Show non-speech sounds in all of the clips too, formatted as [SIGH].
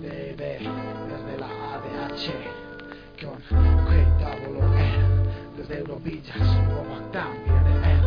deve desde con quei tavolo eh, desde Eurovillas nuova También eh.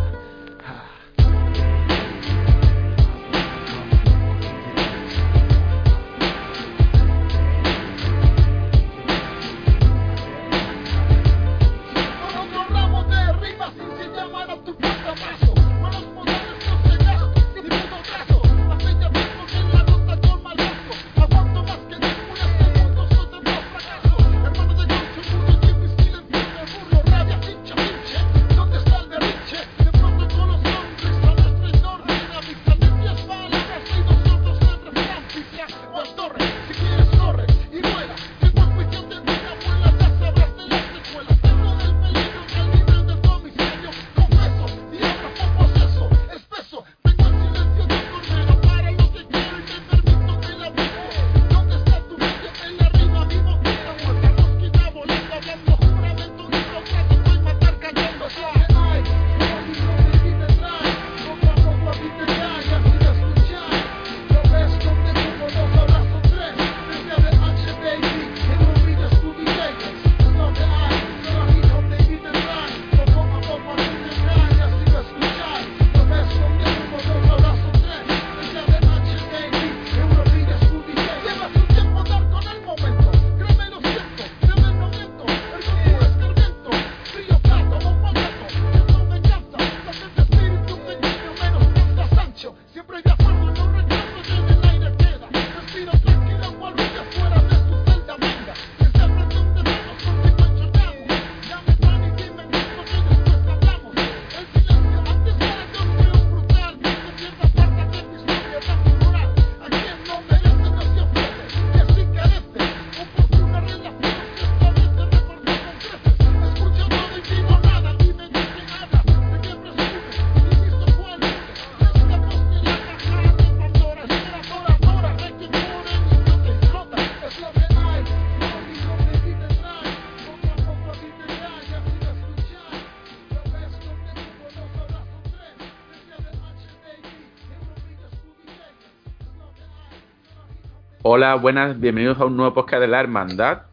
Hola, buenas, bienvenidos a un nuevo podcast de la Hermandad.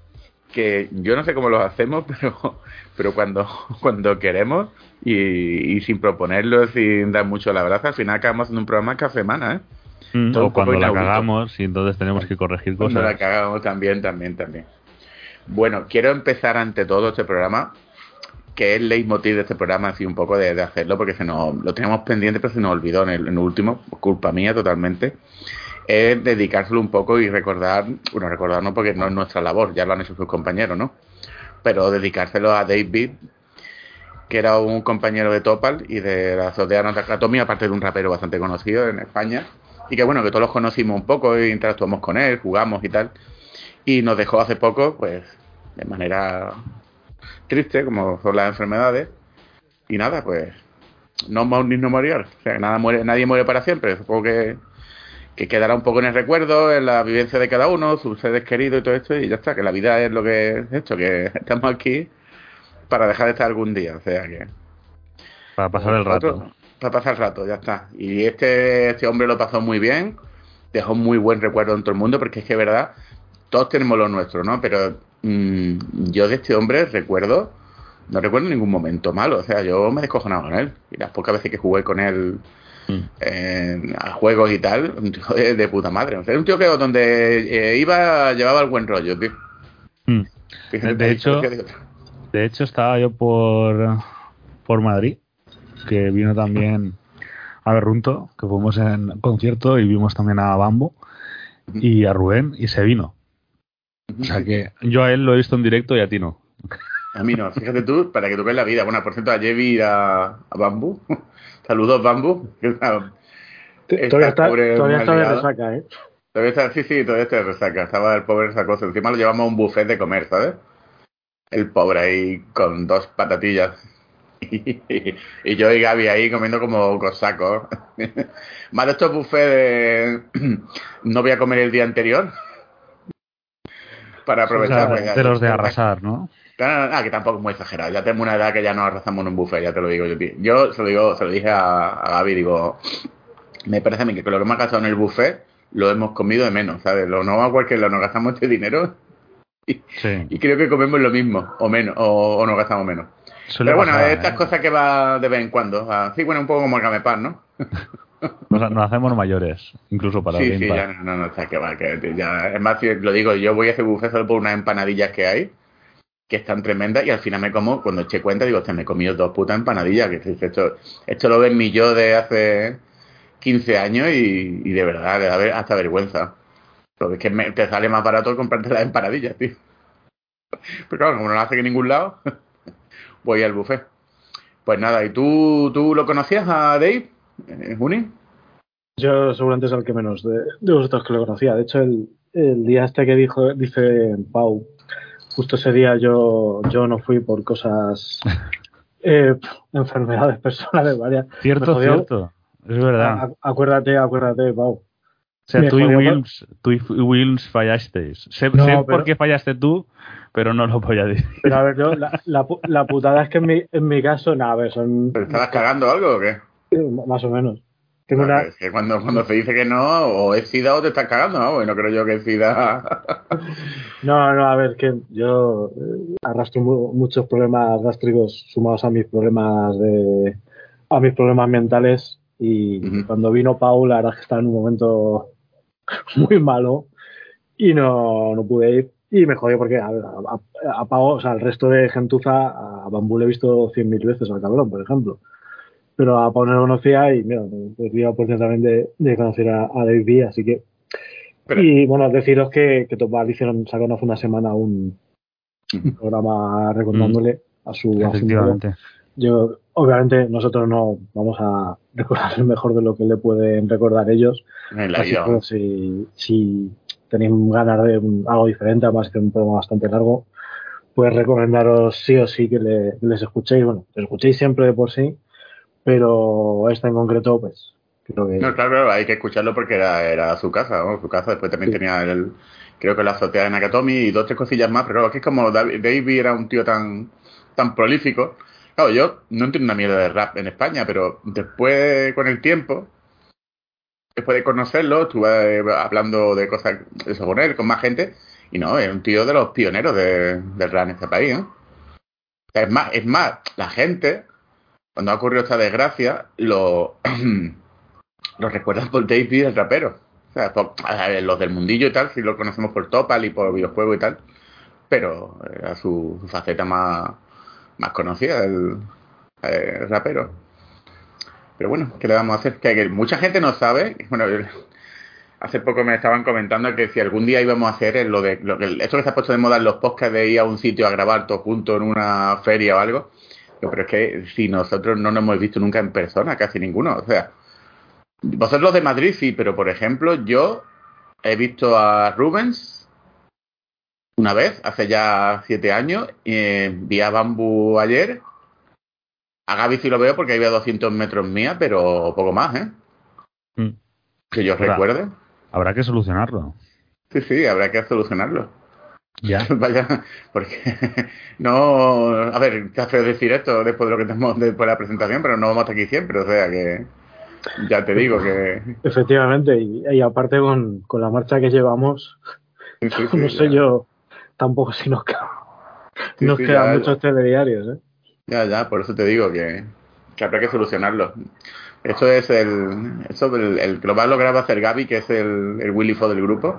Que yo no sé cómo lo hacemos, [LAUGHS] pero, pero cuando, cuando queremos y, y sin proponerlo, sin dar mucho la verdad, al final acabamos haciendo un programa cada semana, ¿eh? Mm, o cuando la cagamos y entonces tenemos que corregir Cuando la cosas. cagamos también, también, también. Bueno, quiero empezar ante todo este programa, que es el leitmotiv de este programa, así un poco de, de hacerlo, porque se nos, lo teníamos pendiente, pero se nos olvidó en el, en el último, culpa mía totalmente. Es dedicárselo un poco y recordar, bueno, recordarnos porque no es nuestra labor, ya lo han hecho sus compañeros, ¿no? Pero dedicárselo a David, que era un compañero de Topal y de la Sociedad Nakatomi, aparte de un rapero bastante conocido en España, y que bueno, que todos los conocimos un poco, e interactuamos con él, jugamos y tal, y nos dejó hace poco, pues, de manera triste, como son las enfermedades, y nada, pues, no morir, no morir, o nada muere, nadie muere para siempre, supongo que, que quedará un poco en el recuerdo, en la vivencia de cada uno, sus seres queridos y todo esto, y ya está, que la vida es lo que es esto, que [LAUGHS] estamos aquí para dejar de estar algún día, o sea que... Para pasar el rato. Otro- Para pasar el rato, ya está. Y este, este hombre lo pasó muy bien, dejó muy buen recuerdo en todo el mundo, porque es que, verdad, todos tenemos lo nuestro, ¿no? Pero mm, yo de este hombre recuerdo, no recuerdo ningún momento malo, o sea, yo me descojonaba con él. Y las pocas veces que jugué con él Mm. a juegos y tal, un tío de, de puta madre. O sea, era un tío que donde eh, iba llevaba el buen rollo, tío. Mm. Fíjate, De hecho- De hecho, estaba yo por, por Madrid, que vino también a Berrunto, que fuimos en concierto y vimos también a Bambo y a Rubén y se vino. O sea que yo a él lo he visto en directo y a ti no. A mí no, fíjate tú, para que tú veas la vida. Bueno, por cierto, ayer vi a, a Bambu. Saludos, Bambu. [LAUGHS] Esta Todavía está, pobre todavía está de resaca, ¿eh? Todavía está, sí, sí, todavía está de resaca. Estaba el pobre sacoso. Encima lo llevamos a un buffet de comer, ¿sabes? El pobre ahí con dos patatillas. [LAUGHS] Y, yo y Gaby ahí comiendo como cosacos. [LAUGHS] Más de estos buffets de... [CLEARS THROAT] No voy a comer el día anterior. Para O sea, aprovechar. pues, ya- de los de arrasar, ¿no? Claro, ah, que tampoco es muy exagerado. Ya tengo una edad que ya no arrasamos en un buffet, ya te lo digo yo. Yo se lo digo, se lo dije a, a Gaby, digo, me parece a mí que con lo que hemos gastado en el buffet lo hemos comido de menos, ¿sabes? Lo no a cualquier lo nos gastamos este dinero [LAUGHS] Sí. Y creo que comemos lo mismo, o menos, o, o nos gastamos menos. Suele Pero bueno, pasar, estas ¿eh? cosas que va de vez en cuando. Así, bueno, un poco como el Gamepan, ¿no? [LAUGHS] Nos, nos hacemos mayores, incluso para sí, el sí, Game ya no, no, no, está que va, que ya, es más, si lo digo, yo voy a ese buffet solo por unas empanadillas que hay, que están tremendas, y al final me como, cuando eché cuenta, digo, me he comido dos putas empanadillas, que esto, esto lo ven mi yo de hace 15 años y, de verdad, ver- hasta vergüenza. Porque es que me- te sale más barato comprarte las empanadillas, tío. Pero claro, como no lo hace en ningún lado, [LAUGHS] voy al buffet. Pues nada, ¿y tú, tú lo conocías a Dave, eh, Juni? Yo seguramente es el que menos de, de vosotros que lo conocía. De hecho, el, el día este que dijo, dice Pau, justo ese día yo, yo no fui por cosas, [LAUGHS] eh, enfermedades personales varias. [LAUGHS] Cierto, jodió. cierto. Es verdad. A- acuérdate, acuérdate, Pau. O sea, tú y Wills, tú y Wills fallasteis. Sé, No, sé pero- por qué fallaste tú, pero no lo voy a decir. Pero a ver, yo, [LAUGHS] la, la, pu- la putada es que en mi, en mi caso, nada, a ver, son ¿Pero estabas cagando algo o qué? más o menos. Tengo Claro, una, es que cuando, cuando se dice que no, o es SIDA o te estás cagando, ¿no? Bueno, creo yo que es SIDA. [LAUGHS] No, no, a ver, que yo eh, arrastro mu- muchos problemas gástricos sumados a mis problemas de a mis problemas mentales y cuando vino Paul, la verdad es que estaba en un momento [LAUGHS] muy malo y no, no pude ir y me jodió porque a, a, a Pau, o sea, al resto de gentuza, a Bambú le he visto cien mil veces al cabrón, por ejemplo. Pero a Pau no lo conocía y mira, dio la oportunidad también de, de conocer a, a David B, así que Pero- y bueno, deciros que, que Topal hicieron, sacaron hace una semana un, un programa recordándole a su a su. Yo, obviamente, nosotros no vamos a recordar mejor de lo que le pueden recordar ellos. en la Así que si, si tenéis ganas de un- algo diferente, además que es un programa bastante largo, pues recomendaros sí o sí que, le- que les escuchéis. Bueno, que escuchéis siempre de por sí, pero esta en concreto, pues creo que. No, claro, hay que escucharlo porque era, era su casa, ¿no? Su casa, después también Sí. tenía el, creo que la azotea de Nakatomi y dos, tres cosillas más, pero claro, es que es como David, Davey era un tío tan, tan prolífico. Claro, yo no entiendo una mierda de rap en España, pero después, con el tiempo, después de conocerlo, estuve eh, hablando de cosas, eso con él, con más gente, y no, es un tío de los pioneros de, del rap en este país. O sea, Es más, es más, la gente, cuando ha ocurrido esta desgracia, lo, [CLEARS THROAT] lo recuerdan por Davey el rapero. O sea, los del mundillo y tal, si lo conocemos por Topal y por videojuegos y tal, pero era su, su faceta más, más conocida, el, eh, rapero. Pero bueno, ¿qué le vamos a hacer? Que, mucha gente no sabe. Bueno, [LAUGHS] hace poco me estaban comentando que si algún día íbamos a hacer lo de lo que, esto que se ha puesto de moda en los podcasts de ir a un sitio a grabar todos juntos en una feria o algo. Pero es que si nosotros no nos hemos visto nunca en persona, casi ninguno. O sea, vosotros de Madrid sí, pero por ejemplo, yo he visto a Rubens una vez, hace ya siete años, y eh, vi a Bambu ayer. A Gaby sí lo veo porque había 200 metros mía, pero poco más, ¿eh? Mm. Que yo recuerde. Habrá que solucionarlo. Sí, sí, habrá que solucionarlo. Ya. [LAUGHS] Vaya, porque [LAUGHS] no, a ver, está feo decir esto después de lo que tenemos después de la presentación, pero no vamos a estar aquí siempre, o sea que ya te digo que [LAUGHS] Efectivamente, y, y aparte con, con la marcha que llevamos, sí, sí, sí, no sé ya, yo tampoco si nos, Sí, nos quedan ya, muchos telediarios. ¿eh? ya, ya, por eso te digo que, que habrá que solucionarlo. Eso es el, eso el, el que lo va a lograr va a ser Gaby, que es el, el Willy Fo del grupo,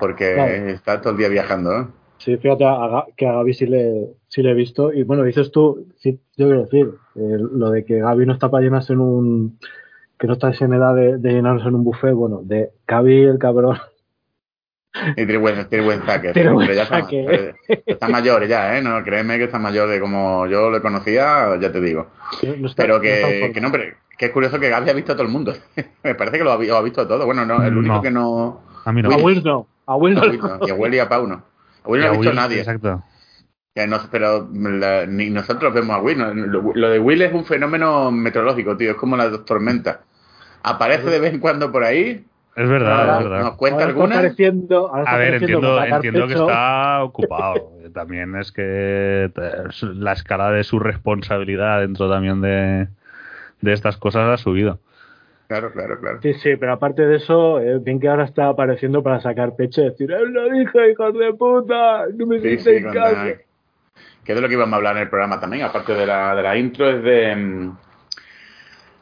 porque Claro. está todo el día viajando, ¿eh? Sí, fíjate a que a Gaby sí le, sí le he visto. Y bueno, dices tú, sí, yo quiero decir, eh, lo de que Gaby no está para llenarse en un. que no está en edad de, de llenarse en un buffet. Bueno, de Gaby el cabrón. Y sí, buen pero ya está, está mayor ya, ¿eh? No, créeme que está mayor de como yo lo conocía, ya te digo. no está- Pero que, que no, pero que es curioso que Gaby ha visto a todo el mundo. [LAUGHS] Me parece que lo ha, vi- lo ha visto todo. Bueno, no, el único No. que no. A mí no. Will. A Will no. A Will no, y a Will y a Pau no. A Will Y no a ha visto nadie. Exacto. Que no- pero la- ni nosotros vemos a Will. no. Lo, lo de Will es un fenómeno meteorológico, tío. Es como la tormenta. Aparece de vez en cuando por ahí. Es verdad, Ahora- es verdad. Nos cuenta alguna. A ver, entiendo, entiendo que está ocupado. [LAUGHS] También es que te- la escala de su responsabilidad dentro también de, de estas cosas ha subido. Claro, claro, claro. Sí, sí, pero aparte de eso, eh, bien que ahora está apareciendo para sacar pecho y decir, ¡Es lo dije, hijos de puta! ¡No me Sí, sí, caso! la- que es de lo que íbamos a hablar en el programa también, aparte de la, de la intro, es de, mm,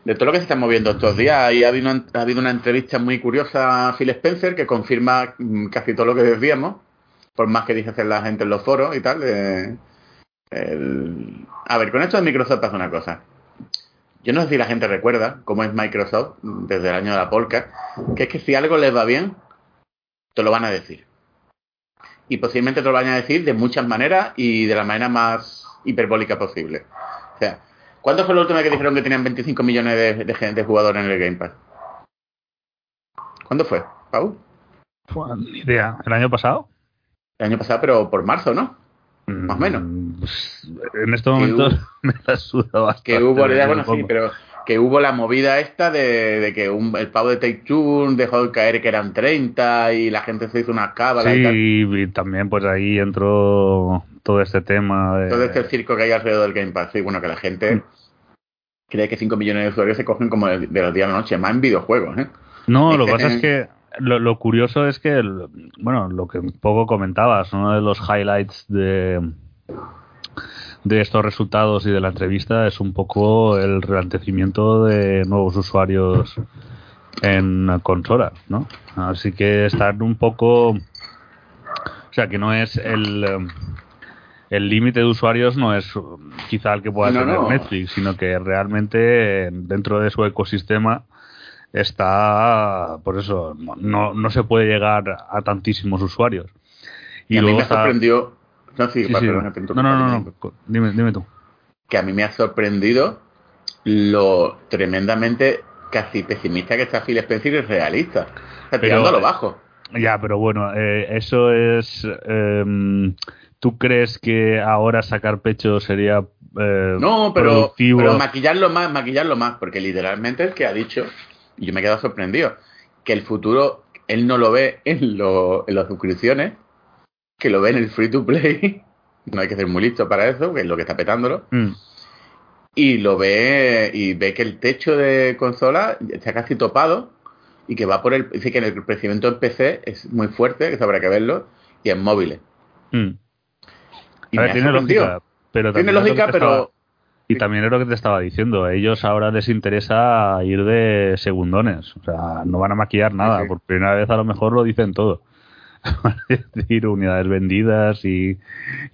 de todo lo que se está moviendo estos días. Y ha habido, una, ha habido una entrevista muy curiosa a Phil Spencer que confirma mm, casi todo lo que decíamos, por más que dice hacer la gente en los foros y tal. eh, el- A ver, con esto de Microsoft pasa una cosa. Yo no sé si la gente recuerda cómo es Microsoft desde el año de la Polka, que es que si algo les va bien, te lo van a decir y posiblemente te lo vayan a decir de muchas maneras y de la manera más hiperbólica posible. O sea, ¿cuándo fue la última vez que dijeron que tenían 25 millones de, de, jugadores en el Game Pass? ¿Cuándo fue, Pau? Ni idea. ¿El año pasado? El año pasado, pero por marzo, ¿no? Más o menos. Mm, pues, en estos momentos [LAUGHS] hubo- me la suda bastante. Que hubo, me bueno, sí, pongo. pero que hubo la movida esta de, de que un- el pavo de Take Two dejó de caer que eran 30 y la gente se hizo unas cábalas Sí, y tal. y, también pues ahí entró todo este tema de... Todo este circo que hay alrededor del Game Pass. Sí, bueno, que la gente Mm. cree que 5 millones de usuarios se cogen como de, de los días a la noche, más en videojuegos, ¿eh? No, lo que pasa es que lo, lo curioso es que, bueno, lo que un poco comentabas, uno de los highlights de, de estos resultados y de la entrevista es un poco el relantecimiento de nuevos usuarios en consolas, ¿no? Así que están un poco... O sea, que no es el... El límite de usuarios no es quizá el que pueda No, tener no. Netflix, sino que realmente dentro de su ecosistema está, por eso, no- no, se puede llegar a tantísimos usuarios. Y, a mí luego me está- sorprendió. No, sí, Sí, sí. No, no, no, Fernando. no. Dime, dime tú. Que a mí me ha sorprendido lo tremendamente casi pesimista que está Phil Spencer y realista. O sea, Pero, tirando a lo eh, bajo. Ya, pero bueno, eh, eso es. em, ¿Tú crees que ahora sacar pecho sería eh, No, pero, productivo? pero maquillarlo más, maquillarlo más, porque literalmente es que ha dicho, y yo me he quedado sorprendido, que el futuro él no lo ve en, lo- en las suscripciones, que lo ve en el free to play. [LAUGHS] No hay que ser muy listo para eso, que es lo que está petándolo. Mm, y lo ve y ve que el techo de consola está casi topado y que va por el dice que el crecimiento en PC es muy fuerte que habrá que verlo y en móviles mm. y A ver, tiene lógica. Pero tiene lógica pero Y también es lo que te estaba diciendo. A ellos ahora les interesa ir de segundones. O sea, no van a maquillar nada. sí. Por primera vez a lo mejor lo dicen todo. [LAUGHS] es decir, unidades vendidas y,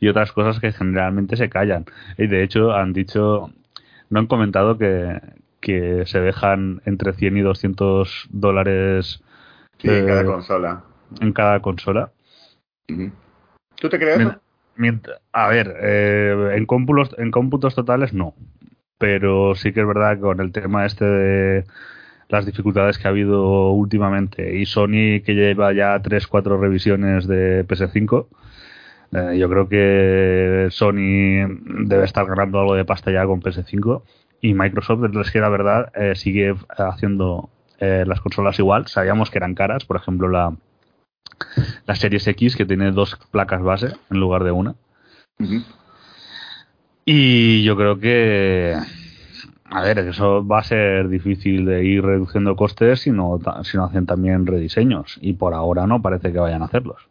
y otras cosas que generalmente se callan. Y de hecho han dicho, no han comentado que, que se dejan entre 100 y 200 dólares sí, en cada eh, consola en cada consola. ¿tú te crees a ver, eh, en, cómpulos, en cómputos totales no. Pero sí que es verdad que con el tema este de las dificultades que ha habido últimamente y Sony que lleva ya 3-4 revisiones de PS5, eh, yo creo que Sony debe estar ganando algo de pasta ya con PS5 y Microsoft, es que la verdad, eh, sigue haciendo eh, las consolas igual. Sabíamos que eran caras, por ejemplo la, la Series X que tiene dos placas base en lugar de una. Y yo creo que, a ver, eso va a ser difícil de ir reduciendo costes si no, si no hacen también rediseños. Y por ahora no parece que vayan a hacerlos.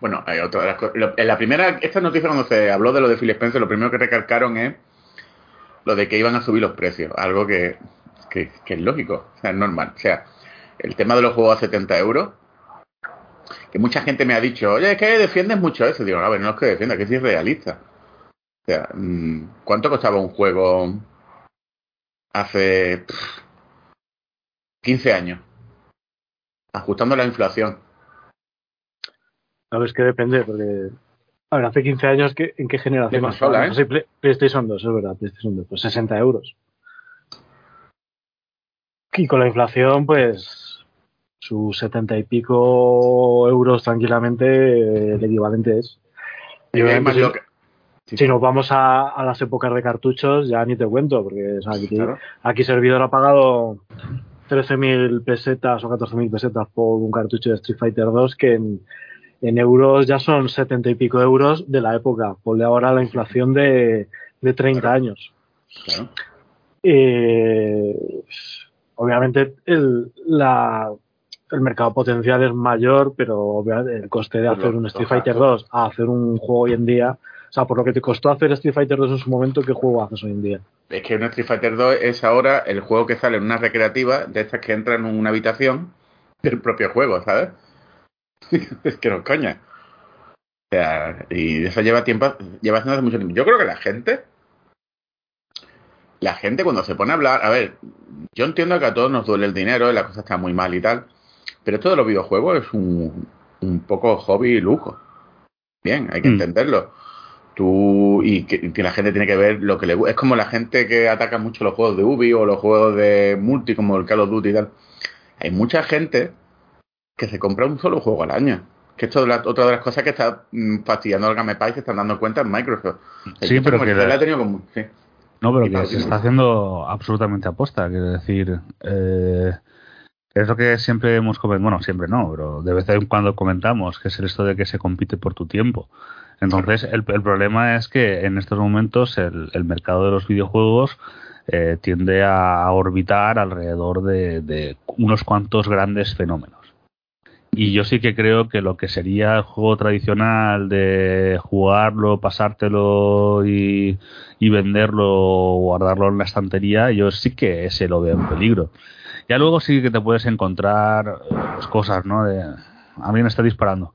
bueno hay otra de las co- lo- en la primera esta noticia cuando se habló de lo de Phil Spencer lo primero que recalcaron es lo de que iban a subir los precios algo que, que, que es lógico o sea es normal o sea el tema de los juegos a 70 euros que mucha gente me ha dicho, oye, es que defiendes mucho eso. Digo, a ver, no es que defienda, que es realista. O sea, mm, ¿cuánto costaba un juego hace pff, 15 años? Ajustando la inflación. A ver, es que depende, porque. A ver, hace 15 años, ¿qué- ¿en qué generación? De consola, estamos? Sí, Play- PlayStation 2, es verdad, PlayStation 2, pues 60 euros. Y con la inflación, pues. Sus 70 y pico euros tranquilamente, eh, el equivalente es. Además si- lo que- Sí. Si nos vamos a, a las épocas de cartuchos, ya ni te cuento, porque o sea, aquí, Claro. aquí Servidor ha pagado 13.000 pesetas o 14.000 pesetas por un cartucho de Street Fighter 2 que en, en euros ya son 70 y pico euros de la época. Ponle ahora la inflación de, de 30 Claro. años. Claro. Eh, obviamente el, la, el mercado potencial es mayor, pero obviamente el coste de hacer un Street Fighter gastos. 2 a hacer un juego hoy en día, o sea, por lo que te costó hacer Street Fighter 2 en su momento, ¿qué juego haces hoy en día? Es que un Street Fighter 2 es ahora el juego que sale en una recreativa de estas que entran en una habitación del propio juego, ¿sabes? [LAUGHS] es que no coña. O sea, y eso lleva tiempo, lleva haciendo hace mucho tiempo. Yo creo que la gente, la gente cuando se pone a hablar, a ver, yo entiendo que a todos nos duele el dinero y la cosa está muy mal y tal, pero esto de los videojuegos es un, un poco hobby y lujo. Bien, hay que Mm. entenderlo. Tú y que, que la gente tiene que ver lo que le gusta. Es como la gente que ataca mucho los juegos de Ubi o los juegos de multi como el Call of Duty y tal. Hay mucha gente que se compra un solo juego al año. Que esto es la- otra de las cosas que está mm, fastidiando al Game Pass y se están dando cuenta en Microsoft. Sí, pero que la- ha tenido como- sí. No, pero que se está haciendo absolutamente aposta. Quiero decir, eh, es lo que siempre hemos comentado. Bueno, siempre no, pero de vez en cuando comentamos, que es el esto de que se compite por tu tiempo. Entonces, el, el problema es que en estos momentos el, el mercado de los videojuegos eh, tiende a orbitar alrededor de, de unos cuantos grandes fenómenos. Y yo sí que creo que lo que sería el juego tradicional de jugarlo, pasártelo y, y venderlo o guardarlo en la estantería, yo sí que ese lo veo en peligro. Ya luego sí que te puedes encontrar eh, pues, cosas, ¿no? De, alguien está disparando.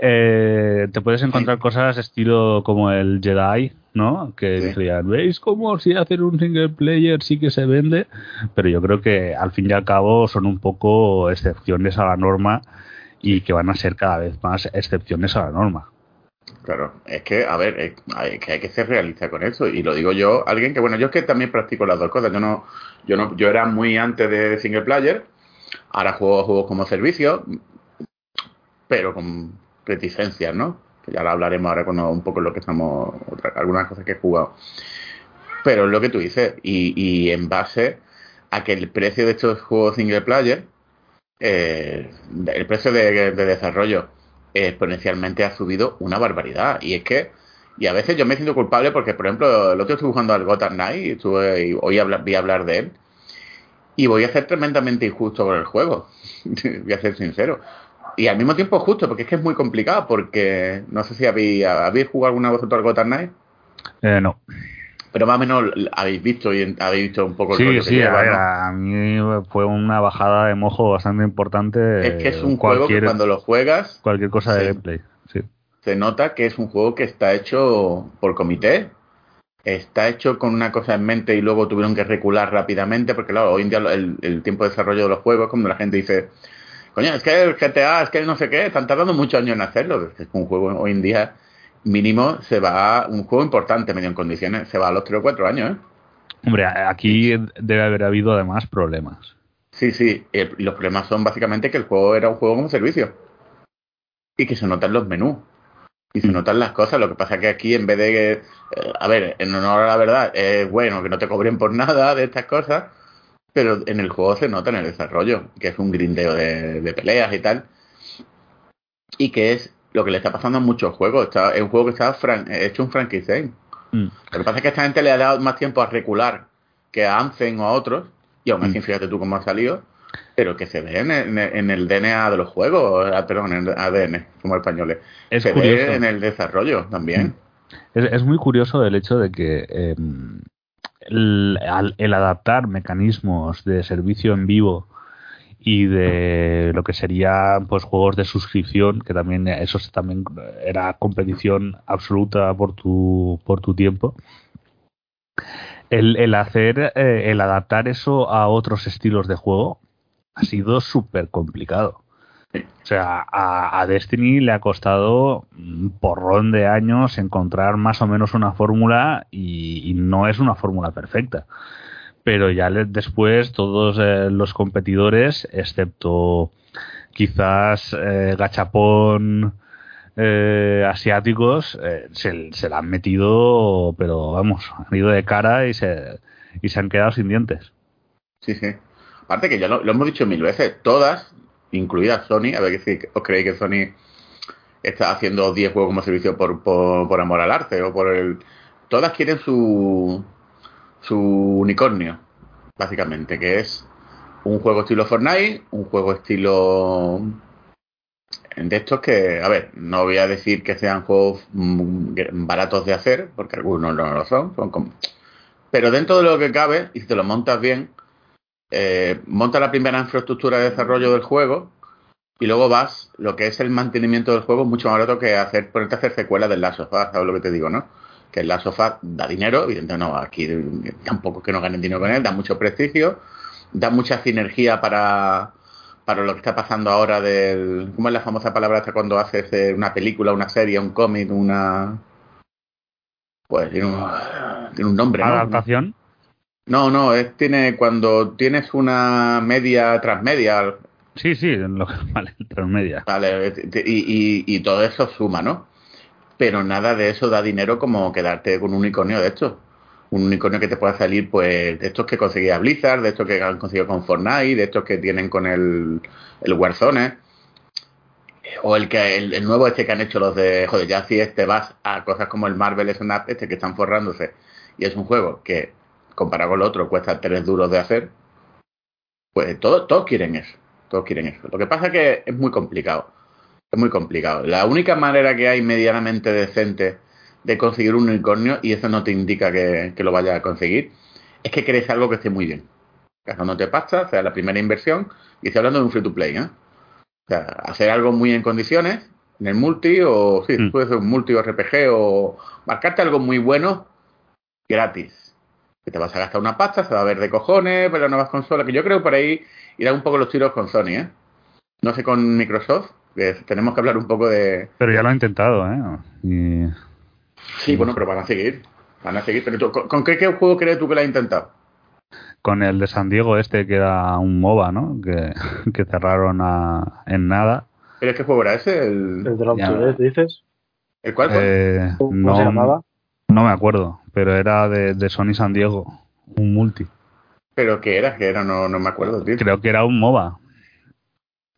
Eh, te puedes encontrar cosas estilo como el Jedi, ¿no? Que Sí. decían, ¿veis cómo si hacer un single player sí que se vende? Pero yo creo que al fin y al cabo son un poco excepciones a la norma y que van a ser cada vez más excepciones a la norma. Claro, es que, a ver, es, que hay que ser realista con eso. Y lo digo yo, alguien que, bueno, yo es que también practico las dos cosas. Yo no, yo no, yo era muy antes de single player, ahora juego juegos como servicio, pero con reticencias, ¿no? Que ya lo hablaremos ahora con un poco lo que estamos, algunas cosas que he jugado. Pero es lo que tú dices, y, y en base a que el precio de estos juegos single player, eh, el precio de, de desarrollo exponencialmente ha subido una barbaridad. Y es que, y a veces yo me siento culpable porque, por ejemplo, el otro estuve jugando al Gotham Knight y estuve, y hoy habla- vi hablar de él. Y voy a ser tremendamente injusto con el juego. [LAUGHS] voy a ser sincero. Y al mismo tiempo justo, porque es que es muy complicado, porque no sé si habéis, habéis jugado alguna vez vosotros al Gotham Knight, Eh, no. pero más o menos habéis visto y habéis visto un poco el Sí, rollo que sí, lleva, a, ver, ¿no? a mí fue una bajada de mojo bastante importante. Es que es un juego que cuando lo juegas cualquier cosa de Sí. gameplay. Se nota que es un juego que está hecho por comité, está hecho con una cosa en mente y luego tuvieron que recular rápidamente, porque claro, hoy en día el, el tiempo de desarrollo de los juegos, como la gente dice, coño, es que el GTA, es que el no sé qué, están tardando muchos años en hacerlo, es que un juego hoy en día mínimo se va, un juego importante medio en condiciones, se va a los 3 o 4 años, ¿eh? Hombre, aquí debe haber habido además problemas. Sí, sí, el- los problemas son básicamente que el juego era un juego como servicio y que se notan los menús y se notan las cosas. Lo que pasa que aquí, en vez de, eh, a ver, en honor a la verdad, es bueno que no te cobren por nada de estas cosas, pero en el juego se nota en el desarrollo, que es un grindeo de, de peleas y tal, y que es lo que le está pasando a muchos juegos. Está, es un juego que está fran- hecho un franchise. Mm. Lo que pasa es que esta gente le ha dado más tiempo a recular que a Anthem o a otros, y aún así, Mm. fíjate tú cómo ha salido, pero que se ve en el, en el DNA de los juegos, ah, perdón, en el ADN, somos españoles, Es se curioso. ve en el desarrollo también. Es, es muy curioso el hecho de que eh, el, al- el adaptar mecanismos de servicio en vivo y de lo que serían pues juegos de suscripción que también eso también era competición absoluta por tu por tu tiempo el, el hacer eh, el adaptar eso a otros estilos de juego ha sido súper complicado o sea, a, Destiny le ha costado un porrón de años encontrar más o menos una fórmula y, no es una fórmula perfecta. Pero ya después todos eh, los competidores, excepto quizás eh, Gachapón eh, asiáticos, se, se la han metido, pero vamos, han ido de cara y se, y se han quedado sin dientes. Sí, sí. Aparte que ya lo, hemos dicho mil veces, todas, incluida Sony, a ver si os creéis que Sony está haciendo 10 juegos como servicio por amor al arte o por el... Todas quieren su, su unicornio, básicamente, que es un juego estilo Fortnite, un juego estilo de estos que, a ver, no voy a decir que sean juegos mm, baratos de hacer, porque algunos no lo son, son como... pero dentro de lo que cabe, y si te lo montas bien, eh, monta la primera infraestructura de desarrollo del juego y luego vas, lo que es el mantenimiento del juego, mucho más barato que hacer, ponerte a hacer secuelas del Last of Us, ¿sabes lo que te digo, no? Que el Last of Us da dinero, evidentemente no, aquí tampoco que no ganen dinero con él, da mucho prestigio, da mucha sinergia para, para lo que está pasando ahora del... ¿Cómo es la famosa palabra hasta cuando haces eh, una película, una serie, un cómic, una... Pues tiene un, nombre, ¿no? ¿Adaptación? No, no, es tiene cuando tienes una media transmedia. Sí, sí, lo, [LAUGHS] vale, transmedia. Vale, y, y, y, todo eso suma, ¿no? Pero nada de eso da dinero como quedarte con un unicornio de estos. Un unicornio que te pueda salir, pues, de estos que conseguía Blizzard, de estos que han conseguido con Fortnite, de estos que tienen con el, el Warzone. O el que el, el, nuevo este que han hecho los de, joder, ya si este vas a cosas como el Marvel Snap, este que están forrándose, y es un juego que comparado con el otro cuesta tres duros de hacer, pues todos, todos quieren eso, todos quieren eso. Lo que pasa es que es muy complicado, es muy complicado. La única manera que hay medianamente decente de conseguir un unicornio, y eso no te indica que, que lo vayas a conseguir, es que crees algo que esté muy bien. Gastándote pasta, sea la primera inversión, y estoy hablando de un free to play, ¿eh? O sea, hacer algo muy en condiciones, en el multi, o sí, mm. puede ser un multi o RPG, o marcarte algo muy bueno gratis que te vas a gastar una pasta, se va a ver de cojones, pero nuevas consolas, que yo creo por ahí irán un poco los tiros con Sony, ¿eh? No sé con Microsoft, que tenemos que hablar un poco de... Pero ya lo ha intentado, ¿eh? Y... Sí, bueno, pero van a seguir, van a seguir. Pero tú, ¿con, ¿con qué, qué, juego crees tú que lo ha intentado? Con el de San Diego este, que era un MOBA, ¿no? Que, [LAUGHS] que cerraron a, en nada. ¿Pero qué juego era ese? El, el Drop to Death, dices. ¿El cuál? Eh, ¿Cómo no, se llamaba? No me acuerdo, pero era de, de, Sony San Diego, un multi. ¿Pero qué era? ¿Qué era? No, no me acuerdo, tío. Creo que era un MOBA.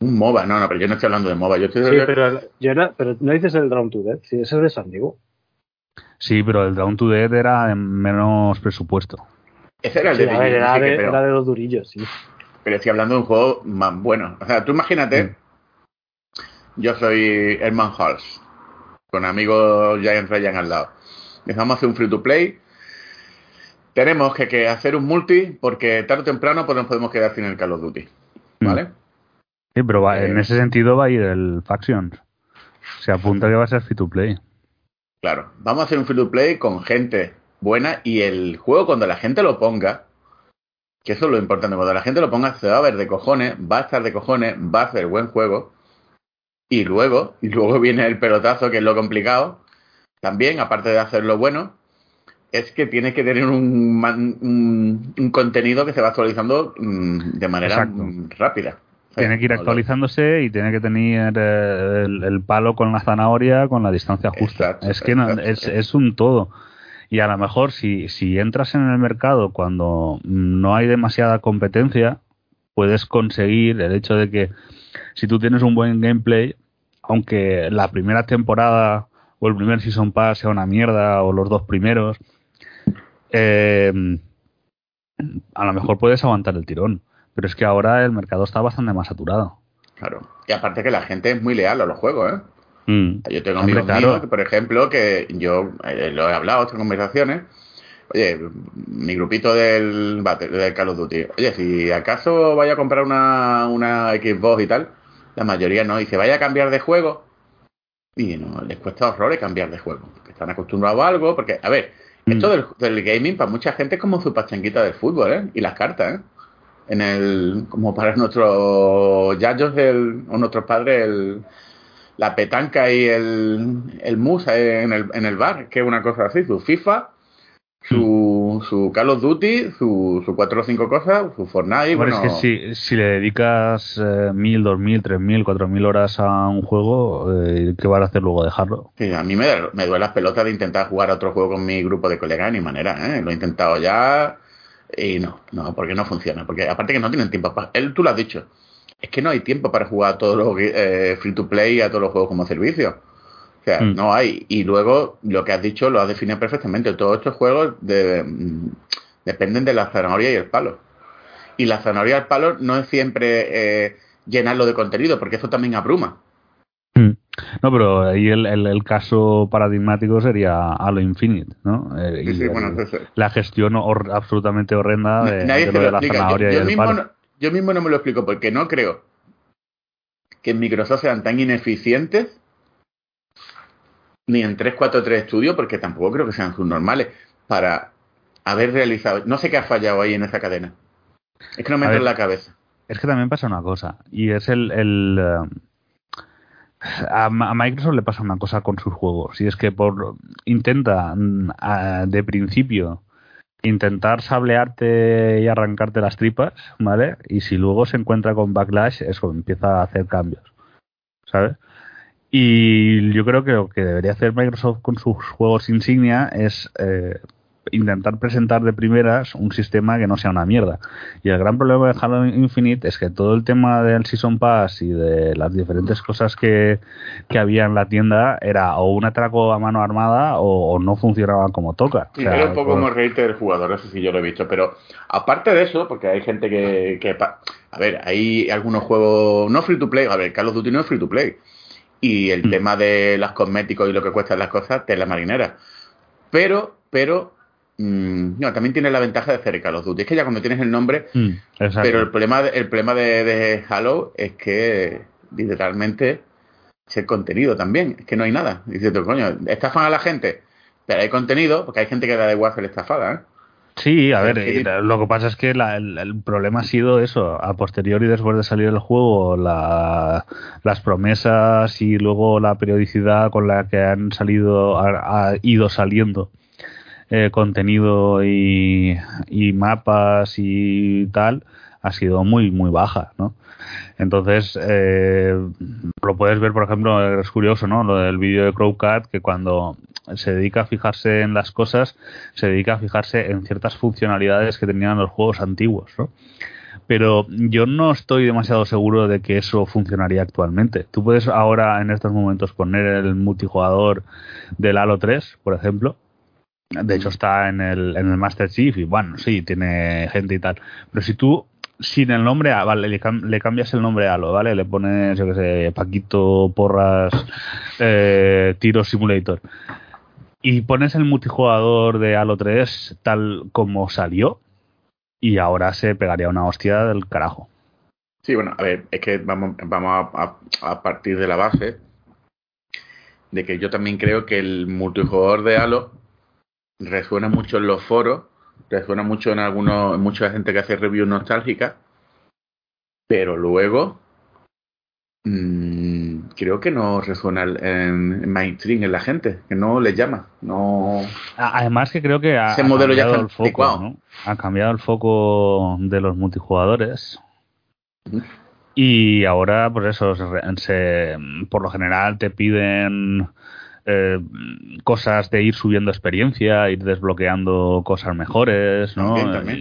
Un MOBA, no, no, pero yo no estoy hablando de MOBA. Yo estoy Sí, pero, yo era, pero no dices el Drown to Death, sí, ese es de San Diego. Sí, pero el Down to Death era en menos presupuesto. Ese era el Sí, de ver, era, de, pero, era de los durillos, sí. pero estoy hablando de un juego más bueno. O sea, tú imagínate, Mm. yo soy Herman Halls, con amigos Giant Ryan al lado. Empezamos a hacer un free to play. Tenemos que, que, hacer un multi porque tarde o temprano pues nos podemos quedar sin el Call of Duty. ¿Vale? Sí, pero va, Eh, en ese sentido va a ir el Factions. Se apunta que va a ser free to play. Claro. Vamos a hacer un free to play con gente buena y el juego cuando la gente lo ponga, que eso es lo importante, cuando la gente lo ponga se va a ver de cojones, va a estar de cojones, va a ser buen juego. Y luego, y luego viene el pelotazo, que es lo complicado, también, aparte de hacerlo bueno, es que tiene que tener un, un, un contenido que se va actualizando mm, de manera Exacto. mm, rápida. Tiene que ir actualizándose y tiene que tener eh, el, el palo con la zanahoria con la distancia justa. Exacto, es que no- es, es un todo. Y a lo mejor si, si entras en el mercado cuando no hay demasiada competencia, puedes conseguir el hecho de que si tú tienes un buen gameplay, aunque la primera temporada o el primer Season Pass sea una mierda o los dos primeros, eh, a lo mejor puedes aguantar el tirón. Pero es que ahora el mercado está bastante más saturado. Claro. Y aparte que la gente es muy leal a los juegos, ¿eh? Mm. Yo tengo Hombre, amigos claro. míos, que, por ejemplo, que yo eh, lo he hablado en otras conversaciones. Oye, mi grupito del, del Call of Duty. Oye, si acaso vaya a comprar una, una Xbox y tal, la mayoría no. Y se vaya a cambiar de juego. Y no, les cuesta horrores cambiar de juego. Porque están acostumbrados a algo. Porque, a ver, Mm. esto del, del gaming para mucha gente es como su pachanguita del fútbol, ¿eh? Y las cartas, ¿eh? En el, como para [LAUGHS] nuestros yayos o nuestros padres, el, la petanca y el, el mus en el, en el bar, que es una cosa así, su FIFA, su, su Call of Duty, su, su cuatro o cinco cosas, su Fortnite, bueno, es que si, si le dedicas eh, mil, dos mil, tres mil, cuatro mil horas a un juego, eh, ¿qué vas a hacer luego? ¿Dejarlo? sí, a mí me, me duele las pelotas de intentar jugar a otro juego con mi grupo de colegas de ni manera, ¿eh? lo he intentado ya y no, no, porque no funciona, porque aparte que no tienen tiempo para, él tú lo has dicho, es que no hay tiempo para jugar a todos los eh, free to play y a todos los juegos como servicio. O sea, Mm. no hay. Y luego, lo que has dicho lo has definido perfectamente. Todos estos juegos de- mm, dependen de la zanahoria y el palo. Y la zanahoria al palo no es siempre eh, llenarlo de contenido, porque eso también abruma. Mm. No, pero ahí el, el, el caso paradigmático sería Halo Infinite, ¿no? Eh, Sí, y sí, el- bueno, eso- la gestión hor- absolutamente horrenda de, Nadie de lo la explica. Yo, zanahoria y el mismo palo. no, yo mismo no me lo explico porque no creo que en Microsoft sean tan ineficientes ni en 343 Studio, porque tampoco creo que sean subnormales, para haber realizado. No sé qué ha fallado ahí en esa cadena. Es que no me entra en la cabeza. Es que también pasa una cosa, y es el... el eh, a, Microsoft le pasa una cosa con sus juegos, y es que por intenta mm, de principio intentar sablearte y arrancarte las tripas, ¿vale? Y si luego se encuentra con backlash, eso empieza a hacer cambios, ¿sabes? Y yo creo que lo que debería hacer Microsoft con sus juegos insignia es eh, intentar presentar de primeras un sistema que no sea una mierda. Y el gran problema de Halo Infinite es que todo el tema del Season Pass y de las diferentes cosas que, que había en la tienda era o un atraco a mano armada o, o no funcionaban como toca. O Sí, sea, era un poco por- como reírte del jugador, eso sí yo lo he visto. Pero aparte de eso, porque hay gente que, que A ver, hay algunos juegos no free to play. A ver, Call of Duty no es free to play. Y el Mm. tema de los cosméticos y lo que cuestan las cosas, te la marinera. Pero, pero. mm, no, también tiene la ventaja de Call of Duty. Es que ya cuando tienes el nombre. Mm. Pero el problema, de- el problema de, de Halo es que literalmente es el contenido también. Es que no hay nada. Dices tú, coño, estafan a la gente. Pero hay contenido, porque hay gente que da igual ser estafada, ¿eh? Sí, a ver, la- lo que pasa es que la- el, el problema ha sido eso, a posteriori después de salir el juego, la- las promesas y luego la periodicidad con la que han salido, ha, ha ido saliendo eh, contenido y, y mapas y tal, ha sido muy, muy baja, ¿no? Entonces, eh, lo puedes ver, por ejemplo, es curioso, ¿no? Lo del vídeo de Crowcat, que cuando se dedica a fijarse en las cosas, se dedica a fijarse en ciertas funcionalidades que tenían los juegos antiguos, ¿no? Pero yo no estoy demasiado seguro de que eso funcionaría actualmente. Tú puedes ahora, en estos momentos, poner el multijugador del Halo 3, por ejemplo. De hecho, está en el, en el Master Chief y, bueno, sí, tiene gente y tal. Pero si tú, sin el nombre, a- vale, le, cam- le cambias el nombre a Halo, ¿vale? Le pones, yo qué sé, Paquito, Porras, eh, Tiro Simulator y pones el multijugador de Halo 3 tal como salió y ahora se pegaría una hostia del carajo. Sí, bueno, a ver, es que vamos, vamos a, partir de la base de que yo también creo que el multijugador de Halo resuena mucho en los foros, resuena mucho en algunos, en mucha gente que hace reviews nostálgicas, pero luego mm, creo que no resuena en, en mainstream en la gente, que no les llama, no Además que creo que ha, Ese ha modelo ya cambiado el foco. Ha cambiado el foco de los multijugadores. Y ahora, pues eso, se, se- por lo general te piden eh, cosas de ir subiendo experiencia, ir desbloqueando cosas mejores, ¿no? también, también.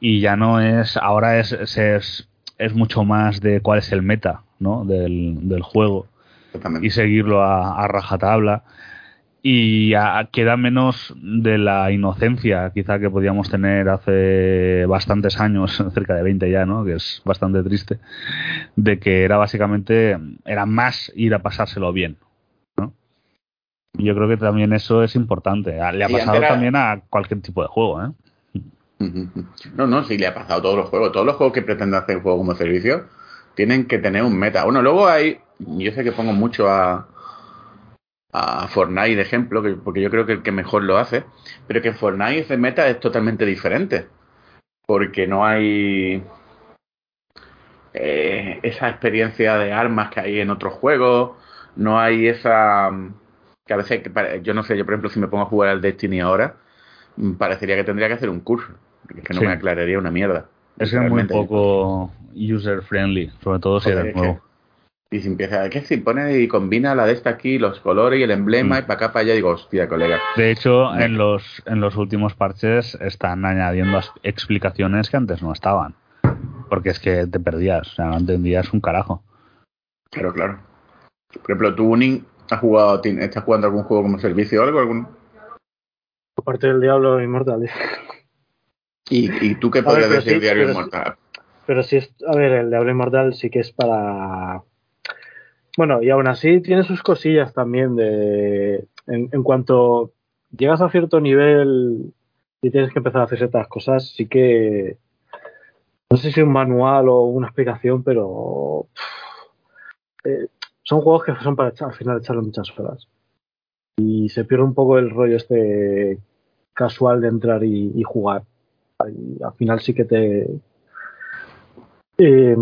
Y- y ya no es ahora es, es, es, es mucho más de cuál es el meta ¿no? del, del juego y seguirlo a, a rajatabla y a- queda menos de la inocencia quizá que podíamos tener hace bastantes años [LAUGHS] cerca de 20 ya no que es bastante triste de que era básicamente era más ir a pasárselo bien ¿no? Yo creo que también eso es importante le ha pasado era- también a cualquier tipo de juego ¿eh? No, no, sí le ha pasado a todos los juegos. Todos los juegos que pretenden hacer juego como servicio tienen que tener un meta. Bueno, luego hay, yo sé que pongo mucho a, a Fortnite de ejemplo, que- porque yo creo que el que mejor lo hace, pero que en Fortnite ese meta es totalmente diferente. Porque no hay eh, esa experiencia de armas que hay en otros juegos, no hay esa... que a veces, que yo no sé, yo por ejemplo si me pongo a jugar al Destiny ahora, parecería que tendría que hacer un curso, porque es que no Sí. me aclararía una mierda. Es que es muy poco user friendly sobre todo si eres nuevo Y si empieza, que si pone y combina la de esta aquí, los colores y el emblema, Mm. y para acá, para allá, digo, hostia, colega. De hecho, en los, en los últimos parches están añadiendo explicaciones que antes no estaban. Porque es que te perdías, o sea, no entendías un carajo. Claro, claro. Por ejemplo, tú, Unin, ¿has jugado, ¿estás jugando algún juego como servicio o algo? ¿Algún... Aparte del Diablo Inmortal. ¿Y, y tú qué ver, podrías pero decir sí, Diario pero sí. Inmortal? Pero si es, a ver, el de Abre Inmortal sí que es para. Bueno, y aún así tiene sus cosillas también de. En, en cuanto llegas a cierto nivel y tienes que empezar a hacer ciertas cosas, sí que. No sé si un manual o una explicación, pero. eh, son juegos que son para echar, al final echarle muchas horas. Y se pierde un poco el rollo este casual de entrar y, y jugar. Y al final sí que te, eh,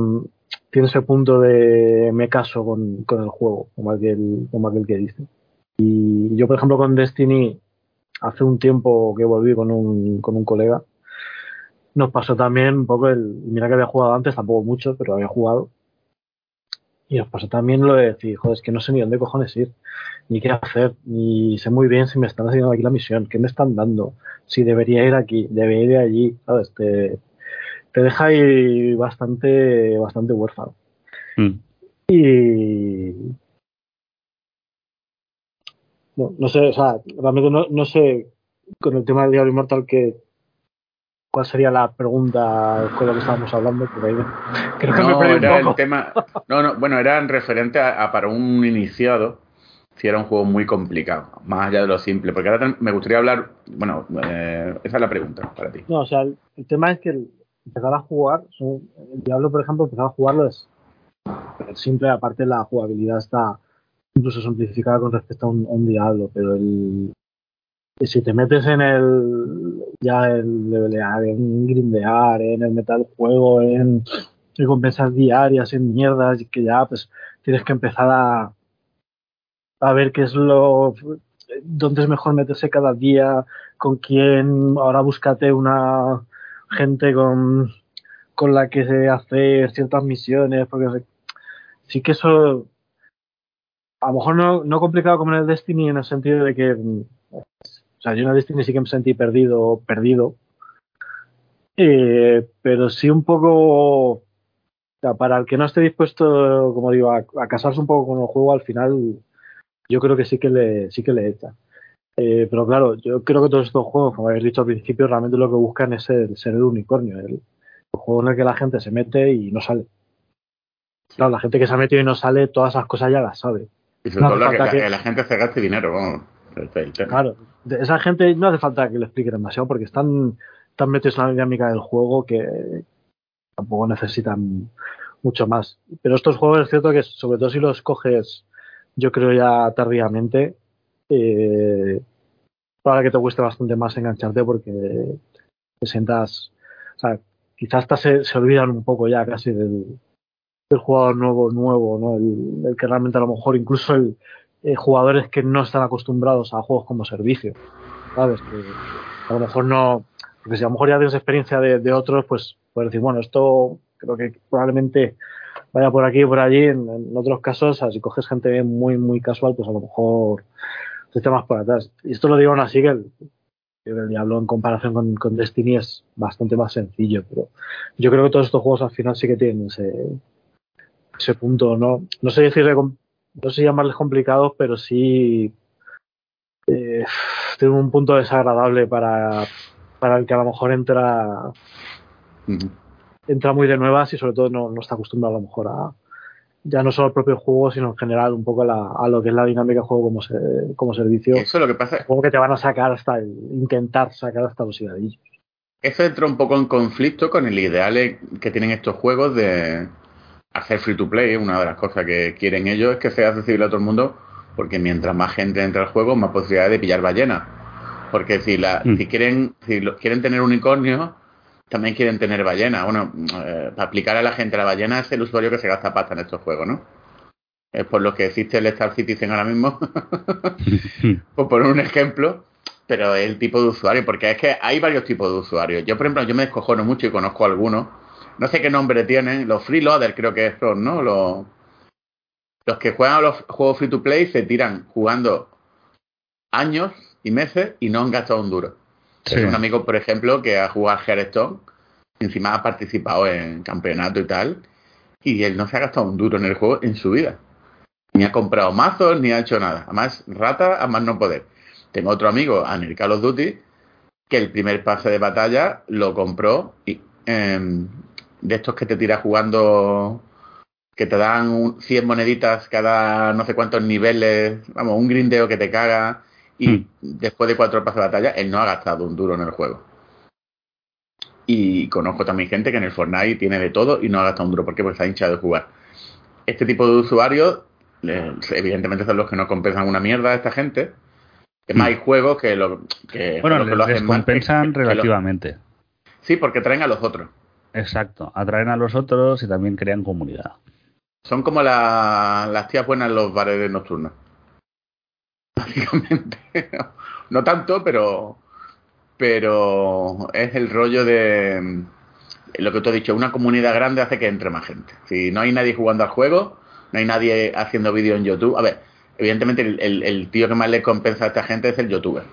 tiene ese punto de me caso con, con el juego, como aquel, como aquel que dice. Y yo, por ejemplo, con Destiny, hace un tiempo que volví con un, con un colega, nos pasó también un poco el, mira que había jugado antes, tampoco mucho, pero había jugado. Y nos pasó también lo de decir, joder, es que no sé ni dónde cojones ir, ni qué hacer, ni sé muy bien si me están haciendo aquí la misión, qué me están dando, si debería ir aquí, debería ir allí, ¿sabes? Te, te deja ahí bastante, bastante huérfano. Mm. Y. No, no sé, o sea, realmente no, no sé con el tema del Diablo Inmortal que cuál sería la pregunta con la que estábamos hablando, porque ahí me- creo que me No, un era poco. el tema. No, no, bueno, era en referente a, a para un iniciado, si era un juego muy complicado, más allá de lo simple. Porque ahora me gustaría hablar. Bueno, eh, esa es la pregunta para ti. No, o sea, el, el tema es que el- empezar a jugar, son- el Diablo, por ejemplo, empezar a jugarlo es es simple, aparte la jugabilidad está incluso simplificada con respecto a un, a un Diablo, pero el si te metes en el ya el levelear, en grindear, en el metal juego, en recompensas diarias, en mierdas, y que ya pues tienes que empezar a a ver qué es lo dónde es mejor meterse cada día, con quién, ahora búscate una gente con, con la que se hace ciertas misiones, porque sí que eso, a lo mejor no, no complicado como en el Destiny en el sentido de que, o sea, yo en el Destiny sí que me sentí perdido, perdido, Eh, pero sí un poco, o sea, para el que no esté dispuesto, como digo, a, a casarse un poco con el juego, al final yo creo que sí que le, sí que le echa. Eh, pero claro, yo creo que todos estos juegos, como habéis dicho al principio, realmente lo que buscan es el, ser el unicornio, el, el juego en el que la gente se mete y no sale. Claro, la gente que se ha metido y no sale, todas esas cosas ya las sabe. Y sobre No todo la, que, que- la gente se gaste dinero, vamos. Ese es el tema. Claro, esa gente no hace falta que le explique demasiado porque están tan metidos en la dinámica del juego que tampoco necesitan mucho más. Pero estos juegos es cierto que, sobre todo si los coges, yo creo ya tardíamente, eh, para que te cueste bastante más engancharte porque te sientas, o sea, quizás hasta se, se olvidan un poco ya casi del, jugador nuevo, nuevo, ¿no? El, el que realmente a lo mejor incluso el, eh, jugadores que no están acostumbrados a juegos como servicio, ¿sabes? Que a lo mejor no, porque si a lo mejor ya tienes experiencia de, otros, pues puedes decir, bueno, esto creo que probablemente vaya por aquí y por allí. En, otros casos, o si coges gente muy, muy casual, pues a lo mejor te echa más por atrás. Y esto lo digo aún así que el, Diablo en comparación con, Destiny es bastante más sencillo, pero yo creo que todos estos juegos al final sí que tienen ese, ese punto, no, no sé decirle, com- no sé llamarles complicados, pero sí eh, tienen un punto desagradable para, para el que a lo mejor entra entra muy de nuevas y sobre todo no, no está acostumbrado a lo mejor a ya no solo al propio juego, sino en general un poco a, la- a lo que es la dinámica de juego como, se- como servicio. Eso es lo que pasa. Juego que te van a sacar hasta el, intentar sacar hasta los higadillos. Eso entra un poco en conflicto con el ideal que tienen estos juegos de hacer free to play. Una de las cosas que quieren ellos es que sea accesible a todo el mundo, porque mientras más gente entra al juego, más posibilidades de pillar ballenas. Porque si la, Mm. si quieren, si lo- quieren tener unicornios, también quieren tener ballenas. Bueno, eh, para aplicar a la gente la ballena es el usuario que se gasta pasta en estos juegos, ¿no? Es por lo que existe el Star Citizen ahora mismo. [LAUGHS] por poner un ejemplo, pero el tipo de usuario, porque es que hay varios tipos de usuarios. Yo, por ejemplo, yo me descojono mucho y conozco algunos. No sé qué nombre tienen, los freeloaders creo que son, ¿no? Los, los que juegan a los juegos free to play se tiran jugando años y meses y no han gastado un duro. Sí. Tengo un amigo, por ejemplo, que ha jugado Hearthstone, encima ha participado en campeonato y tal, y él no se ha gastado un duro en el juego en su vida. Ni ha comprado mazos, ni ha hecho nada. Además, rata, a más no poder. Tengo otro amigo, en el Call of Duty, que el primer pase de batalla lo compró y, em, de estos que te tiras jugando que te dan un- 100 moneditas cada no sé cuántos niveles, vamos, un grindeo que te caga y Hmm. después de cuatro pases de batalla él no ha gastado un duro en el juego. Y conozco también gente que en el Fortnite tiene de todo y no ha gastado un duro. ¿Por qué? Porque está hinchado de jugar. Este tipo de usuarios, evidentemente son los que no compensan una mierda a esta gente. Es más, hay juegos que lo que, Bueno, los que lo hacen compensan relativamente. sí, porque traen a los otros. Exacto. Atraen a los otros y también crean comunidad. Son como la- las tías buenas en los bares nocturnos. [LAUGHS] Básicamente. No tanto, pero. Pero es el rollo de. Lo que tú has dicho, una comunidad grande hace que entre más gente. Si no hay nadie jugando al juego, no hay nadie haciendo vídeo en YouTube. A ver, evidentemente el- el tío que más le compensa a esta gente es el youtuber.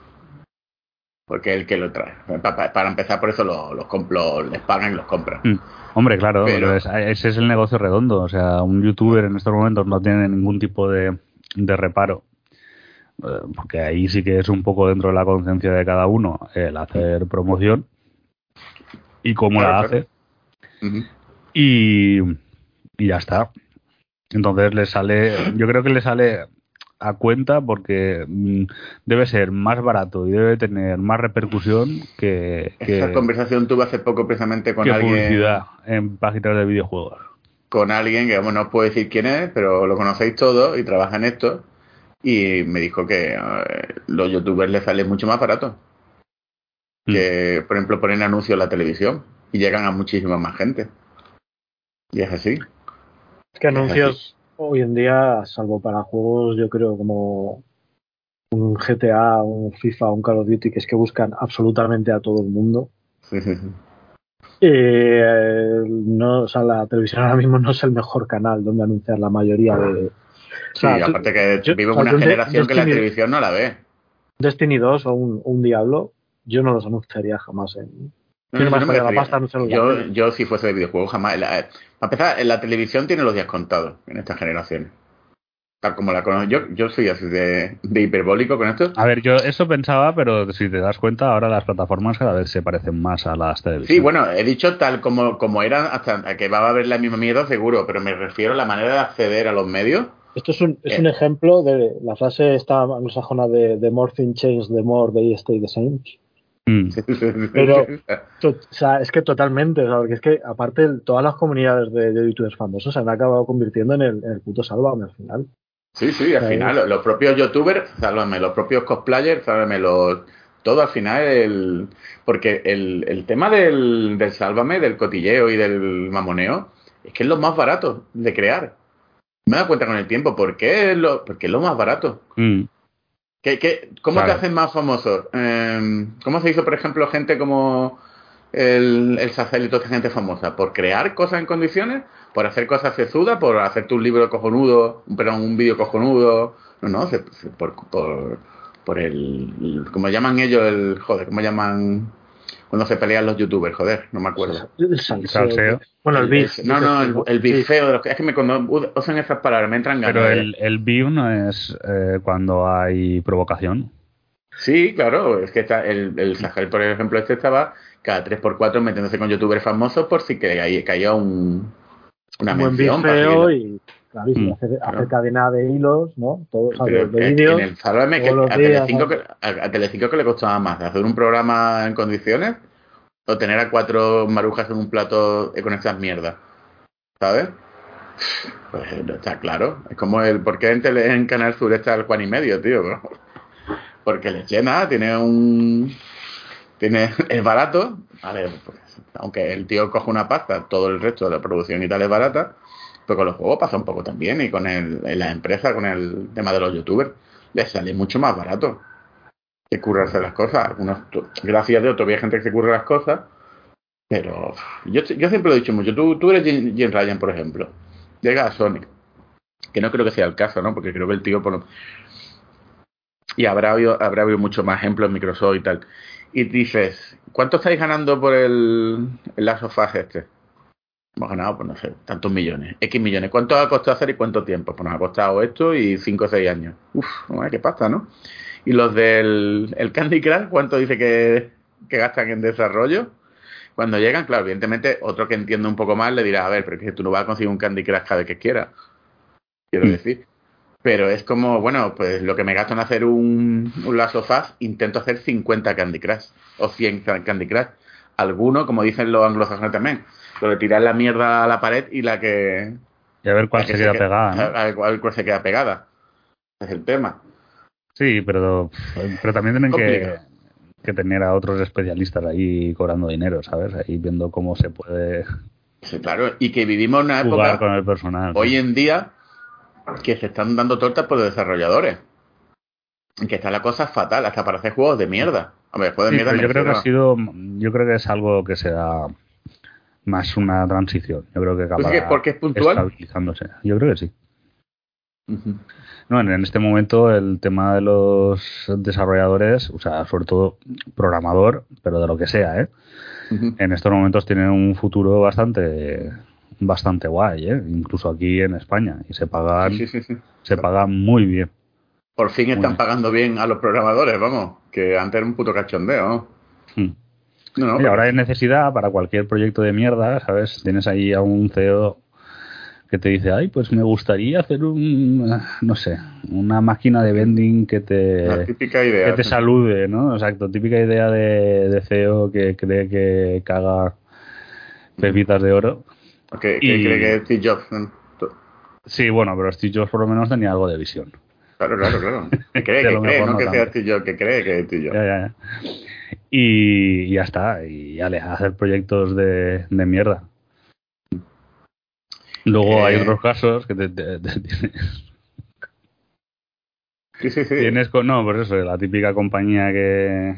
Porque es el que lo trae. Pa- pa- Para, empezar, por eso los, los, los- les pagan y los compran. Mm. Hombre, claro, Pero- es- ese es el negocio redondo. O sea, un youtuber en estos momentos no tiene ningún tipo de, de reparo. Eh, Porque ahí sí que es un poco dentro de la conciencia de cada uno el hacer promoción y cómo Claro, la claro. hace. Y, y ya está. Entonces le sale, yo creo que le sale a cuenta porque mm, debe ser más barato y debe tener más repercusión que, que, Esa conversación tuve hace poco precisamente con que alguien. publicidad en páginas de videojuegos. con alguien que vamos, no os puedo decir quién es, pero lo conocéis todos y trabaja en esto. Y me dijo que eh, los youtubers les sale mucho más barato. Mm. Que, por ejemplo, ponen anuncios en la televisión y llegan a muchísima más gente. Y es así. Es que anuncios hoy en día, salvo para juegos, yo creo como un GTA, un FIFA, un Call of Duty, que es que buscan absolutamente a todo el mundo. [LAUGHS] Eh, no, o sea, la televisión ahora mismo no es el mejor canal donde anunciar la mayoría de. Sí, O sea, tú- aparte que yo- vive o sea, una generación que la televisión no la ve. Destiny 2 o un, un Diablo, yo no los anunciaría jamás en. No, Yo no, no me no me gastaría la refería. pasta en un celular. yo, yo si fuese de videojuego jamás. La, eh, para empezar, en la televisión tiene los días contados en esta generación. Tal como la conozco. Yo, yo soy así de, de hiperbólico con esto. A ver, yo eso pensaba, pero si te das cuenta, ahora las plataformas cada vez se parecen más a las televisiones. Sí, bueno, he dicho tal como, como eran hasta que va a haber la misma mierda, seguro, pero me refiero a la manera de acceder a los medios. Esto es un, es Eh. un ejemplo de la frase esta anglosajona de, de more things change, the more they stay the same. Mm. [LAUGHS] Pero- [LAUGHS] To- o sea, es que totalmente, o sea, porque es que aparte el- todas las comunidades de, de youtubers famosos se han acabado convirtiendo en el, en el puto sálvame al final. Sí, sí, al final, los propios youtubers, sálvame, los propios cosplayers, sálvame, los, todo al final, el, porque el, el tema del, del sálvame, del cotilleo y del mamoneo, es que es lo más barato de crear. Me he dado cuenta con el tiempo, ¿por qué es lo, porque es lo más barato? Mm. ¿Qué, qué, ¿Cómo Claro. te hacen más famoso? Eh, ¿Cómo se hizo, por ejemplo, gente como el, el Sacel y toda esta gente famosa? ¿Por crear cosas en condiciones? ¿Por hacer cosas sesudas? ¿Por hacerte un libro cojonudo? un- Perdón, un vídeo cojonudo? No, no, se- se- por, por, por el, el- ¿Cómo llaman ellos? El, joder, ¿cómo llaman cuando se pelean los youtubers? Joder, no me acuerdo. El salseo. Salseo. Bueno, el beef. No, no, el, bifeo. de los que- es que me, cuando usan esas palabras me entran ganas. Pero el, el beef no es eh, cuando hay provocación. Sí, claro, es que está el, el Sahel, por ejemplo, este estaba cada 3x4 metiéndose con youtubers famosos por si que ahí caía un, una un buen mención. para bifeo y, sin Mm, cadena de hilos, ¿no? Todo, o sea, Pero de, de en- vídeos. en el que todos los a Telecinco, que, a, a Telecinco que le costaba más, hacer un programa en condiciones o tener a cuatro marujas en un plato con esas mierdas, ¿sabes? Pues está claro. Es como el por qué en, tele- en Canal Sur está el Juan y medio, tío. [LAUGHS] Porque le llena, tiene un... Tiene, [LAUGHS] es barato, vale, pues, aunque el tío coge una pasta, todo el resto de la producción y tal es barata, pero con los juegos pasa un poco también y con el, en las empresas, con el tema de los youtubers, les sale mucho más barato que currarse las cosas. Algunos, gracias a Dios todavía hay gente que se curra las cosas, pero yo, yo siempre lo he dicho mucho, tú, tú eres Jim, Jim Ryan, por ejemplo, llega a Sonic, que no creo que sea el caso, ¿no? Porque creo que el tío por lo- y habrá habido, habrá habido mucho más ejemplos en Microsoft y tal. Y dices, ¿cuánto estáis ganando por el, el Last of Us este? Hemos ganado, pues no sé, tantos millones, X millones. ¿Cuánto ha costado hacer y cuánto tiempo? Pues nos ha costado esto y 5 o 6 años. Uf, no, qué pasta, ¿no? Y los del el Candy Crush, ¿cuánto dice que, que gastan en desarrollo. Cuando llegan, claro, evidentemente, otro que entiende un poco más le dirá, a ver, pero es que tú no vas a conseguir un Candy Crush cada vez que quieras. Quiero Mm. decir. Pero es como, bueno, pues lo que me gasto en hacer un, un Last of Us, intento hacer 50 Candy Crush o 100 Candy Crush. Alguno, como dicen los anglosajones también, lo de tirar la mierda a la pared y la que... Y a ver cuál se queda que- pegada. ¿no? a- a- cuál- cuál se queda pegada. Es el tema. Sí, pero, pero también tienen que, que tener a otros especialistas ahí cobrando dinero, ¿sabes? Ahí viendo cómo se puede Sí, claro, y que vivimos una jugar época con el personal. hoy en día que se están dando tortas por los desarrolladores. Que está la cosa fatal, hasta para hacer juegos de mierda. Ver, juegos de Sí, mierda pero yo creo que ha sido, yo creo que es algo que será más una transición. Yo creo que acabará que porque es puntual? estabilizándose. Yo creo que sí. No, en, en este momento el tema de los desarrolladores, o sea, sobre todo programador, pero de lo que sea, ¿eh? En estos momentos tienen un futuro bastante bastante guay, ¿eh? Incluso aquí en España y se pagan Sí, sí, sí. se pagan muy bien. Por fin Muy están bien. pagando bien a los programadores, vamos. Que antes era un puto cachondeo. ¿no? Hmm. No, ahora hay necesidad para cualquier proyecto de mierda, ¿sabes? Tienes ahí a un CEO que te dice, ay, pues me gustaría hacer un, no sé, una máquina de vending que la te, típica idea. que te salude, ¿no? Exacto, típica idea de, de CEO que cree que caga pepitas de oro. Que Y- cree que es Steve Jobs. ¿no? Sí, bueno, pero Steve Jobs por lo menos tenía algo de visión. Claro, claro, claro. [LAUGHS] Que cree, que cree, no no que sea. Steve Jobs, que cree que es Steve Jobs. Ya, ya, ya. Y, y ya está, y ya le hacer proyectos de, de mierda. Luego hay Eh. otros casos que te, te- te- tienes, [LAUGHS] Sí, sí, sí. tienes con, no, pues eso, la típica compañía que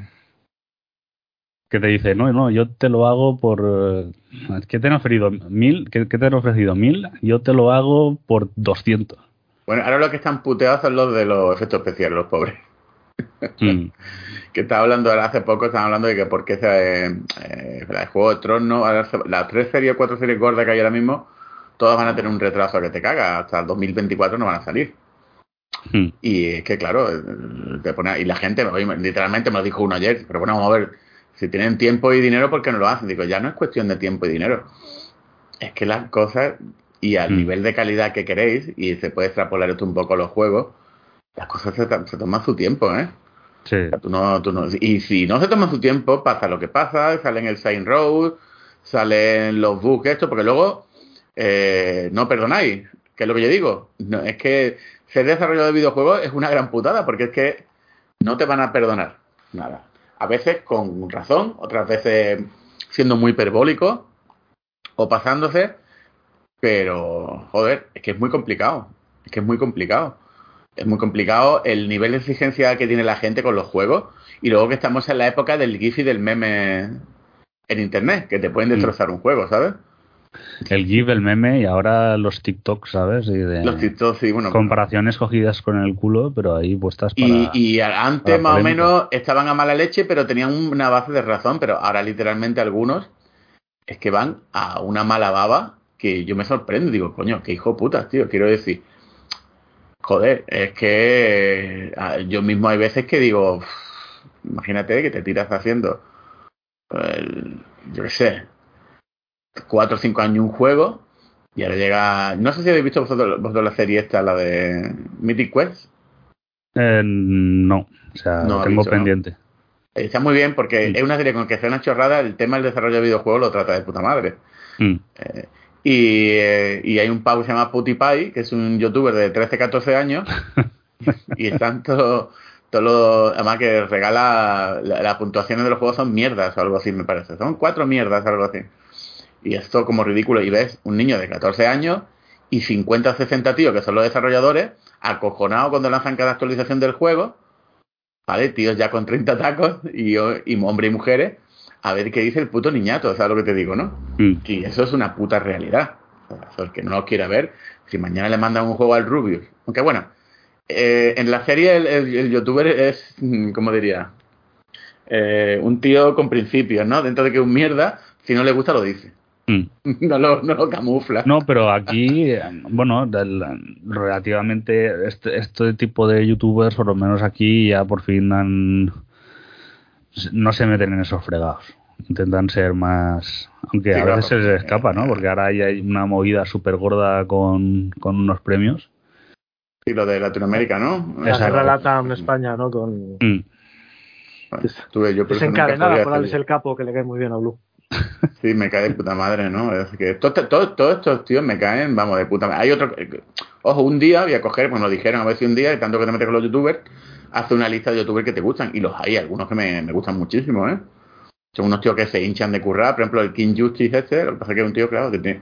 que te dice, no, no, yo te lo hago por, eh, ¿qué te han ofrecido? ¿Mil? ¿Qué, qué te han ofrecido? ¿Mil? Yo te lo hago por 200. Bueno, ahora los que están puteados son los de los efectos especiales, los pobres. Mm. [LAUGHS] que estaba hablando ahora hace poco, estaban hablando de que por qué se, eh, eh, el Juego de Tronos, las tres series, cuatro series gordas que hay ahora mismo, todas van a tener un retraso que te caga, hasta el 2024 no van a salir. Mm. Y es que claro, eh, te pone, y la gente, literalmente me lo dijo uno ayer, pero bueno, vamos a ver, si tienen tiempo y dinero, ¿por qué no lo hacen? Digo, ya no es cuestión de tiempo y dinero, es que las cosas y al Mm. nivel de calidad que queréis, y se puede extrapolar esto un poco a los juegos, las cosas se, toman su tiempo, ¿eh? Sí. O sea, tú no- tú no- y si no se toma su tiempo, pasa lo que pasa, salen el Saint Road, salen los bugs, esto, porque luego eh, no perdonáis, que es lo que yo digo. No, es que ser desarrollador de videojuegos es una gran putada, porque es que no te van a perdonar nada. A veces con razón, otras veces siendo muy hiperbólico o pasándose, pero joder, es que es muy complicado, es que es muy complicado es muy complicado el nivel de exigencia que tiene la gente con los juegos y luego que estamos en la época del GIF y del meme en internet, que te pueden destrozar un juego, ¿sabes? El GIF, el meme y ahora los TikToks, ¿sabes? Y de Los TikToks, sí, bueno. comparaciones cogidas con el culo, pero ahí puestas para... Y, y antes para más o menos estaban a mala leche, pero tenían una base de razón, pero ahora literalmente algunos es que van a una mala baba que yo me sorprendo, digo, coño, qué hijo putas, tío, quiero decir, joder, es que eh, yo mismo hay veces que digo, imagínate que te tiras haciendo, el- yo qué sé, cuatro o cinco años un juego y ahora llega, no sé si habéis visto vosotros, vosotros la serie esta, la de Mythic Quest, Eh, no, o sea, No lo tengo visto, ¿no? pendiente. Está muy bien porque Mm. es una serie con que sea una chorrada, el tema del desarrollo de videojuegos lo trata de puta madre. Mm. Y, eh, y hay un pavo que se llama PewDiePie, que es un youtuber de 13, 14 años, [LAUGHS] y están todos todo los... Además que regala... la- Las puntuaciones de los juegos son mierdas o algo así, me parece. Son cuatro mierdas o algo así. Y esto como ridículo. Y ves un niño de 14 años y 50 o 60 tíos, que son los desarrolladores, acojonados cuando lanzan cada actualización del juego. ¿Vale? Tíos ya con 30 tacos y, y hombres y mujeres. A ver qué dice el puto niñato, ¿sabes lo que te digo, no? Mm. Y eso es una puta realidad. O sea, eso el que no lo quiera ver, si mañana le mandan un juego al Rubius. Aunque bueno, eh, en la serie el, el- el youtuber es, mm, ¿cómo diría? Eh, un tío con principios, ¿no? Dentro de que un mierda, si no le gusta lo dice. Mm. [LAUGHS] No lo, no lo camufla. No, pero aquí, [LAUGHS] bueno, relativamente este, este tipo de youtubers, por lo menos aquí, ya por fin han no se meten en esos fregados. Intentan ser más. Aunque Sí, a claro. veces se les escapa, ¿no? Porque ahora hay- hay una movida súper gorda con, con unos premios. Sí, lo de Latinoamérica, ¿no? La guerra LATAM España, ¿no? Con Mm. Bueno, tuve yo, desencadenada por Alex el Capo, que le cae muy bien a Blue. [LAUGHS] Sí, me cae de puta madre, ¿no? Es que todo- todo- todos estos tíos me caen, vamos, de puta madre. Hay otro. Ojo, un día voy a coger, pues lo dijeron a ver si un día, de tanto que te metes con los youtubers, hace una lista de youtubers que te gustan. Y los hay, algunos que me, me gustan muchísimo, ¿eh? Son unos tíos que se hinchan de currar, por ejemplo, el King Justice este, lo que pasa es que es un tío, claro, que tiene,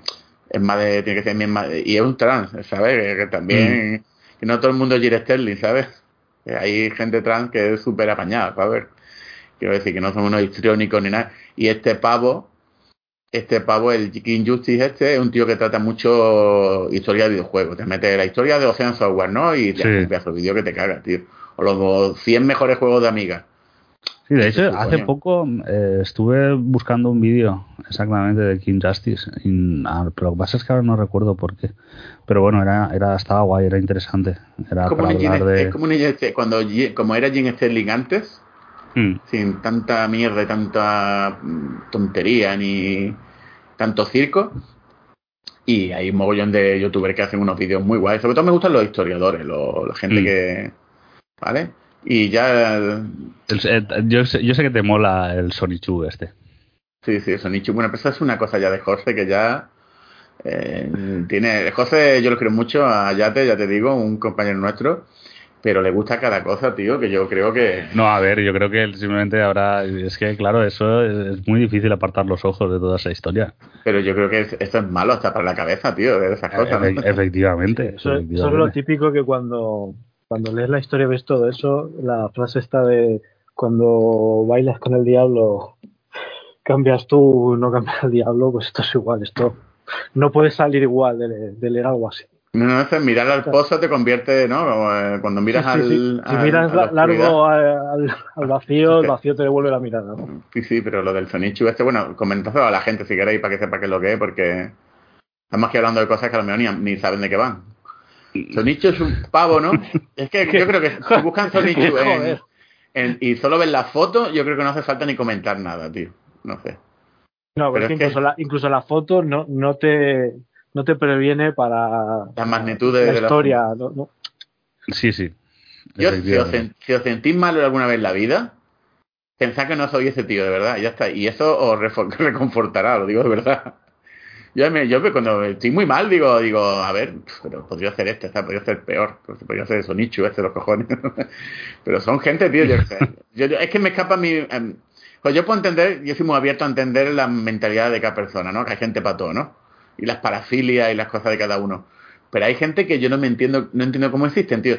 es más de, tiene que ser bien más de- y es un trans, ¿sabes? Que, que también, que no todo el mundo es Jire Sterling, ¿sabes? Que hay gente trans que es súper apañada, ¿sabes? Quiero decir que no son unos histriónicos ni nada. Y este pavo, este pavo, el King Justice este, es un tío que trata mucho historia de videojuegos. Te mete la historia de Ocean Software, ¿no? Y te Sí. hace un pedazo de vídeo que te caga, tío. O los 100 mejores juegos de Amiga. Sí, de hecho, hace coño. poco eh, estuve buscando un vídeo exactamente de King Justice, ah, pero lo que pasa es que ahora no recuerdo por qué. Pero bueno, era, era estaba guay, era interesante. Era como, para hablar de... es como cuando como era Jim Sterling antes, Mm, sin tanta mierda y tanta mm, tontería ni tanto circo. Y hay un mogollón de youtubers que hacen unos vídeos muy guays. Sobre todo me gustan los historiadores, lo- la gente Mm. que. ¿Vale? Y ya. el- yo, sé, yo sé que te mola el Sonichu este. Sí, sí, Sonichu. Bueno, pues eso es una cosa ya de José que ya. eh, tiene. José, yo lo quiero mucho a Yate, ya te digo, un compañero nuestro. Pero le gusta cada cosa, tío, que yo creo que. No, a ver, yo creo que él simplemente ahora... Es que, claro, eso es, es muy difícil apartar los ojos de toda esa historia. Pero yo creo que es- esto es malo hasta para la cabeza, tío, de esas cosas. ¿no? Efe- efectivamente. Eso, eso es lo típico que cuando, cuando lees la historia ves todo eso, la frase está de cuando bailas con el diablo, cambias tú, no cambias el diablo, pues esto es igual, esto no puede salir igual de, de leer algo así. No, no, es mirar al pozo te convierte, ¿no? Eh, cuando miras Sí, sí, sí. al, Si miras la largo al, al vacío, el vacío te devuelve la mirada. ¿no? Sí, sí, pero lo del Sonichu este, bueno, comentáselo a la gente si queréis para que sepa qué es lo que es, porque estamos aquí hablando de cosas que a lo mejor ni, ni saben de qué van. Sonichu es un pavo, ¿no? [LAUGHS] Es que yo creo que si buscan Sonichu en, Joder. en- y solo ven la foto, yo creo que no hace falta ni comentar nada, tío. No sé. No, Pero pero es que es que- incluso, la, incluso la foto no, no te no te previene para La magnitud de- la de la- historia. no- no. Sí, sí. Yo, si os, si os sentís mal alguna vez en la vida, pensad que no soy ese tío, de verdad, y ya está. Y eso os [LAUGHS] reconfortará, lo digo de verdad. Yo, me, yo cuando estoy muy mal, digo, digo, a ver, pero podría ser este, ¿sabes? podría ser peor, pues, podría ser Sonichu, este, los cojones. [LAUGHS] pero son gente, tío, yo. Yo- yo- es que me escapa mi... em, pues yo puedo entender, yo soy muy abierto a entender la mentalidad de cada persona, ¿no? Que hay gente para todo, ¿no? Y las parafilias y las cosas de cada uno. Pero hay gente que yo no me entiendo, no entiendo cómo existen, tío.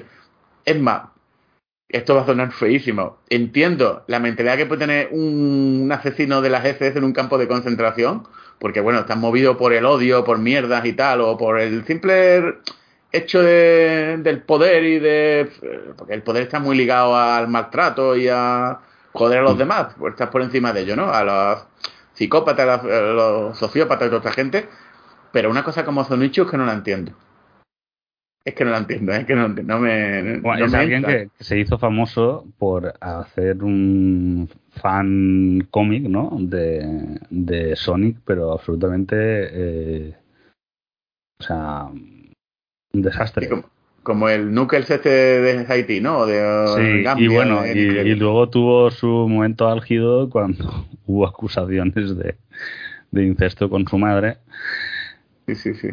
Es más, esto va a sonar feísimo. Entiendo la mentalidad que puede tener un asesino de las SS en un campo de concentración, porque bueno, están movidos por el odio, por mierdas y tal, o por el simple hecho de- del poder y de... Porque el poder está muy ligado al maltrato y a joder a los demás, pues estás por encima de ello, ¿no? A los psicópatas, a los, a los sociópatas y toda esta gente. Pero una cosa como Zonichu es que no la entiendo. Es que no la entiendo, es que no, no me... Bueno, no es me alguien que, se hizo famoso por hacer un fan cómic, ¿no? De, de Sonic, pero absolutamente, eh, o sea, un desastre. Sí, como, como el Knuckles este de Haití, ¿no? De Sí, Gambia, y bueno, de y, Nigeria. y luego tuvo su momento álgido cuando [LAUGHS] hubo acusaciones de, de incesto con su madre. Sí, sí, sí.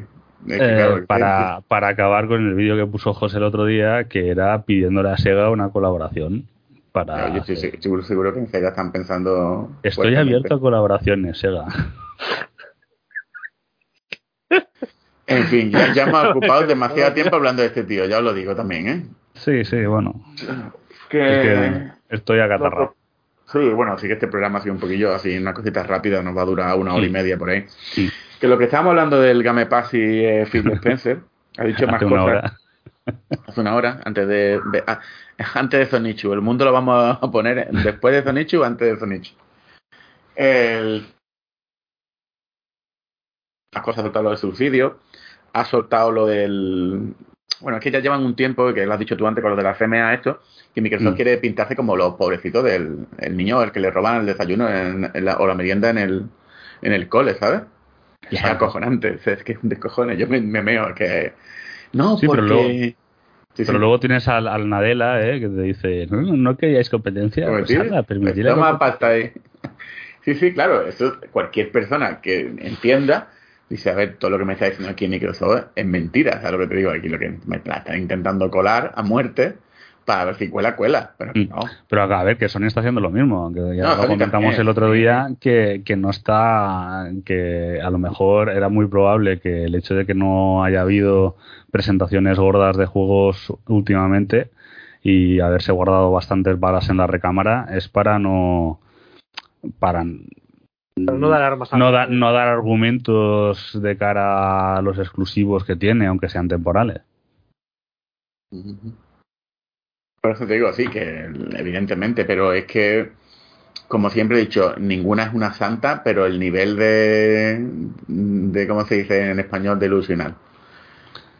Eh, para, para acabar con el vídeo que puso José el otro día, que era pidiéndole a Sega una colaboración. Para yo estoy se- seguro, seguro que en Sega están pensando. Estoy abierto a colaboraciones, Sega. [LAUGHS] En fin, ya, ya hemos ocupado [LAUGHS] demasiado tiempo hablando de este tío, ya os lo digo también, ¿eh? Sí, sí, bueno. Que... es que estoy acatarrado. Sí, bueno, así que este programa ha sido un poquillo así, una cosita rápida, nos va a durar una hora y media por ahí. Sí. Que lo que estábamos hablando del Game Pass y eh, Phil [LAUGHS] Spencer, ha dicho más Hace una cosas. hora. Hace una hora, antes de, de- ah, antes de Sonichu. El mundo lo vamos a poner después de Sonichu, antes de Sonichu. El, las cosas ha soltado lo del subsidio, ha soltado lo del bueno, es que ya llevan un tiempo, que lo has dicho tú antes con lo de la CMA, esto, que Microsoft Mm. quiere pintarse como los pobrecitos del el niño al que le roban el desayuno en, en la- o la merienda en el, en el cole, ¿sabes? Y es acojonante, o es que es un descojone, yo me, me meo, que... No, Sí, pero porque... luego- Sí, Pero sí. luego tienes al, al Nadella, ¿eh? que te dice, no, no queríais competencia, pues Permitir, hala, permitid la toma competencia". pasta ahí. Sí, sí, claro, eso cualquier persona que entienda dice, a ver, todo lo que me está diciendo aquí Microsoft es mentira, ¿sabes lo que te digo? Aquí lo que me la están intentando colar a muerte para ver si cuela, cuela, pero Mm. no. Pero acá, a ver, que Sony está haciendo lo mismo, que ya No, lo Sony comentamos también, el otro día, que, que no está, que a lo mejor era muy probable que el hecho de que no haya habido presentaciones gordas de juegos últimamente y haberse guardado bastantes balas en la recámara es para no para Pero no dar armas a no, da- no dar argumentos de cara a los exclusivos que tiene, aunque sean temporales. Ujú. Por eso te digo, sí, que evidentemente, pero es que, como siempre he dicho, ninguna es una santa, pero el nivel de, de ¿cómo se dice en español? De ilusional.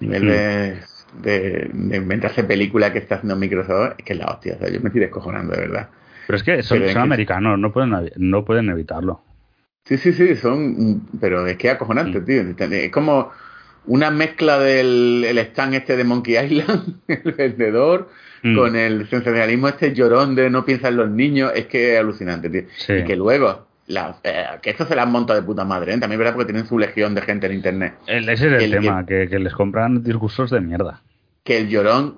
Nivel Mm. de, de, de inventarse película que está haciendo Microsoft, es que es la hostia, o sea, yo me estoy descojonando, de verdad. Pero es que son, son que- americanos, no pueden, no pueden evitarlo. Sí, sí, sí, son, pero es que es acojonante, Mm. tío. Es como una mezcla del el stand este de Monkey Island, [LAUGHS] el vendedor, Mm. con el sensacionalismo este llorón de no piensa en los niños, es que es alucinante, tío. Sí. Y que luego, la, eh, que esto se la han montado de puta madre, ¿eh? también es verdad porque tienen su legión de gente en internet. El- ese es el, El- tema, que, que les compran discursos de mierda. Que el llorón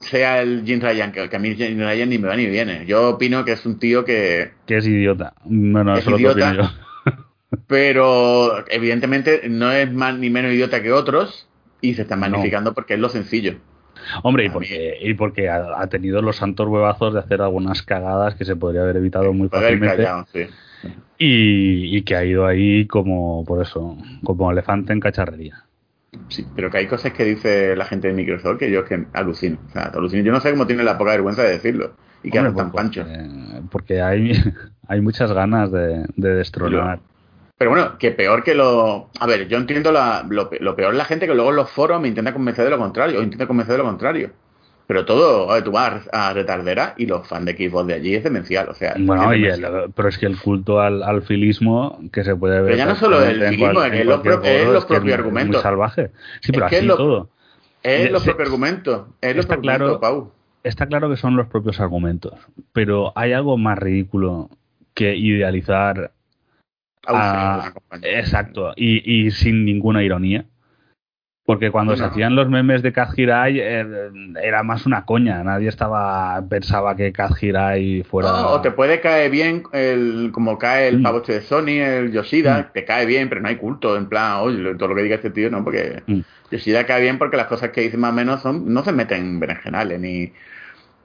sea el Jim Ryan, que, que a mí Jim Ryan ni me va ni viene. Yo opino que es un tío que, Que es idiota. Bueno, Es eso lo idiota. opino yo. [LAUGHS] pero evidentemente no es más ni menos idiota que otros y se está No. magnificando porque es lo sencillo. Hombre, y porque, y porque ha, ha tenido los santos huevazos de hacer algunas cagadas que se podría haber evitado muy fácilmente. callado, sí. Y, y que ha ido ahí como, por eso, como elefante en cacharrería. Sí, pero que hay cosas que dice la gente de Microsoft que yo es que alucino. O sea, alucino. Yo no sé cómo tiene la poca vergüenza de decirlo. Y que hacen tan porque, panchos. porque hay, [LAUGHS] hay muchas ganas de, de destronar. Pero bueno, que peor que lo... A ver, yo entiendo la, lo, pe- lo peor la gente que luego en los foros me intenta convencer de lo contrario, o intenta convencer de lo contrario. Pero todo, a ver, tú vas a retardera y los fans de Xbox de allí es demencial, o sea... Bueno, es y el- pero es que el culto al, al filismo que se puede ver. Pero ya no solo el filismo, cual- es es lo pro- es los propios argumentos. Muy salvaje. Sí, pero Es así es lo- todo. Es los propios argumentos, es los está propios claro- Pau. Está claro que son los propios argumentos, pero hay algo más ridículo que idealizar Au, a- sí, una compañía. Exacto, y, y sin ninguna ironía. Porque cuando se No. hacían los memes de Kaz Hirai eh, era más una coña, nadie estaba pensaba que Kaz Hirai fuera... No, o te puede caer bien el, como cae el Mm. pavo de Sony, el Yoshida, Mm. te cae bien, pero no hay culto, en plan, oye, todo lo que diga este tío, no, porque Mm. Yoshida cae bien porque las cosas que dice más o menos son, no se meten en berenjenales, ni...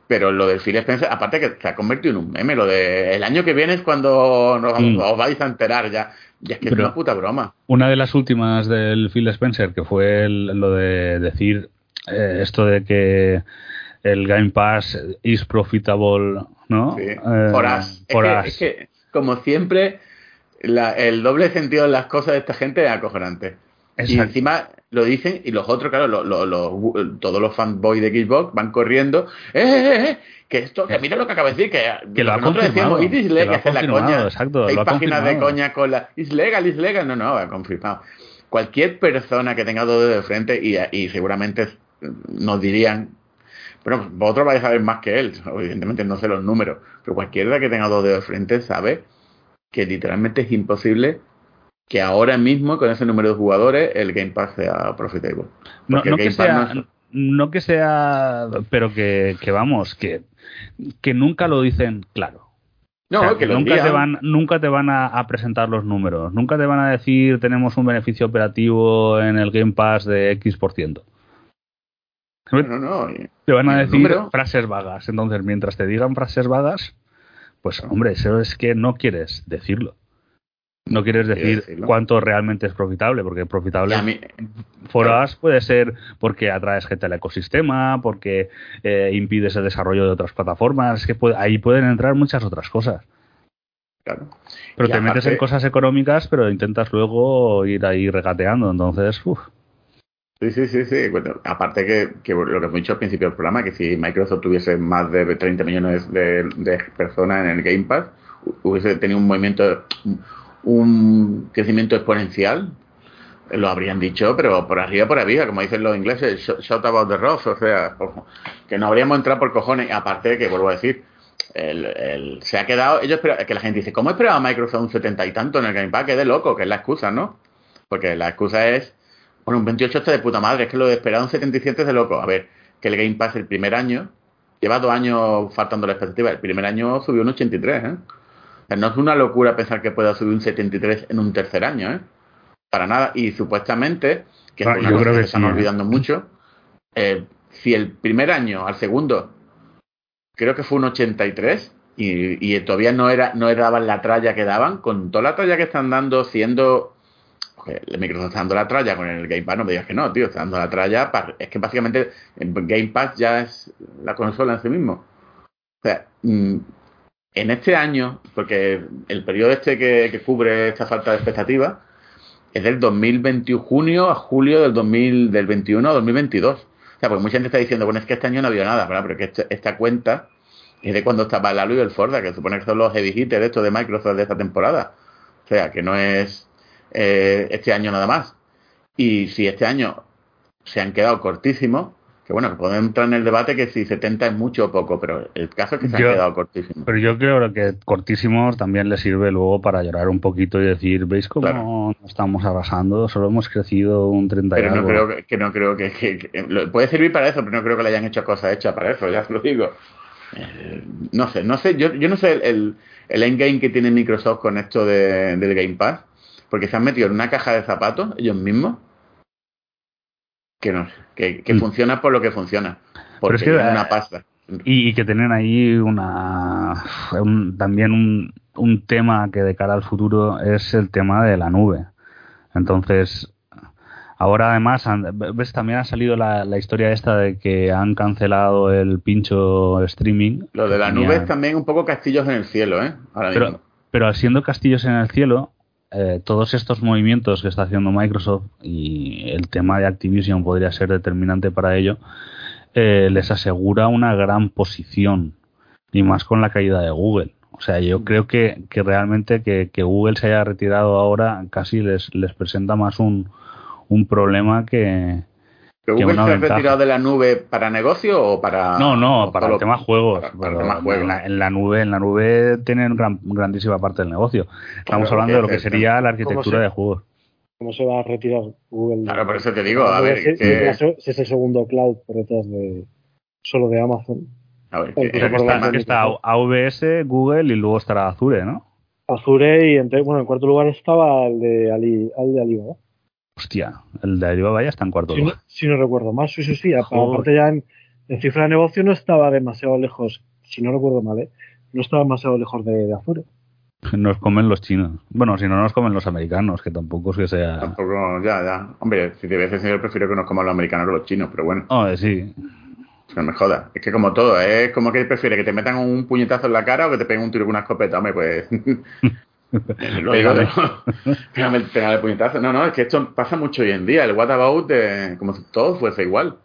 Pero lo del Phil Spencer, aparte que se ha convertido en un meme, lo de el año que viene es cuando nos, Mm. os vais a enterar ya, ya es que Pero- es una puta broma. Una de las últimas del Phil Spencer, que fue el- lo de decir eh, esto de que el Game Pass is profitable, ¿no? Sí. Eh, For us. Es for que- us. es que, como siempre, la- el doble sentido de las cosas de esta gente es acojonante. Y Exacto. encima lo dicen y los otros, claro, lo- lo- lo- todos los fanboys de Xbox van corriendo. ¡Eh, eh, eh! Que esto, que mira lo que acaba de decir, que, Que lo nosotros decíamos, "It is que lo legal", ha la coña. exacto, Seis lo ha páginas de coña con la is legal, is legal. No, no, ha confirmado. Cualquier persona que tenga dos dedos de frente y, y seguramente nos dirían bueno, vosotros vais a saber más que él, evidentemente no sé los números, pero cualquiera que tenga dos dedos de frente sabe que literalmente es imposible que ahora mismo con ese número de jugadores el Game Pass sea profitable. No, no que sea, no que sea, pero que, que vamos, que, que nunca lo dicen claro. No, O sea, que lo nunca te van, nunca te van a, a presentar los números, nunca te van a decir tenemos un beneficio operativo en el Game Pass de X por ciento. No, no, no. Te van ¿Y a decir número? frases vagas. Entonces, mientras te digan frases vagas, pues hombre, eso es que no quieres decirlo. No quieres decir cuánto realmente es profitable, porque profitable mí- For claro. Us puede ser porque atraes gente al ecosistema, porque eh, impides el desarrollo de otras plataformas, es que puede- ahí pueden entrar muchas otras cosas. claro. Pero Y te metes en aparte- cosas económicas, pero intentas luego ir ahí regateando, entonces, uff. Sí, sí, sí, sí. Bueno, aparte que, que lo que hemos dicho al principio del programa, que si Microsoft tuviese más de 30 millones de, de personas en el Game Pass, hubiese tenido un movimiento, un crecimiento exponencial, lo habrían dicho, pero por arriba, por arriba, como dicen los ingleses, shout about the rocks, o sea, que no habríamos entrado por cojones. Aparte que, vuelvo a decir, el, el, se ha quedado, ellos que la gente dice, ¿cómo esperaba Microsoft un 70 y tanto en el Game Pass? Que de loco, que es la excusa, ¿no? Porque la excusa es, bueno, un 28 está de puta madre, es que lo de esperar un 77 es de loco. A ver, que el Game Pass el primer año, lleva dos años faltando la expectativa, el primer año subió un 83, ¿eh? No es una locura pensar que pueda subir un 73 en un tercer año, ¿eh? Para nada. Y supuestamente, que es Ah, una yo cosa creo que que se están sí, ¿eh? olvidando mucho, eh, si el primer año al segundo creo que fue un 83 y, y todavía no era no daban la tralla que daban con toda la tralla que están dando siendo el Microsoft está dando la tralla con el Game Pass no me digas que no tío está dando la tralla para- es que básicamente el Game Pass ya es la consola en sí mismo o sea mm, en este año porque el periodo este que, cubre esta falta de expectativa es del 2021 junio a julio del 2000 del 21 a 2022 o sea, porque mucha gente está diciendo, bueno, es que este año no ha habido nada, ¿verdad? Pero que este- esta cuenta es de cuando estaba el Halo y el Forza, que supone que son los heavy hitters estos de Microsoft de esta temporada. O sea, que no es eh, este año nada más. Y si este año se han quedado cortísimos, que bueno, que podemos entrar en el debate que si 70 es mucho o poco, pero el caso es que se Yo- han quedado cortísimos. Pero yo creo que cortísimos también le sirve luego para llorar un poquito y decir, ¿veis cómo Claro. no estamos arrasando? Solo hemos crecido un 30 y Pero no algo". creo que, que no creo que, que- que- lo- puede servir para eso, pero no creo que le hayan hecho cosas hechas para eso, ya os lo digo. Eh, no sé, no sé, yo, yo no sé el, el endgame que tiene Microsoft con esto de- del Game Pass, porque se han metido en una caja de zapatos ellos mismos que no que, que Mm. funciona por lo que funciona, porque es que, es eh, una pasta. Y, y que tienen ahí una un- también un, un tema que de cara al futuro es el tema de la nube. Entonces, ahora además, ves, también ha salido la, la historia esta de que han cancelado el pincho streaming. Lo de la nube es también un poco castillos en el cielo, ¿eh? Ahora mismo. pero, pero siendo castillos en el cielo, eh, todos estos movimientos que está haciendo Microsoft y el tema de Activision podría ser determinante para ello, eh, les asegura una gran posición y más con la caída de Google. O sea, yo creo que, que realmente que, que Google se haya retirado ahora casi les, les presenta más un, un problema que... ¿Pero que Google una se ha retirado de la nube para negocio o para.? No, no, para el tema juegos. para- para el tema juegos. En, la, en la nube, en la nube tienen gran, grandísima parte del negocio. Estamos Claro, hablando de lo que es- sería la arquitectura se- de juegos. ¿Cómo se va a retirar Google? Claro, por eso te digo, a ver, Si, que- si es el segundo cloud por detrás de solo de Amazon. A ver, Pues que- por la- está está AWS, Google y luego estará Azure, ¿no? Azure y en, te- bueno, en cuarto lugar estaba el de, Ali, el de Alibaba. Hostia, el de Alibaba ya está en cuarto Si no, lugar. si no recuerdo mal, sí, sí, sí. Aparte ya en, en cifra de negocio no estaba demasiado lejos, si no recuerdo mal, ¿eh? no estaba demasiado lejos de, de Azure. [LAUGHS] Nos comen los chinos. Bueno, si no nos comen los americanos, que tampoco es que sea... Tampoco, ya, ya. Hombre, si te ves el señor, prefiero que nos coman los americanos que los chinos, pero bueno, Oh, sí. no me jodas. Es que como todo, es como que prefiere que te metan un puñetazo en la cara o que te peguen un tiro con una escopeta. Hombre, pues. Pégale el puñetazo. No, no, es que esto pasa mucho hoy en día. El what about, de, como si todo fuese igual.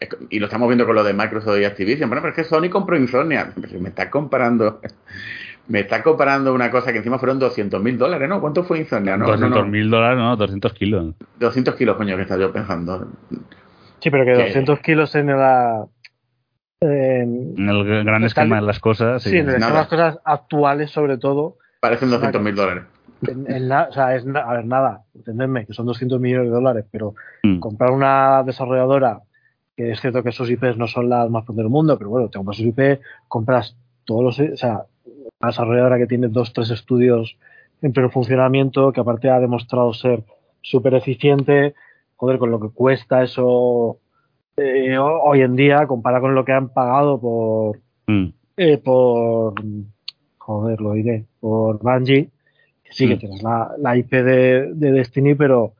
Es y lo estamos viendo con lo de Microsoft y Activision. Bueno, pero es que Sony compró Insomnia. Me está comparando. [LAUGHS] Me está comparando una cosa que encima fueron 200 mil dólares, ¿no? ¿Cuánto fue Insomnia? No, no, 200 no. mil dólares, no, 200 kilos. 200 kilos, coño, que estaba yo pensando. Sí, pero que Que- 200 kilos en la. En, En el gran esquema de las cosas, sí. sí, en el- nada. son las cosas actuales, sobre todo. Parecen 200 mil dólares. En, en na- o sea, es a ver, nada, entendedme, que son 200 millones de dólares, pero Mm. comprar una desarrolladora, que es cierto que sus IPs no son las más fuertes del mundo, pero bueno, te compras sus IP, compras todos los. O sea, una desarrolladora que tiene dos, tres estudios en pleno funcionamiento, que aparte ha demostrado ser súper eficiente, joder, con lo que cuesta eso eh, ho- hoy en día, comparado con lo que han pagado por. Mm. eh, por. Joder, lo diré, por Bungie, que sí que Mm. tienes la, la IP de, de Destiny, pero.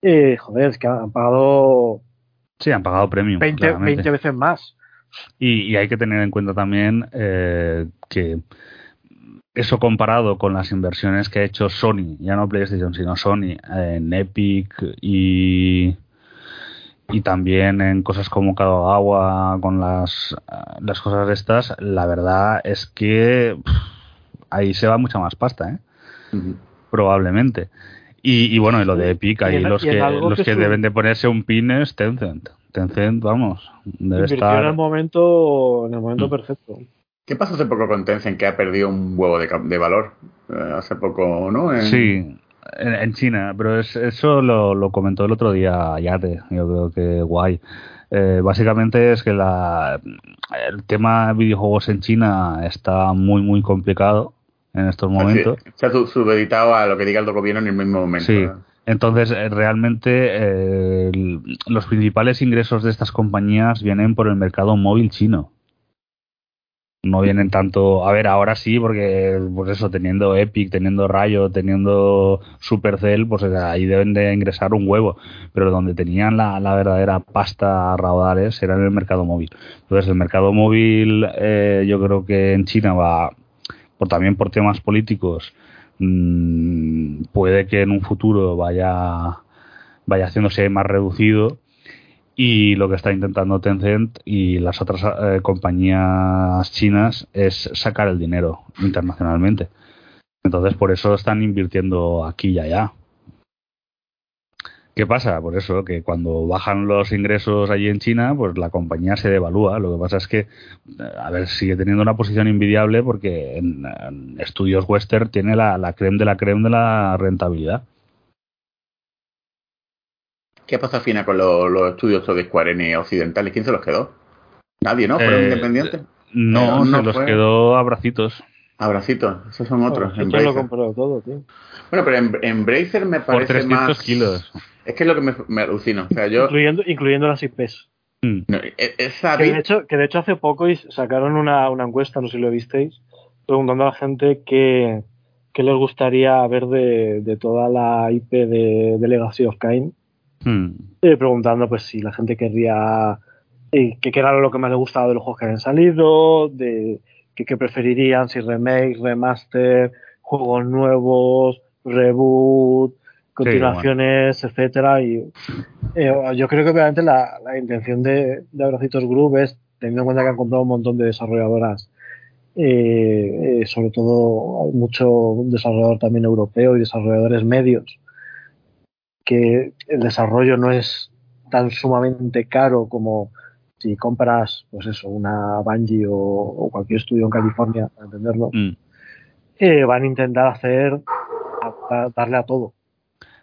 Eh, joder, es que han pagado Sí, han pagado premium. 20, claramente. 20 veces más. Y, y hay que tener en cuenta también eh, que eso comparado con las inversiones que ha hecho Sony, ya no PlayStation, sino Sony, en Epic y, y también en cosas como Kadogawa, con las, las cosas de estas, la verdad es que pff, ahí se va mucha más pasta, ¿eh? Probablemente. Y, y bueno, y lo de Epic, Y ahí los que, los que deben de ponerse un pin es Tencent. Tencent, vamos, debe Invirtió en el estar... momento, en el momento Mm. perfecto. ¿Qué pasó hace poco con Tencent que ha perdido un huevo de, valor? Eh, hace poco, ¿no? En- Sí, en, en China, pero es, eso lo, lo comentó el otro día Yate, yo creo que guay. Eh, básicamente es que la, el tema de videojuegos en China está muy, muy complicado en estos momentos. Se ha su- subeditado a lo que diga el gobierno en el mismo momento. Sí. Entonces, eh, realmente eh, los principales ingresos de estas compañías vienen por el mercado móvil chino. No vienen tanto, a ver, ahora sí, porque pues eso, teniendo Epic, teniendo Rayo, teniendo Supercell, pues ahí deben de ingresar un huevo. Pero donde tenían la, la verdadera pasta a raudales era en el mercado móvil. Entonces, el mercado móvil, eh, yo creo que en China va, por también por temas políticos, mm, puede que en un futuro vaya vaya haciéndose más reducido y lo que está intentando Tencent y las otras eh, compañías chinas es sacar el dinero internacionalmente. Entonces por eso están invirtiendo aquí y allá. ¿Qué pasa? Por eso que cuando bajan los ingresos allí en China, pues la compañía se devalúa. Lo que pasa es que, eh, a ver, sigue teniendo una posición invidiable porque en, estudios western tiene la, la creme de la creme de la rentabilidad. ¿Qué pasó al final con los, los estudios de Square Enix occidentales? ¿Quién se los quedó? Nadie, ¿no? ¿Fueron Eh, independientes? No, Pero no se los fue- quedó a bracitos. Abracitos, esos son otros. Bueno, ¿quién lo compró todo, tío? Bueno, pero en, Embracer me Por parece 300 más... kilos. Es que es lo que me, me alucino. O sea, yo... Incluyendo, incluyendo las IPs. Mm. no, e- esa Que de, hecho, que de hecho hace poco sacaron una, una encuesta, no sé si lo visteis, preguntando a la gente qué, qué les gustaría ver de, de toda la IP de, de Legacy of Kain. Mm. eh, preguntando pues si la gente querría eh, que qué era lo que más le gustaba de los juegos que habían salido, de que qué preferirían, si remake, remaster, juegos nuevos, reboot, continuaciones, etcétera y eh, yo creo que obviamente la, la intención de, de Abracitos Group es teniendo en cuenta que han comprado un montón de desarrolladoras eh, eh, sobre todo mucho desarrollador también europeo y desarrolladores medios que el desarrollo no es tan sumamente caro como si compras, pues eso, una Bungie o, o cualquier estudio en California, para entenderlo, Mm. eh, van a intentar hacer, a- a darle a todo.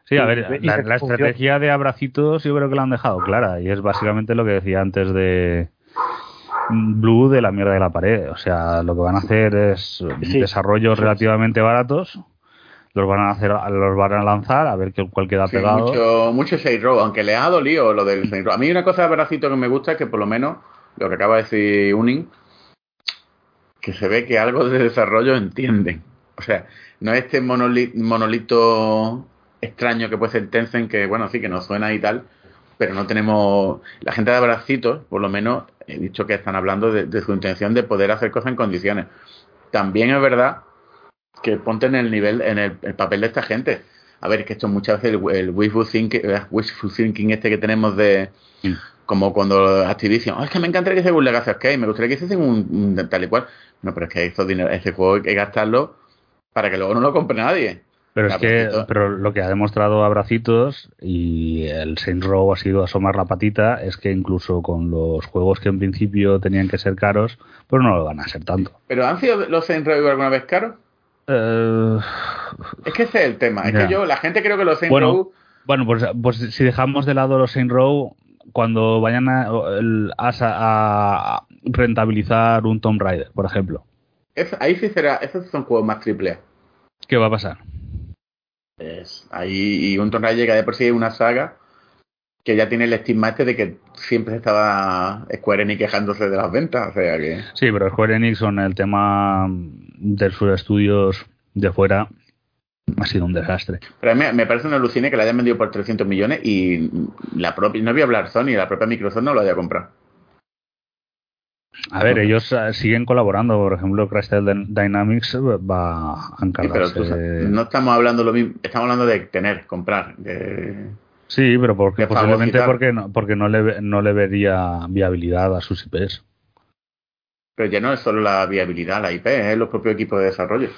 Sí, a ver, la, estrategia de abracitos yo creo que la han dejado clara y es básicamente lo que decía antes de Blue de la mierda de la pared. O sea, lo que van a hacer es Sí. desarrollos relativamente baratos, los van a hacer, los van a lanzar a ver qué, cuál queda Sí, pegado. mucho, mucho Saints Row, aunque le ha dolido lo del Saints Row. A mí una cosa de Bracito que me gusta es que por lo menos, lo que acaba de decir Uning, que se ve que algo de desarrollo entienden. O sea, no es este monoli- monolito extraño que puede ser Tencent, que bueno, sí que nos suena y tal, pero no tenemos... La gente de Abracitos, por lo menos, he dicho que están hablando de, de su intención de poder hacer cosas en condiciones. También es verdad que ponte en el nivel, en el, el papel de esta gente. A ver, es que esto muchas veces el, el wishful, thinking, wishful thinking este que tenemos de... Mm. Como cuando Activision, "Oh, es que me encantaría que se un Legacy of Kain, me gustaría que hiciesen un, un tal y cual. No, pero es que esto ese juego hay que gastarlo para que luego no lo compre nadie. Pero es que, Abracitos. pero lo que ha demostrado Abracitos y el Saints Row ha sido asomar la patita es que incluso con los juegos que en principio tenían que ser caros, pues no lo van a ser tanto. Pero ¿han sido los Saints Row alguna vez caros? Eh, Es que ese es el tema. Es que yo, la gente creo que los Saints Bueno, Row Bueno, pues, pues si dejamos de lado los Saint Row, cuando vayan a, a, a rentabilizar un Tomb Raider, por ejemplo, es- ahí sí será, esos son juegos más triple A. ¿qué va a pasar? Es, ahí, y un Tomb Raider que de por sí es una saga que ya tiene el estigma este de que siempre estaba Square Enix quejándose de las ventas. O sea que. Sí, pero Square Enix con el tema de sus estudios de fuera ha sido un desastre. Pero a mí me parece una alucine que la hayan vendido por 300 millones y la propia, no voy a hablar Sony, la propia Microsoft no lo haya comprado. A ver, ellos eh, siguen colaborando. Por ejemplo, Crystal Dy- Dynamics va a Sí, pero encargarse. tú no estamos hablando lo mismo, estamos hablando de tener, comprar. de- Sí, pero porque posiblemente porque no, porque no le ve- no le vería viabilidad a sus IPs. Pero ya no es solo la viabilidad, la IP, es los propios equipos de desarrollo.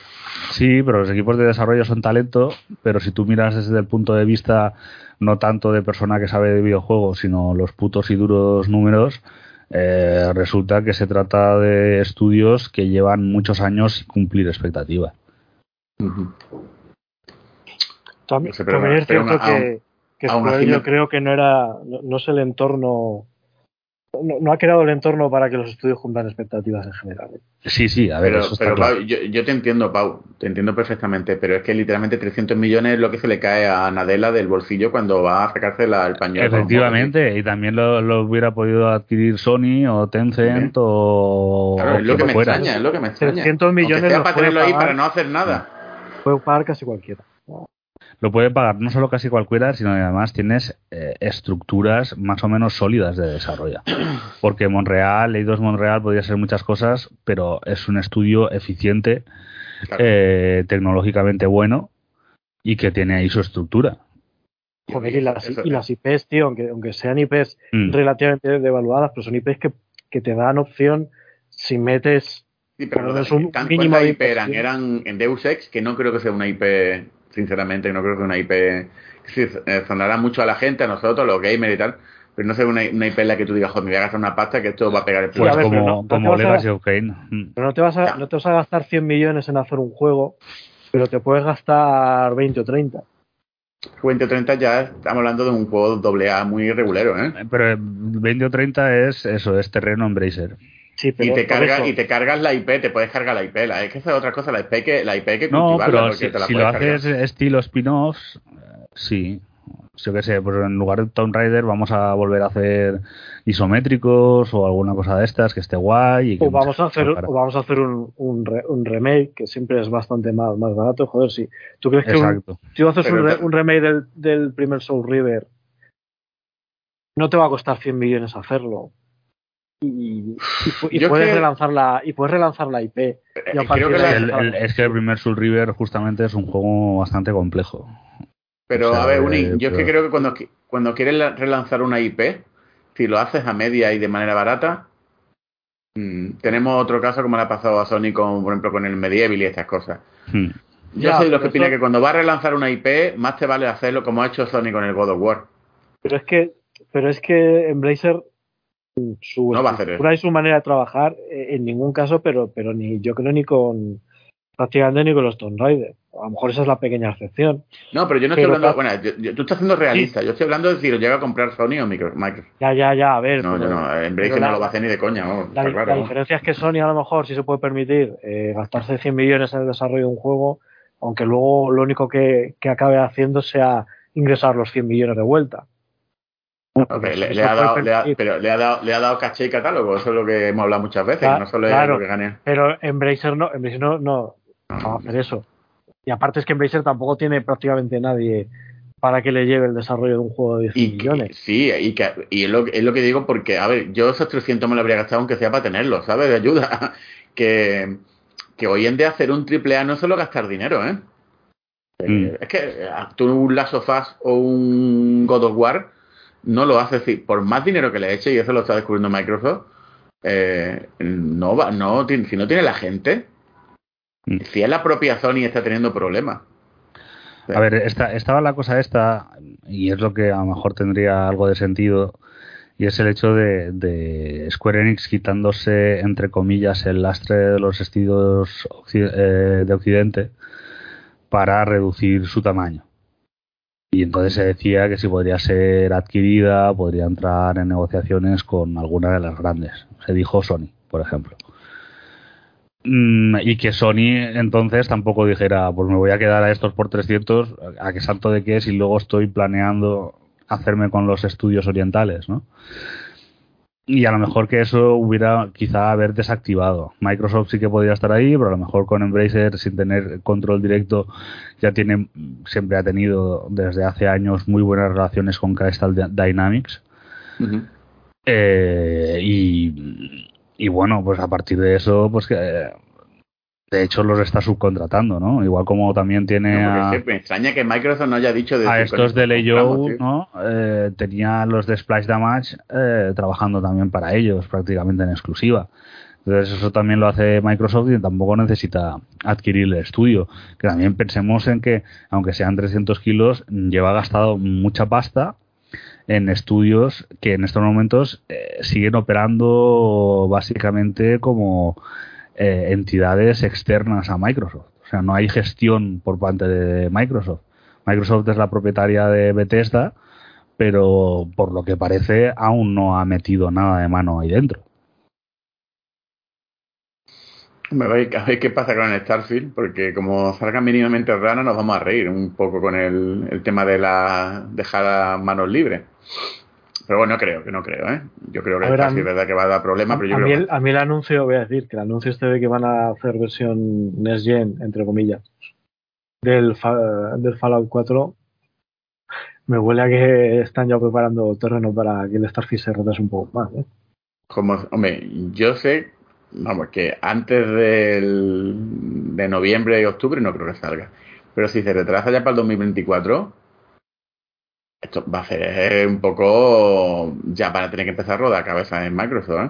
Sí, pero los equipos de desarrollo son talento, pero si tú miras desde el punto de vista no tanto de persona que sabe de videojuegos, sino los putos y duros números, eh, resulta que se trata de estudios que llevan muchos años sin cumplir expectativas. Ujú. También, es cierto aún- que, que así yo creo que no era, no, no es el entorno, no, no ha creado el entorno para que los estudios cumplan expectativas en general. ¿eh? Sí, sí, a ver, Pero, eso está pero claro. Pau, yo, yo te entiendo, Pau, te entiendo perfectamente, pero es que literalmente 300 millones es lo que se le cae a Nadella del bolsillo cuando va a sacarse la- el pañuelo. Efectivamente, y también lo, lo hubiera podido adquirir Sony o Tencent o. Claro, es lo que me fuera. extraña, es lo que me extraña. 300 millones sea los para tenerlo ahí para no hacer nada. Puede pagar casi cualquiera. Lo puede pagar no solo casi cualquiera, sino que además tienes eh, estructuras más o menos sólidas de desarrollo. [CLEARS THROAT] Porque Monreal, Eidos Monreal podría ser muchas cosas, pero es un estudio eficiente, Claro. eh, tecnológicamente bueno y que tiene ahí su estructura. Joder, y las, Eso- y las IPs, tío, aunque, aunque sean IPs Mm. relativamente devaluadas, pero son IPs que, que te dan opción si metes Sí, pero no, un ¿cuántas mínimo de IP eran? Eran en Deus Ex, que no creo que sea una IP, sinceramente, no creo que una IP que sí, eh, sonará mucho a la gente, a nosotros, los gamers y tal, pero no sé una, una IP en la que tú digas, joder, me voy a gastar una pasta que esto va a pegar el Pues como, no- como a- Legacy of Kain. Mm. Pero no te, vas a, no te vas a gastar 100 millones en hacer un juego, pero te puedes gastar 20 o 30. 20 o 30 ya estamos hablando de un juego doble A muy regulero, ¿eh? Pero eh, 20 o 30 es eso, es terreno Embracer. Sí, pero Y te, cargas, y te cargas la IP, te puedes cargar la IP. La, es que esa es otra cosa, la IP que, la IP que No, cultivarla, pero si, te la si lo cargar. haces estilo spin-offs, eh, sí. Yo qué sé, pues en lugar de Tomb Raider vamos a volver a hacer isométricos o alguna cosa de estas que esté guay. Y que o vamos a hacer, o vamos a hacer un, un, re- un remake que siempre es bastante más, más barato. Joder, si tú crees que un- Exacto. si tú haces Pero un, re- un remake del, del primer Soul River, no te va a costar 100 millones hacerlo. Y, puedes que- relanzar la y puedes relanzar la IP. Eh, y a creo partir que de la- ahí El- empezar. el- es que el primer Soul River justamente es un juego bastante complejo. Pero O sea, a ver, eh, Uni, yo es que creo que cuando, cuando quieres la- relanzar una IP, si lo haces a media y de manera barata, mm, tenemos otro caso como le ha pasado a Sony con, por ejemplo, con el Medieval y estas cosas. Hmm. Yo Ya, soy de los que opina eso- que cuando va a relanzar una IP, más te vale hacerlo como ha hecho Sony con el God of War. Pero es que, pero es que Embracer su No va a hacer estructura y su manera de trabajar eh, en ningún caso, pero, pero ni yo creo ni con prácticamente ni con los Tomb Raider. A lo mejor esa es la pequeña excepción. No, pero yo no Pero estoy hablando, bueno, yo- yo- tú estás siendo realista, yo estoy hablando de si lo llega a comprar Sony o Micro- Microsoft. Ya, ya, ya, a ver. No, pero- yo no, en la- no lo va a hacer ni de coña, vamos, La, la claro. ¿no? diferencia es que Sony a lo mejor sí se puede permitir eh, gastarse 100 millones en el desarrollo de un juego, aunque luego lo único que, que acabe haciendo sea ingresar los 100 millones de vuelta. [LAUGHS] Le, le ha dado, le ha- pero le ha dado, le ha dado caché y catálogo, eso es lo que hemos hablado muchas veces, Claro, no solo es claro. lo que gane. Pero Embracer no, Embracer no, no, no va a hacer eso. Y aparte es que Embracer tampoco tiene prácticamente nadie para que le lleve el desarrollo de un juego de 10 Y que- millones. sí, y, que, y es, lo, es lo que digo porque, a ver, yo esos 300 me lo habría gastado aunque sea para tenerlo, ¿sabes? De ayuda. [LAUGHS] que, que hoy en día hacer un triple A no es solo gastar dinero, ¿eh? Eh, Mm. Es que eh, tú un Last of Us o un God of War no lo haces, si- por más dinero que le eche, y eso lo está descubriendo Microsoft, eh, no va, no, si no tiene la gente, Mm. si es la propia Sony está teniendo problemas. A ver, esta, estaba la cosa esta, y es lo que a lo mejor tendría algo de sentido, y es el hecho de, de Square Enix quitándose, entre comillas, el lastre de los estudios eh, de Occidente para reducir su tamaño. Y entonces se decía que si podría ser adquirida, podría entrar en negociaciones con alguna de las grandes. Se dijo Sony, por ejemplo. Mm, y que Sony entonces tampoco dijera, pues me voy a quedar a estos por 300, a qué salto de qué si luego estoy planeando hacerme con los estudios orientales, ¿no? Y a lo mejor que eso hubiera quizá haber desactivado. Microsoft sí que podría estar ahí, pero a lo mejor con Embracer sin tener control directo ya tiene, siempre ha tenido desde hace años muy buenas relaciones con Crystal Dynamics. Eh, y, y bueno, pues a partir de eso, pues que eh, De hecho, los está subcontratando, ¿no? Igual como también tiene No, a, me extraña que Microsoft no haya dicho de a estos de tío. ¿no? Eh, tenía los de Splash Damage eh, trabajando también para ellos, prácticamente en exclusiva. Entonces eso también lo hace Microsoft y tampoco necesita adquirir el estudio. Que también pensemos en que, aunque sean 300 kilos, lleva gastado mucha pasta en estudios que en estos momentos eh, siguen operando básicamente como eh, entidades externas a Microsoft. O sea, no hay gestión por parte de Microsoft. Microsoft es la propietaria de Bethesda, pero por lo que parece aún no ha metido nada de mano ahí dentro. Me voy a ver qué pasa con el Starfield, porque como salga mínimamente rana nos vamos a reír un poco con el, tema de la dejar manos libres. Pero bueno, no creo, que no creo, ¿eh? Yo creo que ver, es verdad que va a dar problemas, pero yo a, creo mí que... el, a mí el anuncio, voy a decir, que el anuncio este de que van a hacer versión Next Gen, entre comillas, del, del Fallout 4, me huele a que están ya preparando terreno para que el Starfield se retrase un poco más. ¿eh? Como, hombre, yo sé, vamos, que antes del, de noviembre y octubre no creo que salga. Pero si se retrasa ya para el 2024, esto va a ser un poco ya para tener que empezar a rodar cabeza en Microsoft, ¿eh?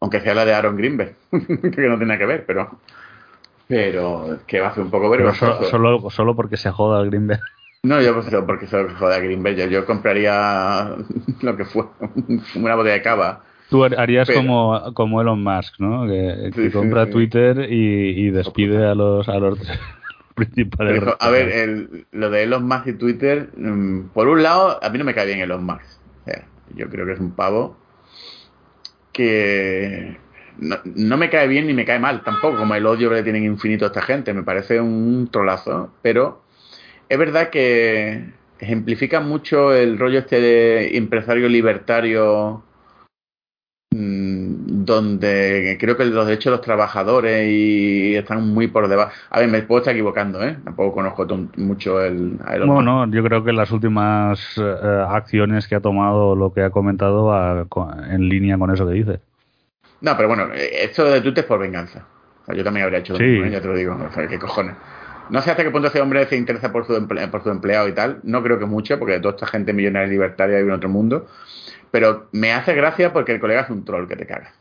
Aunque sea la de Aaron Greenberg, [LAUGHS] que no tiene que ver, pero pero que va a ser un poco Pero vergonzoso. so- solo, solo porque se joda el Greenberg. [LAUGHS] No, yo pues, porque soy joder a Greenberg, yo, yo compraría [LAUGHS] lo que fue, una botella de cava. Tú har- harías Pero- como, como Elon Musk, ¿no? Que, que Sí, sí, compra sí. Twitter y, y despide a los, a los principales. Pero, a ver, el- lo de Elon Musk y Twitter, mm, por un lado, a mí no me cae bien Elon Musk. O sea, yo creo que es un pavo que no, no me cae bien ni me cae mal tampoco, como el odio que le tienen infinito a esta gente. Me parece un trolazo, pero es verdad que ejemplifica mucho el rollo este de empresario libertario mm, donde creo que los derechos de los trabajadores y están muy por debajo. A ver, me puedo estar equivocando, ¿eh? Tampoco conozco mucho el, Musk. Bueno, yo creo que las últimas eh, acciones que ha tomado, lo que ha comentado, va en línea con eso que dice. No, pero bueno, eh, esto de Twitter es por venganza. O sea, yo también habría hecho lo Sí. mismo, ¿eh? ya te lo digo. O sea, qué cojones. No sé hasta qué punto ese hombre se interesa por su, emple- por su empleado y tal. No creo que mucho, porque toda esta gente millonaria y libertaria vive en otro mundo. Pero me hace gracia porque el colega es un troll que te cagas.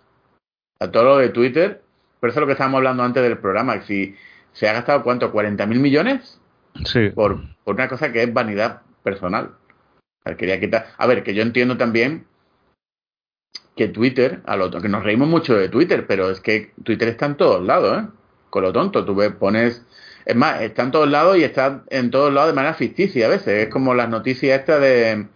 A todo lo de Twitter, pero eso es lo que estábamos hablando antes del programa. que Si se ha gastado, ¿cuánto? ¿40 mil millones? Sí. por, por una cosa que es vanidad personal. O sea, quería quitar. A ver, que yo entiendo también que Twitter, a lo que nos reímos mucho de Twitter, pero es que Twitter está en todos lados, ¿eh? Con lo tonto, tú ves, pones. Es más, está en todos lados y está en todos lados de manera ficticia a veces. Es como las noticias estas de.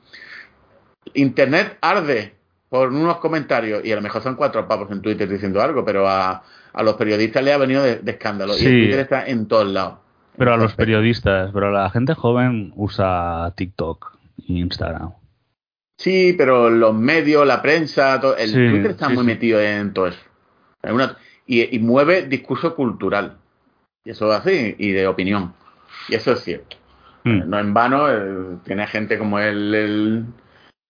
Internet arde por unos comentarios y a lo mejor son cuatro pavos en Twitter diciendo algo, pero a, a los periodistas le ha venido de, de escándalo. Y el Twitter está en todos lados. Pero a los periodistas, pero la gente joven usa TikTok e Instagram. Sí, pero los medios, la prensa, todo, el Sí, Twitter está sí, muy sí. metido en todo eso. En una- y, y mueve discurso cultural. Y eso es así, y de opinión. Y eso es cierto. Mm. No en vano, eh, tiene gente como el, el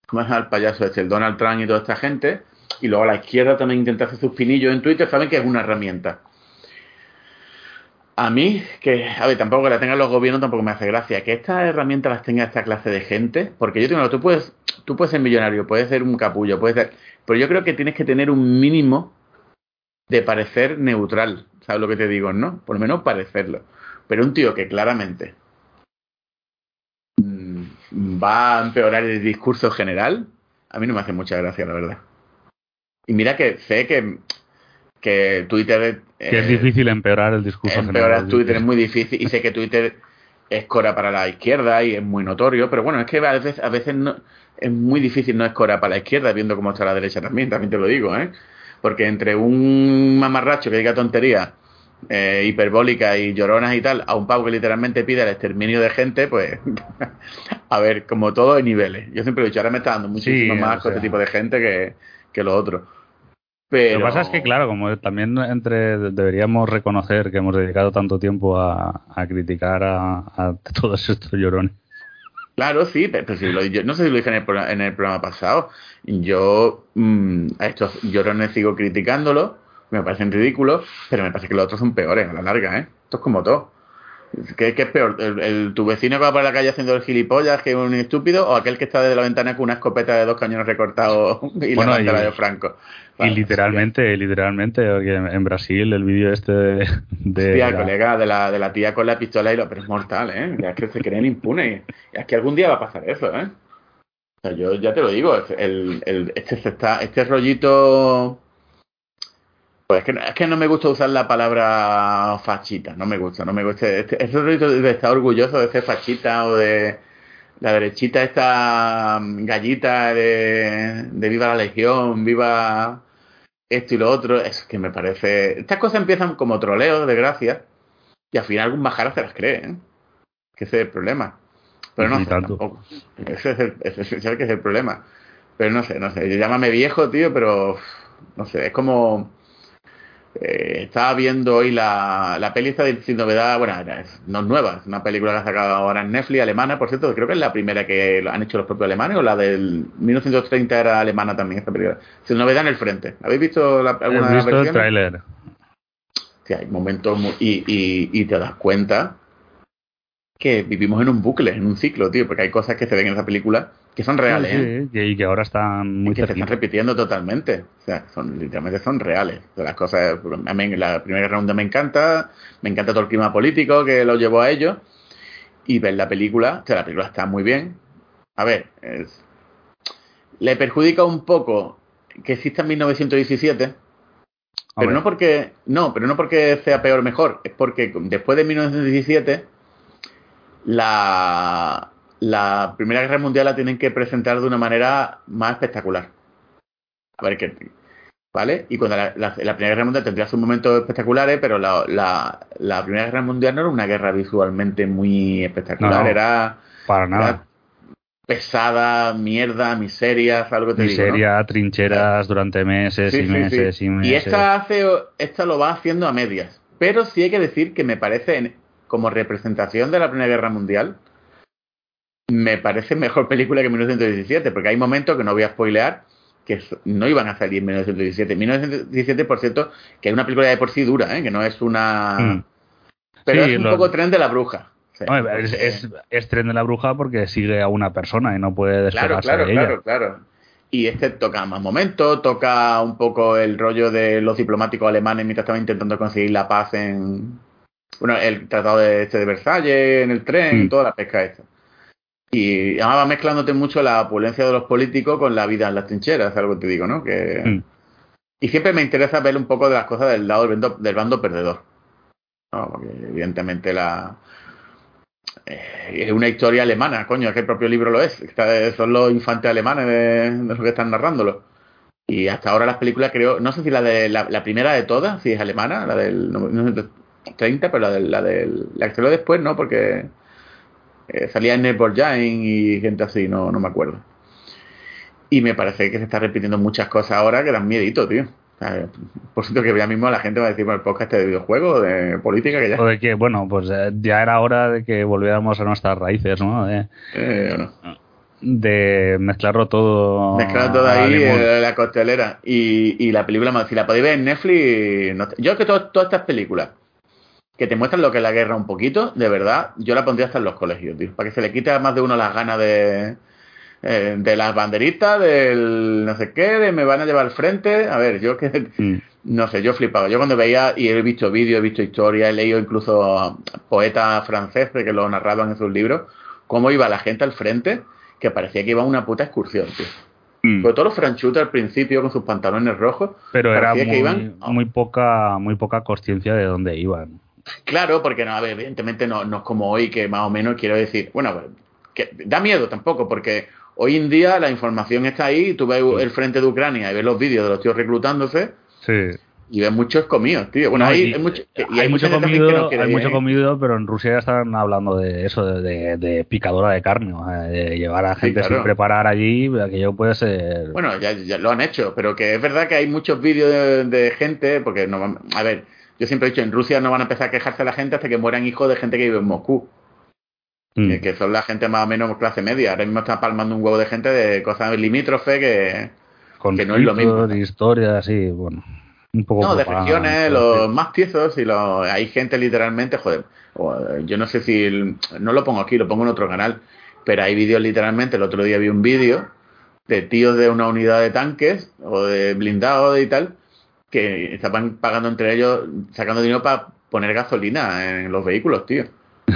¿cómo es el payaso este? El Donald Trump y toda esta gente. Y luego a la izquierda también intenta hacer sus pinillos en Twitter, saben que es una herramienta. A mí, que, a ver, tampoco que la tengan los gobiernos, tampoco me hace gracia. Que estas herramientas las tenga esta clase de gente, porque yo tengo, tú puedes, tú puedes ser millonario, puedes ser un capullo, puedes ser, pero yo creo que tienes que tener un mínimo de parecer neutral, ¿sabes lo que te digo, no? Por lo menos parecerlo. Pero un tío que claramente va a empeorar el discurso general, a mí no me hace mucha gracia, la verdad. Y mira que sé que, que Twitter... Que es eh, difícil empeorar el discurso Empeorar general. Twitter es muy difícil y sé que Twitter es cora para la izquierda y es muy notorio, pero bueno, es que a veces, a veces no, es muy difícil no es cora para la izquierda, viendo cómo está la derecha también, también te lo digo, ¿eh? Porque entre un mamarracho que diga tonterías eh, hiperbólicas y lloronas y tal, a un pavo que literalmente pide el exterminio de gente, pues, [LAUGHS] a ver, como todo hay niveles. Yo siempre he dicho, ahora me está dando muchísimo Sí, más con este tipo de gente que, que los otros. Pero... Lo que pasa es que, claro, como también entre deberíamos reconocer que hemos dedicado tanto tiempo a, a criticar a, a todos estos llorones. Claro, sí, pero, pero si lo- yo no sé si lo dije en el, programa, en el programa pasado. Yo mm, a estos llorones sigo criticándolos me parecen ridículos, pero me parece que los otros son peores a la larga, ¿eh? Esto es como todo. ¿Qué, qué es peor? ¿El, el- tu vecino que va por la calle haciendo el gilipollas, que es un estúpido, o aquel que está desde la ventana con una escopeta de dos cañones recortados [LAUGHS] y Bueno, levanta la de Franco? Y Vale, literalmente, literalmente, en en Brasil el vídeo este de... de Hostia, la- colega, de la, de la tía con la pistola y lo, pero es mortal, ¿eh? Ya es que se creen impunes. Y es que algún día va a pasar eso, ¿eh? O sea, yo ya te lo digo, el, el, este, se está, este rollito... Pues es que, es que no me gusta usar la palabra fachita, no me gusta, no me gusta. Este, rollito de estar orgulloso de ser fachita o de la derechita esta mm, gallita de, de viva la legión, viva esto y lo otro, es que me parece... Estas cosas empiezan como troleos, de gracia, y al final algún bajara se las cree, ¿eh? Que ese es el problema. Pero no sé, tampoco. Ese es el, ese es el que es el problema. Pero no sé, no sé. Llámame viejo, tío, pero no sé, es como... eh, estaba viendo hoy la, la peli esta de Sin Novedad, bueno, no es nueva, es una película que ha sacado ahora en Netflix, alemana, por cierto, creo que es la primera que han hecho los propios alemanes, o la del 1930 era alemana también, esta película. Sin Novedad en el frente. ¿Habéis visto la, alguna He de las visto el tráiler. Sí, hay momentos mu- y, y, y te das cuenta que vivimos en un bucle, en un ciclo, tío, porque hay cosas que se ven en esa película que son reales, Sí, ¿eh? sí, y que ahora están muy Y que se están repitiendo totalmente. O sea, son, literalmente son reales. Las cosas, a mí la Primera Mundial me encanta, me encanta todo el clima político que lo llevó a ello. Y ver la película, o sea, la película está muy bien. A ver, es- le perjudica un poco que exista en 1917, pero no porque no, pero no porque sea peor o mejor, es porque después de 1917 la la Primera Guerra Mundial la tienen que presentar de una manera más espectacular. A ver qué ¿vale? Y cuando la, la- la Primera Guerra Mundial tendría sus momentos espectaculares, pero la, la, la Primera Guerra Mundial no era una guerra visualmente muy espectacular, No, era, para era nada. pesada, mierda, miseria, ¿sabes lo que te digo? no? Miseria, trincheras durante meses Sí, y sí, meses sí. y meses. Y esta hace, esta lo va haciendo a medias. Pero sí hay que decir que me parece, en- como representación de la Primera Guerra Mundial, me parece mejor película que 1917, porque hay momentos que no voy a spoilear que no iban a salir en 1917. 1917, por cierto, que es una película de por sí dura, ¿eh? que no es una... Mm. Pero Sí, es un lo- poco tren de la bruja. Es, porque- es, es tren de la bruja porque sigue a una persona y no puede Claro, despegarse claro, de ella. claro, claro. Y este toca más momentos, toca un poco el rollo de los diplomáticos alemanes mientras estaban intentando conseguir la paz en. Bueno, el tratado de, este de Versalles, en el tren, Mm. toda la pesca esta. Y además va mezclándote mucho la opulencia de los políticos con la vida en las trincheras, algo que te digo, ¿no? Que... Mm. Y siempre me interesa ver un poco de las cosas del lado del bando, del bando perdedor. ¿no? Porque evidentemente la eh, es una historia alemana, coño, es que el propio libro lo es. Está- son los infantes alemanes de, de los que están narrándolo. Y hasta ahora las películas creo, no sé si la de la, la primera de todas, si es alemana, la del no, no sé, 30, pero la del la del la que salió después, no, porque eh, salía en Borjain y gente así, no, no me acuerdo. Y me parece que se está repitiendo muchas cosas ahora que dan miedito, tío. Por cierto que ya mismo la gente va a decir por el podcast de videojuegos, de política, que ya. O de que, bueno, pues eh, ya era hora de que volviéramos a nuestras raíces, ¿no? De, Eh, de mezclarlo todo. Mezclado todo ahí, eh, la costelera. Y, y la película, si la podéis ver en Netflix, no yo que to- todas estas películas que te muestran lo que es la guerra un poquito, de verdad, yo la pondría hasta en los colegios, tío, para que se le quite a más de uno las ganas de, eh, de las banderitas, del no sé qué, de me van a llevar al frente. A ver, yo que [LAUGHS] Mm. no sé, yo flipaba. Yo cuando veía, y he visto vídeos, he visto historias, he leído incluso poetas franceses que lo narraban en sus libros, cómo iba la gente al frente, que parecía que iba a una puta excursión, tío. Mm. Sobre todo los franchutas al principio con sus pantalones rojos. Pero era muy, que iban- muy poca muy poca consciencia de dónde iban. Claro, porque no, a ver, evidentemente no, no es como hoy que más o menos quiero decir, bueno, que da miedo tampoco, porque hoy en día la información está ahí, tú ves el frente de Ucrania y ves los vídeos de los tíos reclutándose Sí. y ves muchos comidos, tío. Bueno, No, hay, y- hay mucho, y hay, mucho comido, que no quiere hay mucho ir, comido, pero en Rusia ya están hablando de eso, de, de- de picadora de carne, o sea, de llevar a Sí, gente claro. sin preparar allí, aquello puede ser... Bueno, ya, ya lo han hecho, pero que es verdad que hay muchos vídeos de, de gente, porque no a ver, yo siempre he dicho, en Rusia no van a empezar a quejarse la gente hasta que mueran hijos de gente que vive en Moscú, Mm. que, son la gente más o menos clase media. Ahora mismo está palmando un huevo de gente de cosas limítrofes que... que no es lo mismo. de historias, sí, bueno. Un poco No, de propaganda, regiones, ¿no? los más tiesos y los, hay gente literalmente, joder, yo no sé si, el- no lo pongo aquí, lo pongo en otro canal, pero hay vídeos literalmente, el otro día vi un vídeo de tíos de una unidad de tanques o de blindados y tal, que estaban pagando entre ellos, sacando dinero para poner gasolina en los vehículos, tío. [LAUGHS]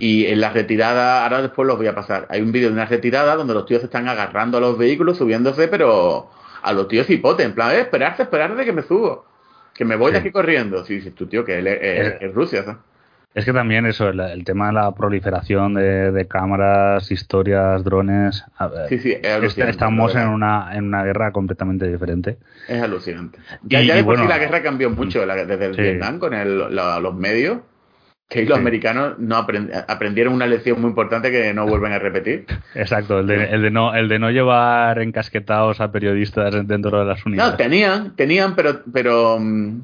Y en la retirada, ahora después los voy a pasar. Hay un vídeo de una retirada donde los tíos se están agarrando a los vehículos, subiéndose, pero a los tíos hipote, en plan, eh, esperarte, esperarte que me subo. Que me voy de Sí. aquí corriendo. Sí, dices tú, tío, que es, es- Eh, es Rusia, ¿sabes? Es que también eso, el, el tema de la proliferación de, de cámaras, historias, drones. a ver, Sí, sí, es est- alucinante. estamos en una, en una guerra completamente diferente. Es alucinante. Ya, Y- ya y de por sí la guerra cambió mucho la- desde el sí. Vietnam con el- la- los medios. Que los americanos no aprend- aprendieron una lección muy importante que no vuelven a repetir. [LAUGHS] Exacto, el de, el de no, el de no llevar encasquetados a periodistas dentro de las unidades. No, tenían, tenían, pero, pero mm,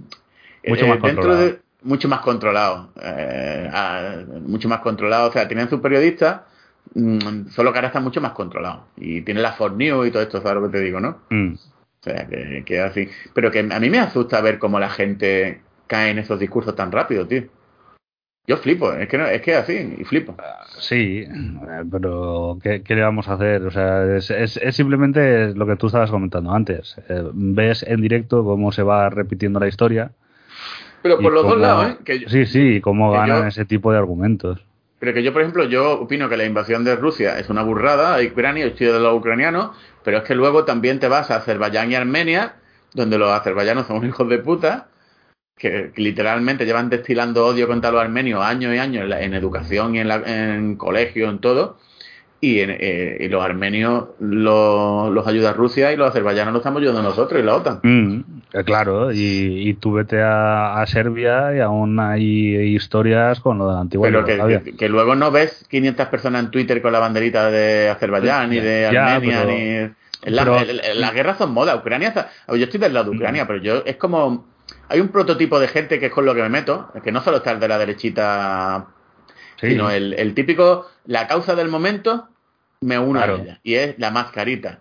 Mucho eh, más dentro de mucho más controlado, eh, mucho más controlado. O sea, tienen sus periodistas, mm, solo que ahora están mucho más controlados y tienen la Fox News y todo esto, ¿sabes lo que te digo, no? Mm. O sea, que, que así. Pero que a mí me asusta ver cómo la gente cae en esos discursos tan rápido, tío. Yo flipo, es que no, es que es así, y flipo. Sí, pero ¿qué, qué le vamos a hacer? O sea, es, es- es simplemente lo que tú estabas comentando antes. Eh, ves en directo cómo se va repitiendo la historia. Pero por los dos lados, ¿eh? Que yo- Sí, sí, cómo ganan yo- ese tipo de argumentos. Pero que yo, por ejemplo, yo opino que la invasión de Rusia es una burrada a Ucrania, estoy de los ucranianos, pero es que luego también te vas a Azerbaiyán y Armenia, donde los azerbaiyanos son [LAUGHS] hijos de puta, que, que literalmente llevan destilando odio contra los armenios años y años en, la- en educación y en, la, en colegio, en todo, y, en- eh, y los armenios los, los ayuda Rusia y los azerbaiyanos los estamos ayudando nosotros y la OTAN. Mm, claro, y, y tú vete a, a Serbia y aún hay historias con lo de la antigua Pero que, Yugoslavia. que- que luego no ves 500 personas en Twitter con la banderita de Azerbaiyán ni de Ya, Armenia pero- ni... en la- las guerras son moda. Ucrania está... Yo estoy del lado de Ucrania, pero yo... Es como... Hay un prototipo de gente que es con lo que me meto, que no solo está el de la derechita, Sí. sino el, el típico... La causa del momento, me uno Claro. a ella. Y es la mascarita.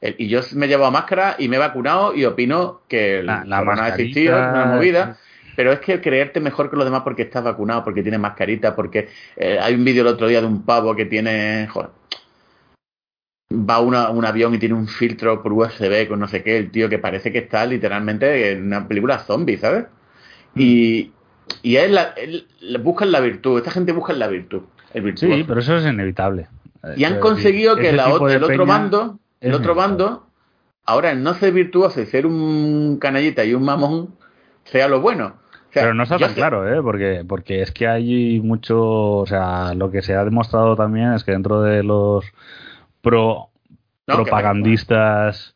Y yo me llevo a máscara y me he vacunado y opino que La- la corona ha existido, es una movida. Pero es que creerte mejor que los demás porque estás vacunado, porque tienes mascarita, porque eh, hay un vídeo el otro día de un pavo que tiene, joder, va una- un avión y tiene un filtro por USB con no sé qué, el tío que parece que está literalmente en una película zombie, ¿sabes? Y, y es la, él- buscan la virtud, esta gente busca la virtud, el virtuoso. Sí, pero eso es inevitable. Y han conseguido que la el otro peña bando, el otro bando, ahora el no ser virtuoso y ser un canallita y un mamón, sea lo bueno. O sea, Pero no está tan claro, ¿eh? Porque, porque es que hay mucho, o sea, lo que se ha demostrado también es que dentro de los pro No, propagandistas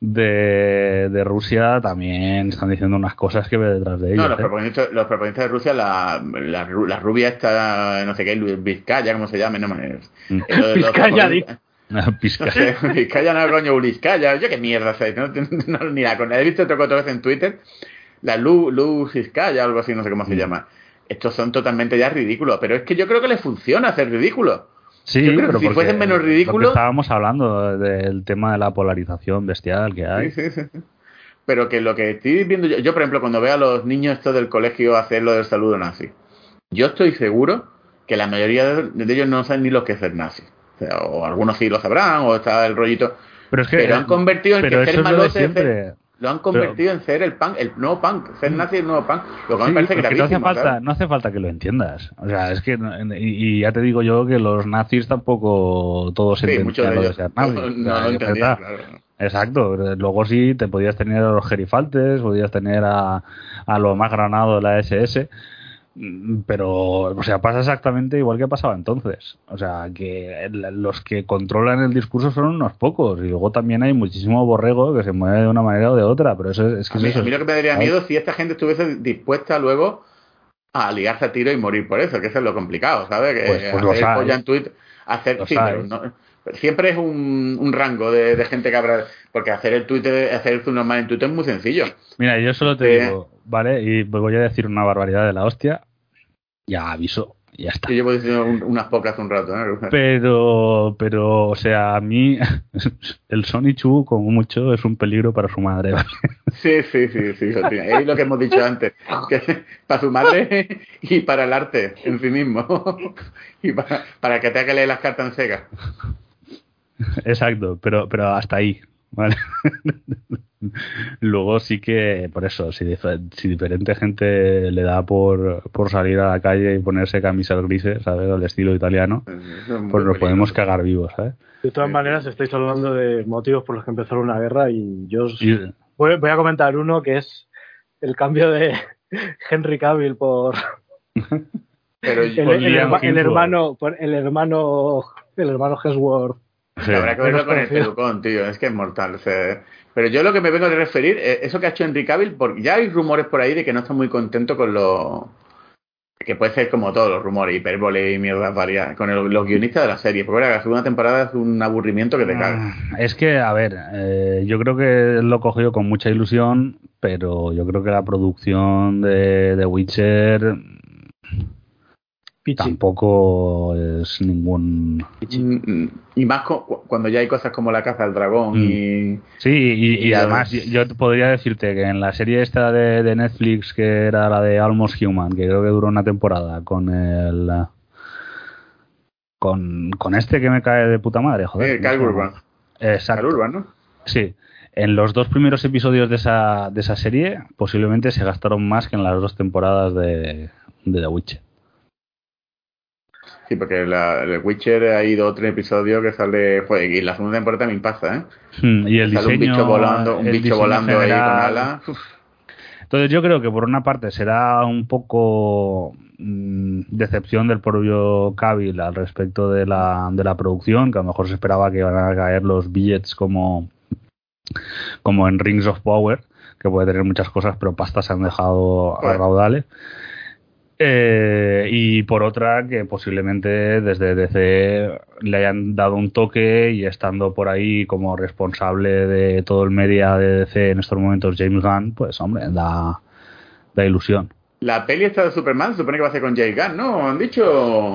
de, de Rusia también están diciendo unas cosas que ve detrás de ellos. No, los ¿eh? propagandistas, los propagandistas de Rusia, la, la, la rubia esta, no sé qué, Vizcaya, ¿cómo se llama? No, Mm. [LAUGHS] [LAUGHS] Vizcaya. No sé, Vizcaya no, coño, Vizcaya, yo qué mierda sé, no, [LAUGHS] no, ni la con he visto otra otra vez en Twitter, la Luz Lu Vizcaya, algo así, no sé cómo Mm. se llama. Estos son totalmente ya ridículos, pero es que yo creo que les funciona hacer ridículo. Sí, Yo creo que si fuesen menos ridículos- estábamos hablando del tema de la polarización bestial que hay. Sí, sí, sí. Pero que lo que estoy viendo yo, yo por ejemplo, cuando veo a los niños estos del colegio hacer lo del saludo nazi, yo estoy seguro que la mayoría de, de ellos no saben ni lo que es ser nazi. O, algunos sí lo sabrán, o está el rollito. Pero es que Pero han convertido en pero que eso ser es lo ser- Lo han convertido en ser el punk, el nuevo punk. Ser nazi es el nuevo punk. Lo que me parece porque no hace gravísimo. falta, ¿sabes? no hace falta que lo entiendas. O sea, es que y, y ya te digo yo que los nazis tampoco todos Sí, entendían lo de ser nazis. [LAUGHS] no, O sea, no entendían, claro. Exacto. Luego sí te podías tener a los gerifaltes, podías tener a, a lo más granado de la SS. Mm, Pero, o sea, pasa exactamente igual que pasaba entonces. O sea, que los que controlan el discurso son unos pocos. Y luego también hay muchísimo borrego que se mueve de una manera o de otra. Pero eso es, es que A mí, eso a mí lo que me daría miedo si esta gente estuviese dispuesta luego a liarse a tiro y morir por eso, que eso es lo complicado, ¿sabes? Que Pues- pues lo hacer polla en Twitter, hacer, sí, pero no- siempre es un, un rango de, de gente que habrá, porque hacer el Twitter, hacer el zoom normal en Twitter es muy sencillo. Mira, yo solo te Eh. digo, ¿vale? Y voy a decir una barbaridad de la hostia. Ya aviso. ya está. Yo llevo diciendo un- unas pocas un rato. ¿eh? Pero, pero, o sea, a mí [LAUGHS] el Sonichu, como mucho, es un peligro para su madre. ¿vale? Sí, sí, sí, sí. Es lo que hemos dicho antes. Que [LAUGHS] para su madre y para el arte en sí mismo. [LAUGHS] Y para, para que tenga que leer las cartas en Sega. Exacto, pero, pero hasta ahí. ¿Vale? [LAUGHS] Luego sí que, por eso, si, dif- si diferente gente le da por, por salir a la calle y ponerse camisas grises, ¿sabes? Al estilo italiano, es pues nos podemos cagar vivos, ¿sabes? De todas maneras, estáis hablando de motivos por los que empezaron una guerra y yo os Y- voy, voy a comentar uno que es el cambio de [LAUGHS] Henry Cavill por Pero el, el el hermano por el hermano el hermano Hemsworth. Sí. habrá que verlo con el pelucón, tío. Es que es mortal. o sea, pero yo lo que me vengo a referir, eh, eso que ha hecho Henry Cavill, porque ya hay rumores por ahí de que no está muy contento con los. Que puede ser como todos los rumores, hipérbole y mierdas varias, con el- los guionistas de la serie. Porque ahora la segunda temporada es un aburrimiento que te caga. Ah, Es que, a ver, eh, yo creo que lo cogió con mucha ilusión, pero yo creo que la producción de, de Witcher Pichi. tampoco es ningún... Y más cu- cu- cuando ya hay cosas como la caza del dragón Mm. y. Sí, y, y Y además yo, podría decirte que en la serie esta de, de Netflix, que era la de Almost Human, que creo que duró una temporada, con el... Con, con este que me cae de puta madre, joder. Eh. Urban. Exacto. Cal Urban, ¿no? Sí. En los dos primeros episodios de esa, de esa serie, posiblemente se gastaron más que en las dos temporadas de, de The Witcher. Sí, porque la, el Witcher ha ido otro episodio que sale. Joder, y la segunda temporada también pasa, ¿eh? Hmm, Y el Sale un diseño. bicho volando, un bicho volando ahí con alas. Uf. Entonces yo creo que por una parte será un poco mm, decepción del propio Cavill al respecto de la, de la producción, que a lo mejor se esperaba que iban a caer los billets como, como en Rings of Power, que puede tener muchas cosas, pero pastas se han dejado a raudales. Eh, y por otra, que posiblemente desde DC le hayan dado un toque y estando por ahí como responsable de todo el media de DC en estos momentos, James Gunn, pues hombre, da, da ilusión. La peli esta de Superman se supone que va a ser con Jay Gunn, ¿no? ¿Han dicho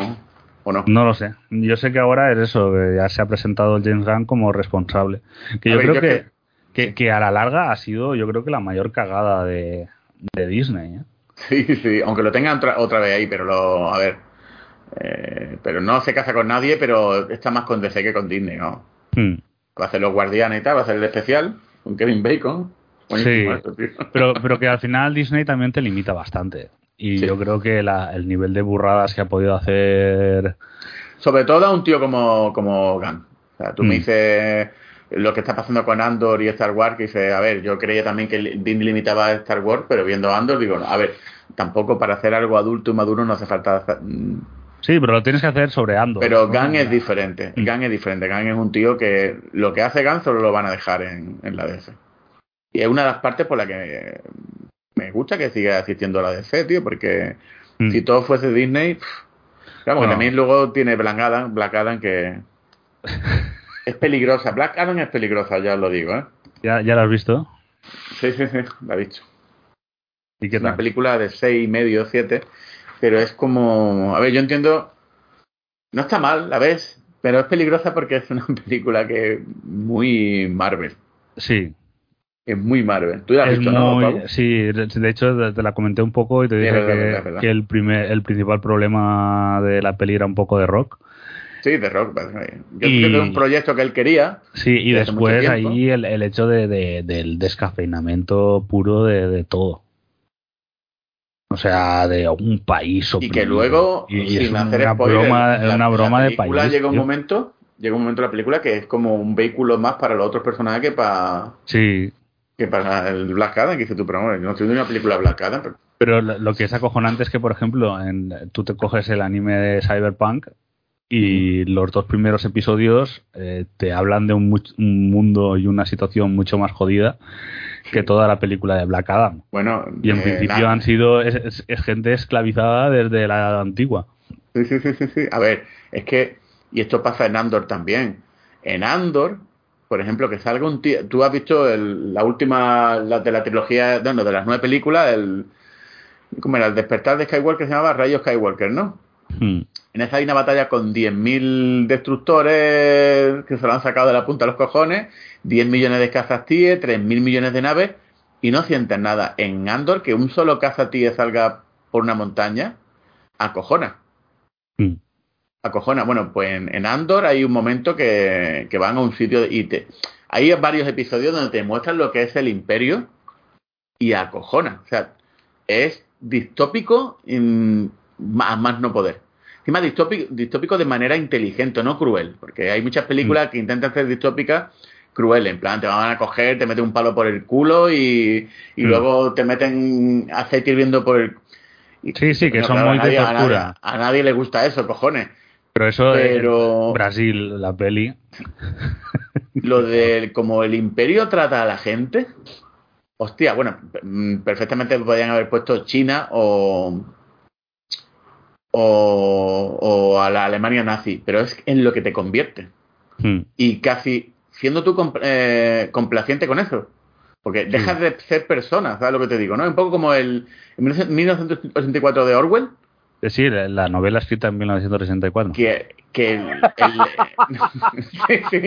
o no? No lo sé. Yo sé que ahora es eso, que ya se ha presentado James Gunn como responsable. Que yo ver, creo yo que, es que, que a la larga ha sido, yo creo que la mayor cagada de, de Disney. ¿eh? [LAUGHS] Sí, sí, aunque lo tengan otra, otra vez ahí, pero lo. A ver. eh, pero no se casa con nadie, pero está más con DC que con Disney, ¿no? Hmm. Va a hacer los guardianes y tal, va a hacer el especial con Kevin Bacon. Buenísimo Sí. esto. Pero, pero que al final Disney también te limita bastante. Y Sí. yo creo que la- el nivel de burradas que ha podido hacer. Sobre todo a un tío como, como Gunn. O sea, tú me dices lo que está pasando con Andor y Star Wars, que dice, a ver, yo creía también que Disney limitaba a Star Wars, pero viendo Andor digo, no, a ver, tampoco para hacer algo adulto y maduro no hace falta... hacer- mm, Sí, pero lo tienes que hacer sobre Andor. Pero ¿no? Gunn es diferente. Mm. Gunn es diferente. Gunn es un tío que lo que hace Gunn solo lo van a dejar en, en la DC. Y es una de las partes por la que me gusta que siga asistiendo a la DC, tío, porque Mm. si todo fuese Disney, pff, claro, Bueno. también luego tiene Black Adam, Black Adam que [LAUGHS] es peligrosa. Black Adam es peligrosa, ya os lo digo, ¿eh? ¿Ya, ¿Ya lo has visto? Sí, sí, sí, la he visto. ¿Y qué Es una película de seis y medio, siete, pero es como, a ver, yo entiendo, no está mal, la ves, pero es peligrosa porque es una [LAUGHS] película que es muy Marvel, Sí, es muy Marvel. ¿Tú la has es visto, no, muy, Pablo? sí, de hecho te la comenté un poco y te dije que, verdad. que el primer, el principal problema de la peli era un poco de rock. Sí, de Rock. vale. Yo Y- creo que es un proyecto que él quería. Sí, y después ahí el, el hecho de, de- del descafeinamiento puro de, de todo. O sea, de un país Y que oprimido. luego, Y- es sin hacer una spoiler, broma, la- una broma la de país. llega un tío. momento, llega un momento en la película que es como un vehículo más para los otros personajes que para Sí, que para el Black Adam, que dice tú, pero bueno, yo no estoy viendo una película Black Adam, pero pero lo lo que es acojonante es que, por ejemplo, en, tú te coges el anime de Cyberpunk y los dos primeros episodios eh, te hablan de un, un mundo y una situación mucho más jodida que toda la película de Black Adam. bueno. Y en eh, principio han sido es, es- es gente esclavizada desde la antigua. Sí, sí, sí, sí, sí. A ver, es que, y esto pasa en Andor también. En Andor, por ejemplo, que salga un tío, tú has visto el- la última la de la trilogía, no, de las nueve películas, el, ¿cómo era? El despertar de Skywalker se llamaba Rayo Skywalker, ¿no? Hmm. En esa hay una batalla con 10.000 destructores que se lo han sacado de la punta a los cojones, 10 millones de cazas TIE, 3.000 millones de naves y no sienten nada. En Andor, que un solo caza TIE salga por una montaña, acojona. Hmm. Acojona. Bueno, pues en, en Andor hay un momento que, que van a un sitio y te... Hay varios episodios donde te muestran lo que es el imperio y acojona. O sea, es distópico mm, más, más no poder. Encima distópico, distópico de manera inteligente, no cruel. Porque hay muchas películas que intentan ser distópicas crueles. En plan, te van a coger, te meten un palo por el culo y, y Mm. luego te meten aceite hirviendo por el... y- Sí, sí, que son a muy de a nadie- tortura. a nadie le gusta eso, cojones. Pero eso Pero- en Brasil, la peli. Lo del como el imperio trata a la gente. Hostia, bueno, mm, perfectamente podrían haber puesto China o, o, o a la Alemania nazi, pero es en lo que te convierte. Hmm. Y casi siendo tú compl- eh, complaciente con eso. Porque dejas de ser persona, ¿sabes lo que te digo? ¿no? Un poco como el en 1984 de Orwell, Eh, Sí, la, la novela escrita en 1964. que, que el, el- [LAUGHS] sí, sí,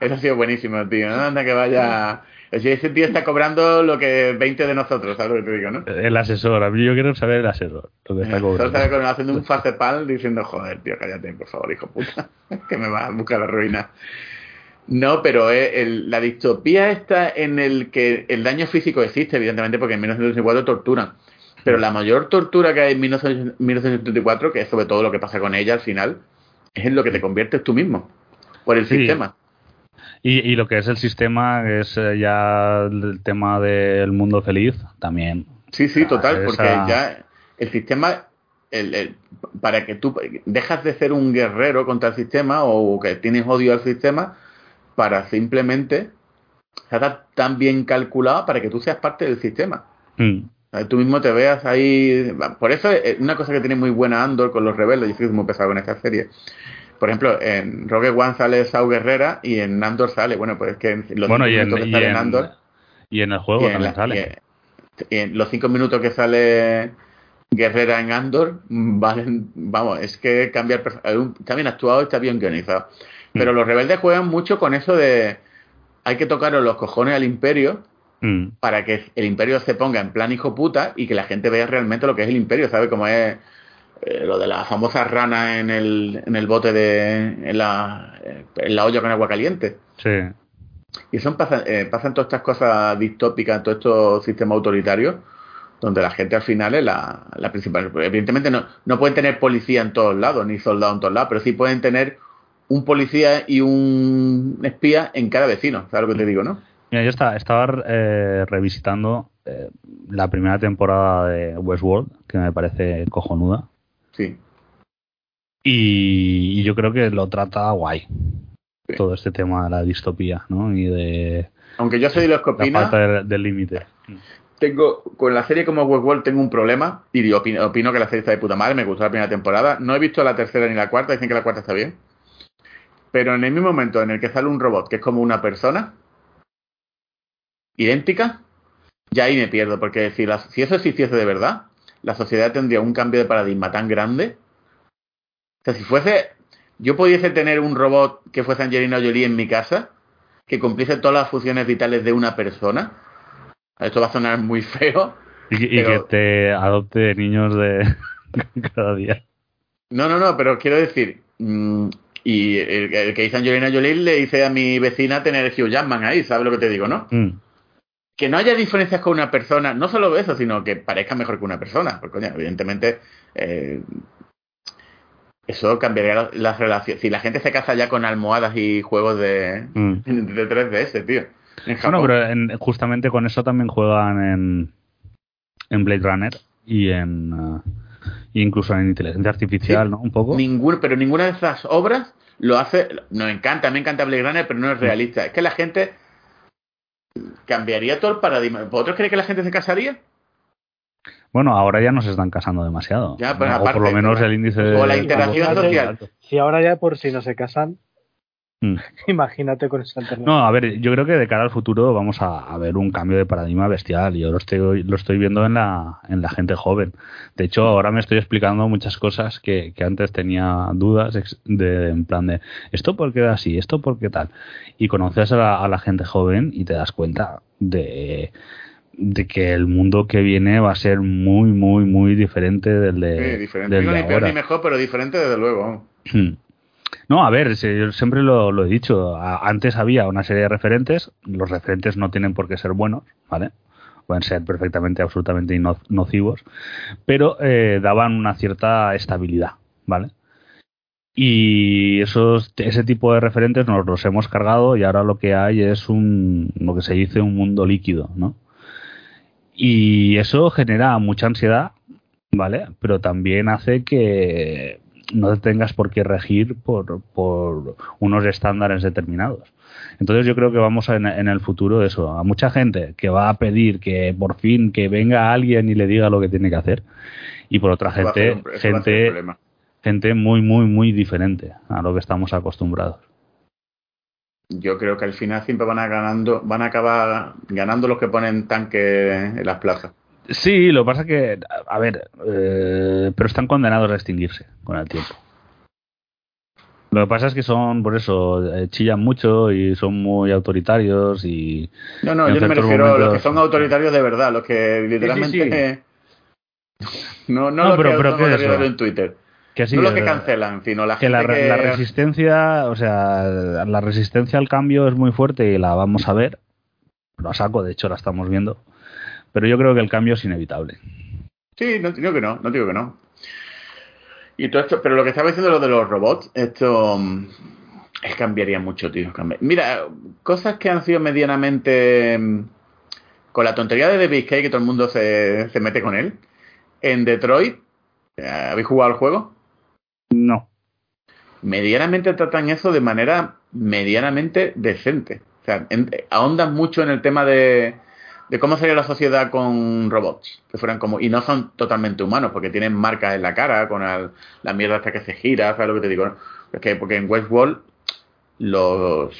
eso ha sido buenísimo, tío. ¿no? Anda que vaya. Ese tío está cobrando lo que 20 de nosotros, ¿sabes lo que te digo, no? El asesor, a mí yo quiero saber el asesor. Que está cobrando. está haciendo un facepal diciendo, joder, tío, cállate, por favor, hijo puta, [LAUGHS] que me va a buscar la ruina. No, pero eh, el- la distopía está en el que el daño físico existe, evidentemente, porque en 1984 torturan. Pero la mayor tortura que hay en 19- 1974, que es sobre todo lo que pasa con ella al final, es en lo que te conviertes tú mismo, por el Sí. sistema. Y, y lo que es el sistema, que es eh, ya el tema del mundo feliz, también. Sí, sí, total, esa- porque ya el sistema, el, el- para que tú dejas de ser un guerrero contra el sistema o que tienes odio al sistema, para simplemente está tan bien calculado para que tú seas parte del sistema. Sea, Tú mismo te veas ahí. Por eso, una cosa que tiene muy buena Andor con los rebeldes, yo soy muy pesado con esta serie. Por ejemplo, en Rogue One sale Saw Guerrera y en Andor sale, bueno, pues es que los Bueno, cinco en, minutos que sale en, en Andor. y en el juego también la- sale. y en- los cinco minutos que sale Guerrera en Andor, mm, valen, vamos, es que cambia el perso- un- está bien actuado está bien guionizado. Pero Mm. los rebeldes juegan mucho con eso de hay que tocar los cojones al imperio Hmm. para que el imperio se ponga en plan hijo puta y que la gente vea realmente lo que es el imperio, ¿sabe? Como es eh, lo de la famosa rana en el, en el bote de en la, en la olla con agua caliente. Sí. Y son pasan, eh, pasan todas estas cosas distópicas, todos estos sistemas autoritarios, donde la gente al final es la, la principal. Evidentemente no, no pueden tener policía en todos lados, ni soldados en todos lados, pero sí pueden tener un policía y un espía en cada vecino, ¿sabes lo que te digo, no? Mira, yo estaba, estaba eh, revisitando eh, la primera temporada de Westworld, que me parece cojonuda. Sí. Y, y yo creo que lo trata guay. Sí. Todo este tema de la distopía, ¿no? Y de Aunque yo soy de los que la falta de- del límite. tengo con la serie como Westworld tengo un problema y opino, opino que la serie está de puta madre, me gustó la primera temporada, no he visto la tercera ni la cuarta, dicen que la cuarta está bien. Pero en el mismo momento en el que sale un robot que es como una persona idéntica, ya ahí me pierdo, porque si, la- si eso existiese de verdad, la sociedad tendría un cambio de paradigma tan grande. O sea, si fuese, yo pudiese tener un robot que fuese Angelina Jolie en mi casa, que cumpliese todas las funciones vitales de una persona, esto va a sonar muy feo, Y, que te adopte niños de [LAUGHS] cada día. No, no, no, pero quiero decir, mm, y el, el que hizo Angelina Jolie le hice a mi vecina tener Hugh Jackman ahí, ¿sabes lo que te digo, no? Mm. Que no haya diferencias con una persona, no solo eso, sino que parezca mejor que una persona. Porque, coño, evidentemente, eh, eso cambiaría la- las relaciones. Si la gente se casa ya con almohadas y juegos de, Mm. de 3DS, tío. En Japón. Bueno, pero en- justamente con eso también juegan en, en Blade Runner y en uh, incluso en inteligencia artificial, Sí. ¿no? Un poco. Ningún, pero ninguna de esas obras lo hace. Nos encanta, me encanta Blade Runner, pero no es realista. Es que la gente cambiaría todo el paradigma. ¿Vosotros creéis que la gente se casaría? Bueno, ahora ya no se están casando demasiado. Ya, pero ¿no? o por lo menos el índice o la interacción social. Si ahora ya por si no se casan, Mm. [LAUGHS] Imagínate con esa alternativa. No, a ver, yo creo que de cara al futuro vamos a, a ver un cambio de paradigma bestial. y Yo lo estoy, lo estoy viendo en la, en la gente joven. De hecho, ahora me estoy explicando muchas cosas que, que antes tenía dudas de, en plan de esto por qué así, esto por qué tal. Y conoces a la, a la gente joven y te das cuenta de, de que el mundo que viene va a ser muy, muy, muy diferente del de, Sí, diferente. del de ni peor ahora. ni mejor, pero diferente desde luego. No, a ver, yo siempre lo, he dicho. Antes había una serie de referentes. Los referentes no tienen por qué ser buenos, ¿vale? Pueden ser perfectamente, absolutamente nocivos, pero eh, daban una cierta estabilidad, ¿vale? Y esos, ese tipo de referentes nos los hemos cargado y ahora lo que hay es un, lo que se dice un mundo líquido, ¿no? Y eso genera mucha ansiedad, ¿vale? Pero también hace que no te tengas por qué regir por, por unos estándares determinados. Entonces yo creo que vamos a, en, en el futuro eso, a mucha gente que va a pedir que por fin que venga alguien y le diga lo que tiene que hacer y por otra Eso gente un- gente gente muy muy muy diferente a lo que estamos acostumbrados. Yo creo que al final siempre van a ganando, van a acabar ganando los que ponen tanques en las plazas. Sí, lo que pasa que, a ver, eh, pero están condenados a extinguirse con el tiempo. Lo que pasa es que son, por eso, eh, chillan mucho y son muy autoritarios y... No, no, yo no me refiero a los que son autoritarios de verdad, los que literalmente... [LAUGHS] No, no, No, los pero- que pero son ¿qué es eso? en Twitter. Que sí, no los que cancelan, sino la que gente la, que... la resistencia, o sea, la resistencia al cambio es muy fuerte y la vamos a ver. Lo saco, de hecho la estamos viendo. Pero yo creo que el cambio es inevitable. Sí, no digo que no, no digo que no. Y todo esto, pero lo que estaba diciendo lo de los robots, esto es cambiaría mucho, tío. Mira, cosas que han sido medianamente con la tontería de David Cage, que todo el mundo se, se mete con él. En Detroit, ¿habéis jugado al juego? No. medianamente tratan eso de manera medianamente decente. O sea, en- ahondan mucho en el tema de, de cómo sería la sociedad con robots, que fueran como, y no son totalmente humanos, porque tienen marcas en la cara, con la mierda hasta que se gira, ¿sabes lo que te digo? Es que, porque en Westworld los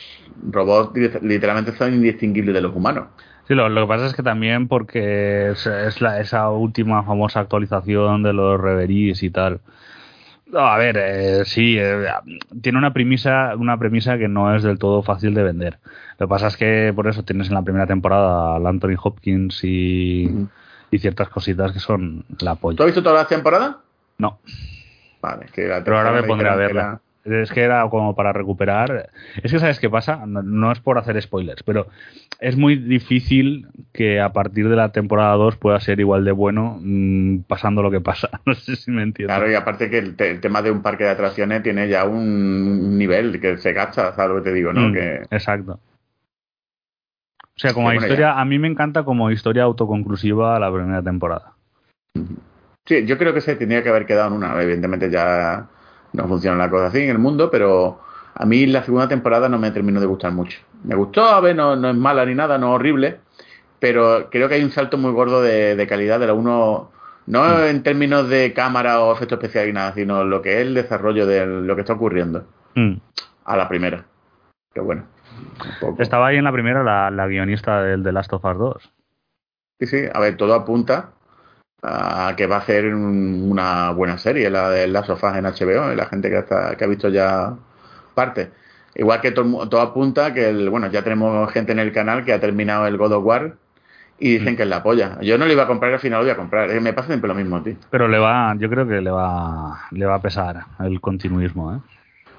robots li- literalmente son indistinguibles de los humanos. Sí, lo, lo que pasa es que también porque es, es la, esa última famosa actualización de los reveries y tal. No, a ver, eh, sí, eh, tiene una premisa, una premisa que no es del todo fácil de vender. Lo que pasa es que por eso tienes en la primera temporada al Anthony Hopkins y, y ciertas cositas que son la ¿Tú polla. has visto todas las temporadas? No, Vale, que la pero ahora me pondré a verla. Es que era como para recuperar. Es que, ¿sabes qué pasa? No, no es por hacer spoilers, pero es muy difícil que a partir de la temporada 2 pueda ser igual de bueno mm, pasando lo que pasa. [LAUGHS] No sé si me entiendes. Claro, y aparte que el, te- el tema de un parque de atracciones tiene ya un nivel que se gasta, ¿sabes lo que te digo? ¿no? Mm, Que, Exacto. O sea, como Sí, historia, a mí me encanta como historia autoconclusiva la primera temporada. sí, yo creo que se tendría que haber quedado en una. Evidentemente ya no funciona la cosa así en el mundo, pero a mí la segunda temporada no me terminó de gustar mucho. Me gustó, a ver, no, no es mala ni nada, no es horrible, pero creo que hay un salto muy gordo de, de calidad de la uno, no en términos de cámara o efectos especiales y nada, sino lo que es el desarrollo de lo que está ocurriendo Mm. a la primera. Que bueno. Estaba ahí en la primera la, la guionista del The Last of Us 2. Sí, sí, a ver, todo apunta a que va a ser un- una buena serie, la de Last of Us en HBO, y la gente que, ha visto ya parte. Igual que todo, todo apunta que, el, bueno, ya tenemos gente en el canal que ha terminado el God of War y dicen que es la polla. Yo no lo iba a comprar, al final lo voy a comprar. Eh, Me pasa siempre lo mismo, tío. Pero le va, yo creo que le va, le va a pesar el continuismo, ¿eh?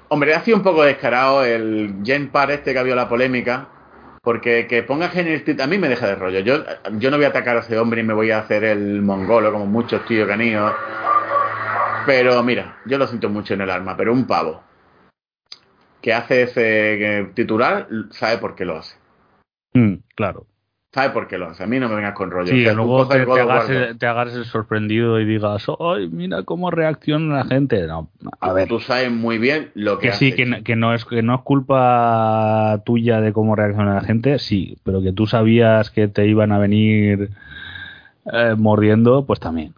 Hombre, ha sido un poco descarado el Gen Par este que ha habido la polémica, porque que ponga Genesis Street a mí me deja de rollo. Yo, yo no voy a atacar a ese hombre y me voy a hacer el mongolo como muchos tíos ido. Pero mira, yo lo siento mucho en el alma, pero un pavo que hace ese eh, titular sabe por qué lo hace. Mm, claro. Sabe por qué lo hace. A mí no me vengas con rollo. Sí, O sea, tú luego te, te hagas el, te hagas el sorprendido y digas, ¡ay, mira cómo reacciona la gente! No, a ver, Tú sabes muy bien lo que, que sí, que, no- que no es que no es culpa tuya de cómo reacciona la gente, sí, pero que tú sabías que te iban a venir eh, mordiendo, pues también.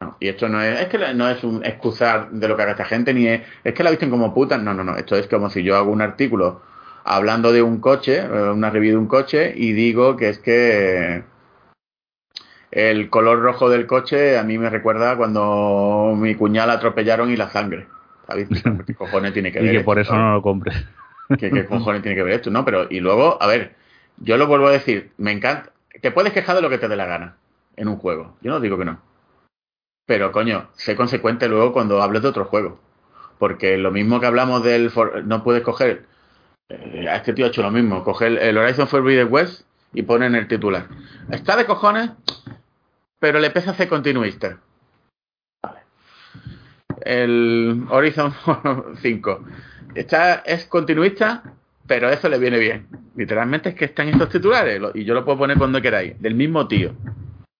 No, y esto no es, es que no es un excusar de lo que haga esta gente, ni es, es que la visten como putas. No, no, no. Esto es como si yo hago un artículo hablando de un coche, eh, una review de un coche, y digo que es que el color rojo del coche a mí me recuerda cuando mi cuñal atropellaron y la sangre. ¿Sabes? [LAUGHS] ¿Qué cojones tiene que ver? y que por eso no lo compre. [LAUGHS] ¿Qué, qué cojones tiene que ver esto? No, pero y luego, a ver, yo lo vuelvo a decir, me encanta. Te puedes quejar de lo que te dé la gana en un juego. Yo no digo que no. Pero coño, sé consecuente luego cuando hables de otro juego. Porque lo mismo que hablamos del. For- no puedes coger. Eh, a este tío ha hecho lo mismo. Coger el Horizon Forbidden West y pone en el titular. Está de cojones, pero le pesa ser continuista. El Horizon [LAUGHS] 5. Está, es continuista, pero eso le viene bien. Literalmente es que están estos titulares. Y yo lo puedo poner cuando queráis. Del mismo tío.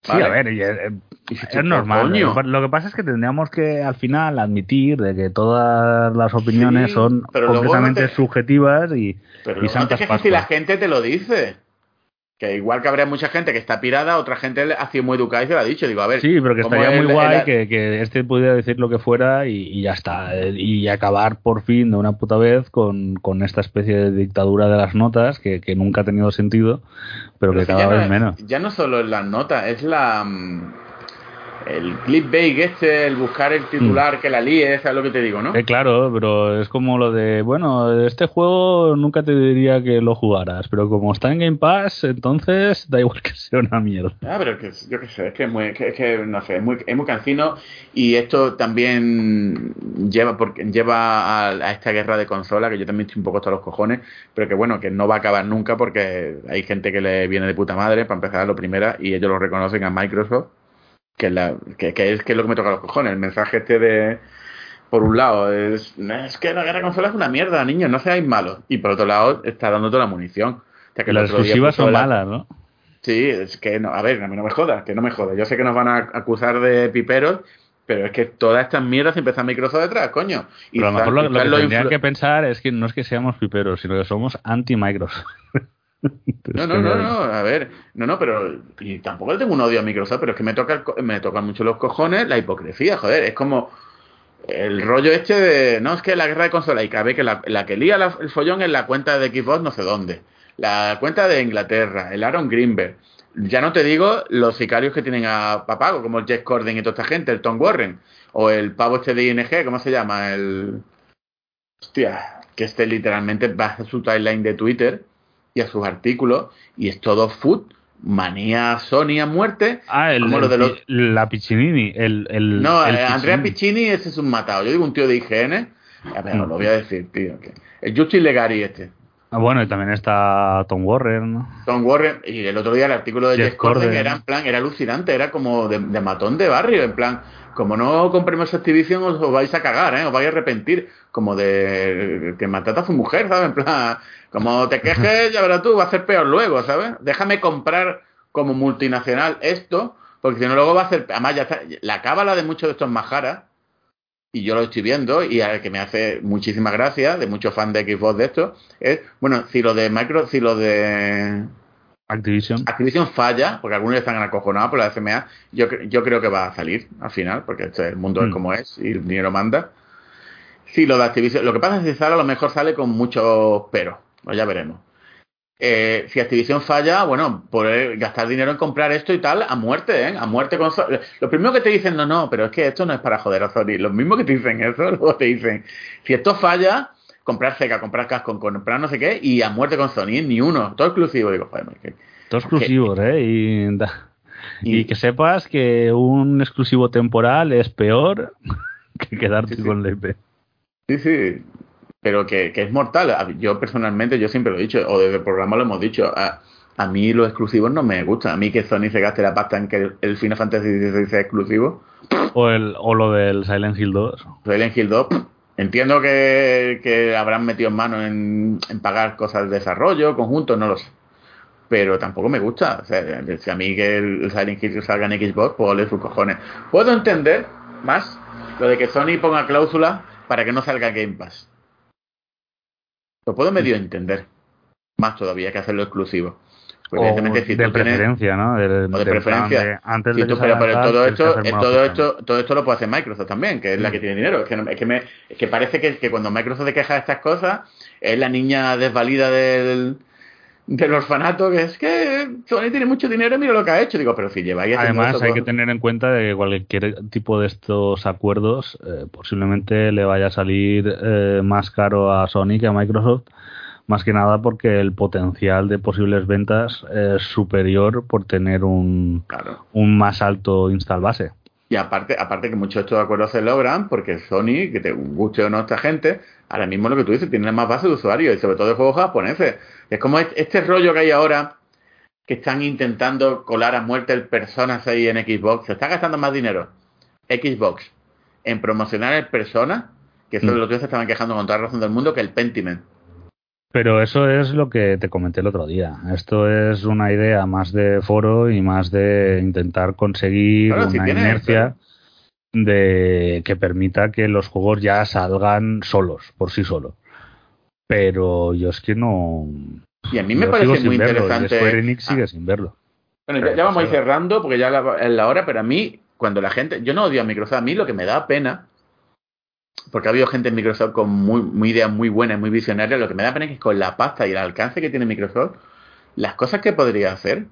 Sí, ¿Vale? a ver, y, eh, Y si es normal. coño. Lo que pasa es que tendríamos que al final admitir de que todas las opiniones Sí, son completamente no te- subjetivas y, Pero y no te santas si la gente te lo dice. Que igual que habría mucha gente que está pirada, otra gente ha sido muy educada y se lo ha dicho. Digo, a ver. Sí, pero que ¿cómo estaría el- muy guay el- que, que este pudiera decir lo que fuera y, y ya está. eh, Y acabar por fin de una puta vez con, con esta especie de dictadura de las notas que, que nunca ha tenido sentido, pero, pero que cada vez no menos. ya no solo es las notas, es la. Mm, El clickbait este, el buscar el titular que la líe, ¿sabes lo que te digo, no? Mm. Eh, claro, pero es como lo de, bueno, este juego nunca te diría que lo jugaras, pero como está en Game Pass, entonces da igual [LAUGHS] que sea una mierda. Ah, pero que, yo qué sé, es que, es muy, que, es que, no sé, es muy, es muy cansino y esto también lleva porque lleva a, a esta guerra de consola, que yo también estoy un poco hasta los cojones, pero que bueno, que no va a acabar nunca porque hay gente que le viene de puta madre, para empezar lo primera, y ellos lo reconocen a Microsoft, que, es la, que, que es, que es lo que me toca los cojones, el mensaje este de... Por un lado, es, es que la guerra consola es una mierda, niños, no seáis malos. Y por otro lado, está dando toda la munición. O sea, que el Las exclusivas son la- malas, ¿no? Sí, es que, no, a ver, a mí no me jodas, que no me jodas. Yo sé que nos van a acusar de piperos, pero es que todas estas mierdas empiezan Microsoft detrás, coño. Y Pero a lo mejor lo, que tendrían que pensar es que no es que seamos piperos, sino que somos anti-Microsoft. [LAUGHS] No, no, no, no, a ver, no, no, pero y tampoco tengo un odio a Microsoft, pero es que me toca me tocan mucho los cojones la hipocresía, joder, es como el rollo este de, no, es que la guerra de consolas y cabe que la, que lía el follón es la cuenta de Xbox no sé dónde, la cuenta de Inglaterra, el Aaron Greenberg, ya no te digo los sicarios que tienen a papago, como el Jeff Corden y toda esta gente, el Tom Warren, o el pavo este de ING, ¿cómo se llama? El... Hostia, que este literalmente va su timeline de Twitter y a sus artículos y es todo food, manía Sony a muerte. Ah, el, Como lo de los- la Piccinini, el, el, no, el eh, Andrea. Piccini ese es un matado. Yo digo un tío de IGN. A ver, lo voy a decir, tío. que- el Justin Legari este. Ah, bueno, y también está Tom Warren. ¿no? Tom Warren, y el otro día el artículo de Jeff Jeff Corden Corden. era en plan, era alucinante, era como de, de matón de barrio, en plan, como no compremos Activision os, os vais a cagar, ¿eh? os vais a arrepentir, como de que mataste a su mujer, ¿sabes? En plan, como te quejes, ya verás tú, va a ser peor luego, ¿sabes? Déjame comprar como multinacional esto, porque si no luego va a ser, además ya está, la cábala de muchos de estos majaras, y yo lo estoy viendo, y a que me hace muchísima gracia, de muchos fans de Xbox de esto, es, bueno, si lo de Micro, si lo de Activision. Activision falla, porque algunos están acojonados por la FMA. Yo, yo creo que va a salir al final, porque este, el mundo es Mm. como es y el dinero manda. Sí, lo de Activision. Lo que pasa es que sale, a lo mejor sale con muchos pero. Pues ya veremos. Eh, si Activision falla, bueno, poder gastar dinero en comprar esto y tal, a muerte, ¿eh? A muerte con. so- Lo primero que te dicen, no, no, pero es que esto no es para joder a Sony. Lo mismo que te dicen eso, [LAUGHS] luego te dicen, si esto falla, comprar Sega, comprar casco, comprar no sé qué, y a muerte con Sony, ni uno, todo exclusivo. Digo, joder, que- Dos exclusivos, ¿eh? Y, da- y Y- que sepas que un exclusivo temporal es peor [LAUGHS] que quedarte Sí, sí. con la IP. Sí, sí, pero que, que es mortal. Yo personalmente, yo siempre lo he dicho, o desde el programa lo hemos dicho, a, a mí los exclusivos no me gustan. A mí que Sony se gaste la pasta en que el, el Final Fantasy XVI sea exclusivo, O, el, o lo del Silent Hill 2. Silent Hill 2, entiendo que, que habrán metido mano en, en pagar cosas de desarrollo, conjuntos, no lo sé. Pero tampoco me gusta. O sea, si a mí que el Silent Hill salga en Xbox, pues ole sus cojones. Puedo entender más lo de que Sony ponga cláusula para que no salga Game Pass. Lo puedo medio entender. Más todavía que hacerlo exclusivo. O evidentemente, si de tú tienes- preferencia, ¿no? Del- o de del preferencia. de antes de tú, pero, todo esto, todo esto, todo esto lo puede hacer Microsoft también, que es la que tiene dinero. Es que, no- es que, me, es que parece que, que cuando Microsoft se queja de estas cosas, es la niña desvalida del, del orfanato, que es que Sony tiene mucho dinero y mira lo que ha hecho. Digo, pero si lleváis Además, esto, hay que tener en cuenta de que cualquier tipo de estos acuerdos eh, posiblemente le vaya a salir eh, más caro a Sony que a Microsoft, más que nada porque el potencial de posibles ventas es superior por tener un, Claro. un más alto install base. Y aparte, aparte que muchos de estos acuerdos se logran porque Sony, que te guste o no a esta gente, ahora mismo lo que tú dices, tiene más base de usuarios y sobre todo de juegos japoneses. Es como este, rollo que hay ahora que están intentando colar a muerte el Persona 6 en Xbox. Se está gastando más dinero Xbox en promocionar el Persona, que eso Mm. de los tíos se estaban quejando con toda la razón del mundo, que el Pentiment. Pero eso es lo que te comenté el otro día. Esto es una idea más de foro y más de intentar conseguir Claro, una inercia de que permita que los juegos ya salgan solos, por sí solos. Pero yo es que no. Y a mí me parece muy verlo, interesante. Square Enix Ah, sigue sin verlo. Bueno, ya, ya vamos a ir cerrando porque ya la- es la hora, pero a mí, cuando la gente, yo no odio a Microsoft, a mí lo que me da pena, porque ha habido gente en Microsoft con muy, muy ideas muy buenas, muy visionarias, lo que me da pena es que con la pasta y el alcance que tiene Microsoft, las cosas que podría hacer,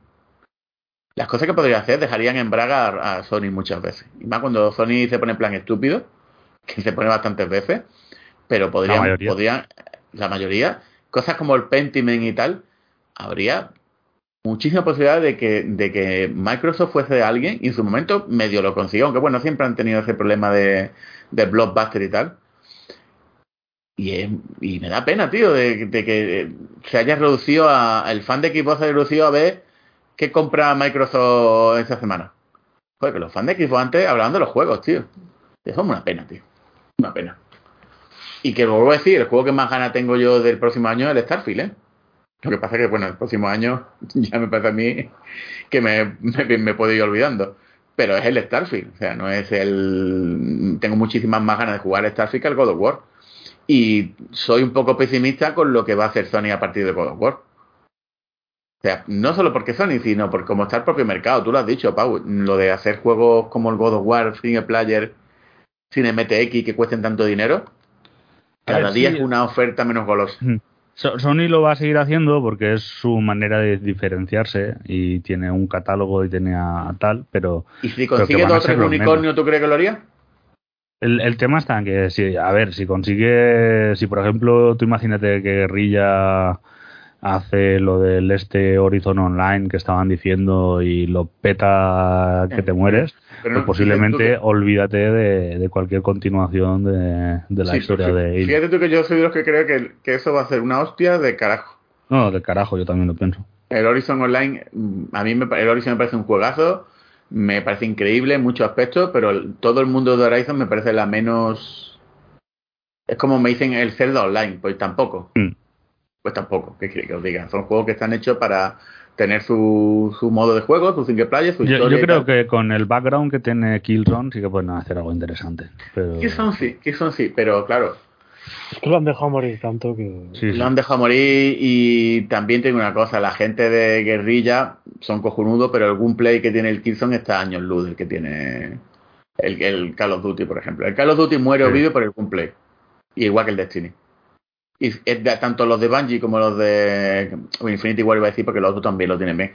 las cosas que podría hacer dejarían en braga a, Sony muchas veces. Y más cuando Sony se pone en plan estúpido, [LAUGHS] que se pone bastantes veces, pero podrían, mayoría. podrían, la mayoría, cosas como el Pentiment y tal, habría muchísima posibilidad de que, de que Microsoft fuese alguien y en su momento medio lo consiguió, aunque bueno, siempre han tenido ese problema de, de blockbuster y tal. Y, es- y me da pena, tío, de, que se haya reducido a. El fan de Xbox se haya reducido a ver qué compra Microsoft esta semana. Joder, que los fans de Xbox antes hablaban de los juegos, tío. Eso es una pena, tío. Una pena. Y que vuelvo a decir, el juego que más gana tengo yo del próximo año es el Starfield, ¿eh? Lo que pasa es que, bueno, el próximo año [LAUGHS] ya me parece a mí que me, me, me puedo ir olvidando. Pero es el Starfield, o sea, no es el... Tengo muchísimas más ganas de jugar el Starfield que el God of War. Y soy un poco pesimista con lo que va a hacer Sony a partir de God of War. O sea, no solo porque Sony, sino por cómo está el propio mercado. Tú lo has dicho, Pau, lo de hacer juegos como el God of War, single player, sin MTX que cuesten tanto dinero. Ver, Cada día sí. es una oferta menos golosa. So- Sony lo va a seguir haciendo porque es su manera de diferenciarse y tiene un catálogo y tiene a, tal, pero Y si consigue dos o tres unicornios, ¿tú crees que lo haría? el, el tema está en que, si, a ver, si consigue, si por ejemplo tú imagínate que Guerrilla hace lo del este Horizon Online que estaban diciendo y lo peta que te mueres, Pero pues posiblemente olvídate de, de cualquier continuación de, de la Sí, historia pero de. Fíjate tú que yo soy de los que creo que, que eso va a ser una hostia de carajo. No, de carajo, yo también lo pienso. El Horizon Online, a mí me, el Horizon me parece un juegazo, me parece increíble en muchos aspectos, pero todo el mundo de Horizon me parece la menos... Es como me dicen el Zelda Online, pues tampoco. Mm. Pues tampoco, ¿qué quiere que os diga? Son juegos que están hechos para tener su, su modo de juego, su single player, su Yo, historia. yo creo que con el background que tiene Killzone sí que pueden hacer algo interesante. Pero... Son sí, son sí, pero claro, Es que lo han dejado morir tanto que. Sí, sí. Lo han dejado morir y también tengo una cosa, la gente de guerrilla son cojonudos, pero el gameplay que tiene el Killzone está años luz del que tiene el, el Call of Duty, por ejemplo. El Call of Duty muere o Sí. vive por el gameplay. Y igual que el Destiny. Y tanto los de Bungie como los de Infinity War iba a decir porque los otros también lo tienen bien.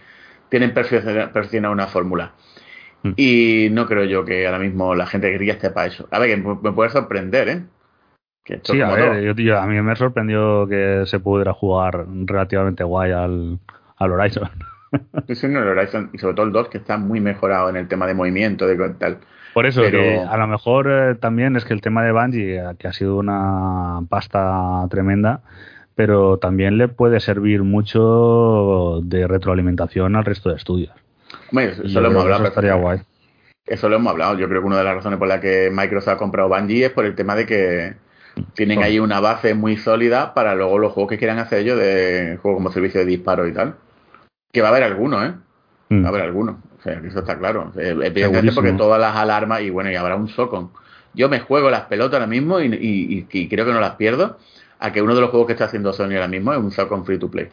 Tienen perfecciona- perfeccionado una fórmula. Mm. Y no creo yo que ahora mismo la gente guerrilla esté para eso. A ver, que me puede sorprender, ¿eh? Que Sí, a ver, yo, yo- a mí me sorprendió que se pudiera jugar relativamente guay al, al Horizon. [LAUGHS] Sí, sí, no, el Horizon, y sobre todo el 2, que está muy mejorado en el tema de movimiento, de tal. Por eso, Pero- que a lo mejor eh, también es que el tema de Bungie, eh, que ha sido una pasta tremenda, pero también le puede servir mucho de retroalimentación al resto de estudios. Hombre, eso, lo hemos hablado. eso estaría guay. Eso lo hemos hablado. Yo creo que una de las razones por las que Microsoft ha comprado Bungie es por el tema de que tienen ahí una base muy sólida para luego los juegos que quieran hacer ellos de juego como servicio de disparo y tal. Que va a haber algunos, ¿eh? Mm. Va a haber algunos. O sea, eso está claro. Eh, Evidentemente Segurísimo. porque todas las alarmas y bueno, y habrá un socon. Yo me juego las pelotas ahora mismo y, y- y- y creo que no las pierdo a que uno de los juegos que está haciendo Sony ahora mismo es un socon free to play.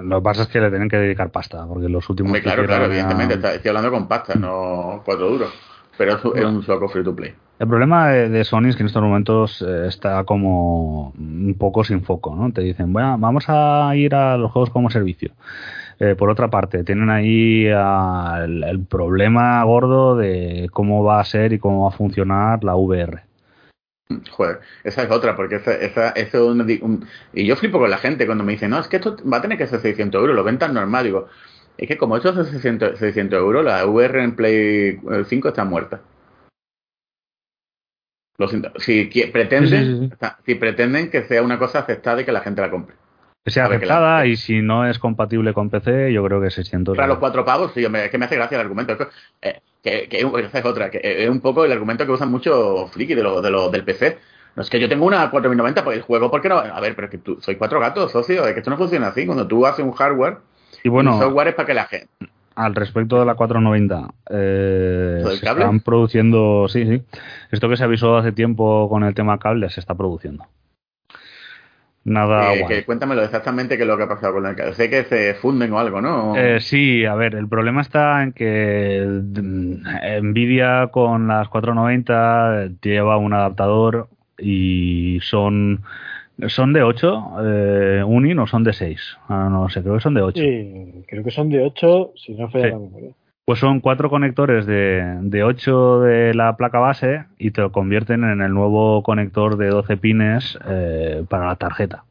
Lo que pasa es que le tienen que dedicar pasta, porque los últimos. Hombre, claro, claro, evidentemente. Estoy hablando con pasta, no cuatro duros. Pero es, un soco free to play. El problema de, de Sony es que en estos momentos eh, está como un poco sin foco, ¿no? Te dicen, bueno, vamos a ir a los juegos como servicio. Eh, por otra parte, tienen ahí ah, el, el problema gordo de cómo va a ser y cómo va a funcionar la VR. Joder, esa es otra, porque esa, esa, eso di- un- Y yo flipo con la gente cuando me dicen, no, es que esto va a tener que ser 600 euros, lo ven tan normal. Digo, es que como esto es 600, 600 euros, la VR en Play eh, 5 está muerta. Lo siento. Si pretenden, Sí, sí, sí, sí. está- si pretenden que sea una cosa aceptada y que la gente la compre. Que sea aceptada y si no es compatible con PC, yo creo que 600 Para los cuatro pavos, sí, es que me hace gracia el argumento. Es que, eh, que, que esa es otra, que es un poco el argumento que usan mucho friki de lo, de lo, del PC. No es que yo tengo una 4090 por el juego, ¿por qué no? A ver, pero es que tú, soy cuatro gatos, socio, es que esto no funciona así. Cuando tú haces un hardware, Y bueno, un software es para que la gente. Al respecto de la 490, eh, ¿Lo del se cable? están produciendo, sí, sí. Esto que se avisó hace tiempo con el tema cable se está produciendo. Nada eh, guay. que cuéntamelo exactamente qué es lo que ha pasado con el cable. Sé que se funden o algo, ¿no? Eh, sí, a ver, el problema está en que mm, Nvidia con las 490 lleva un adaptador y son son de 8 eh, Unin o son de 6. Ah, no sé, creo que son de 8. Sí, creo que son de 8, si no falla Sí. la memoria. Pues son cuatro conectores de, de 8 de la placa base y te lo convierten en el nuevo conector de 12 pines eh, para la tarjeta.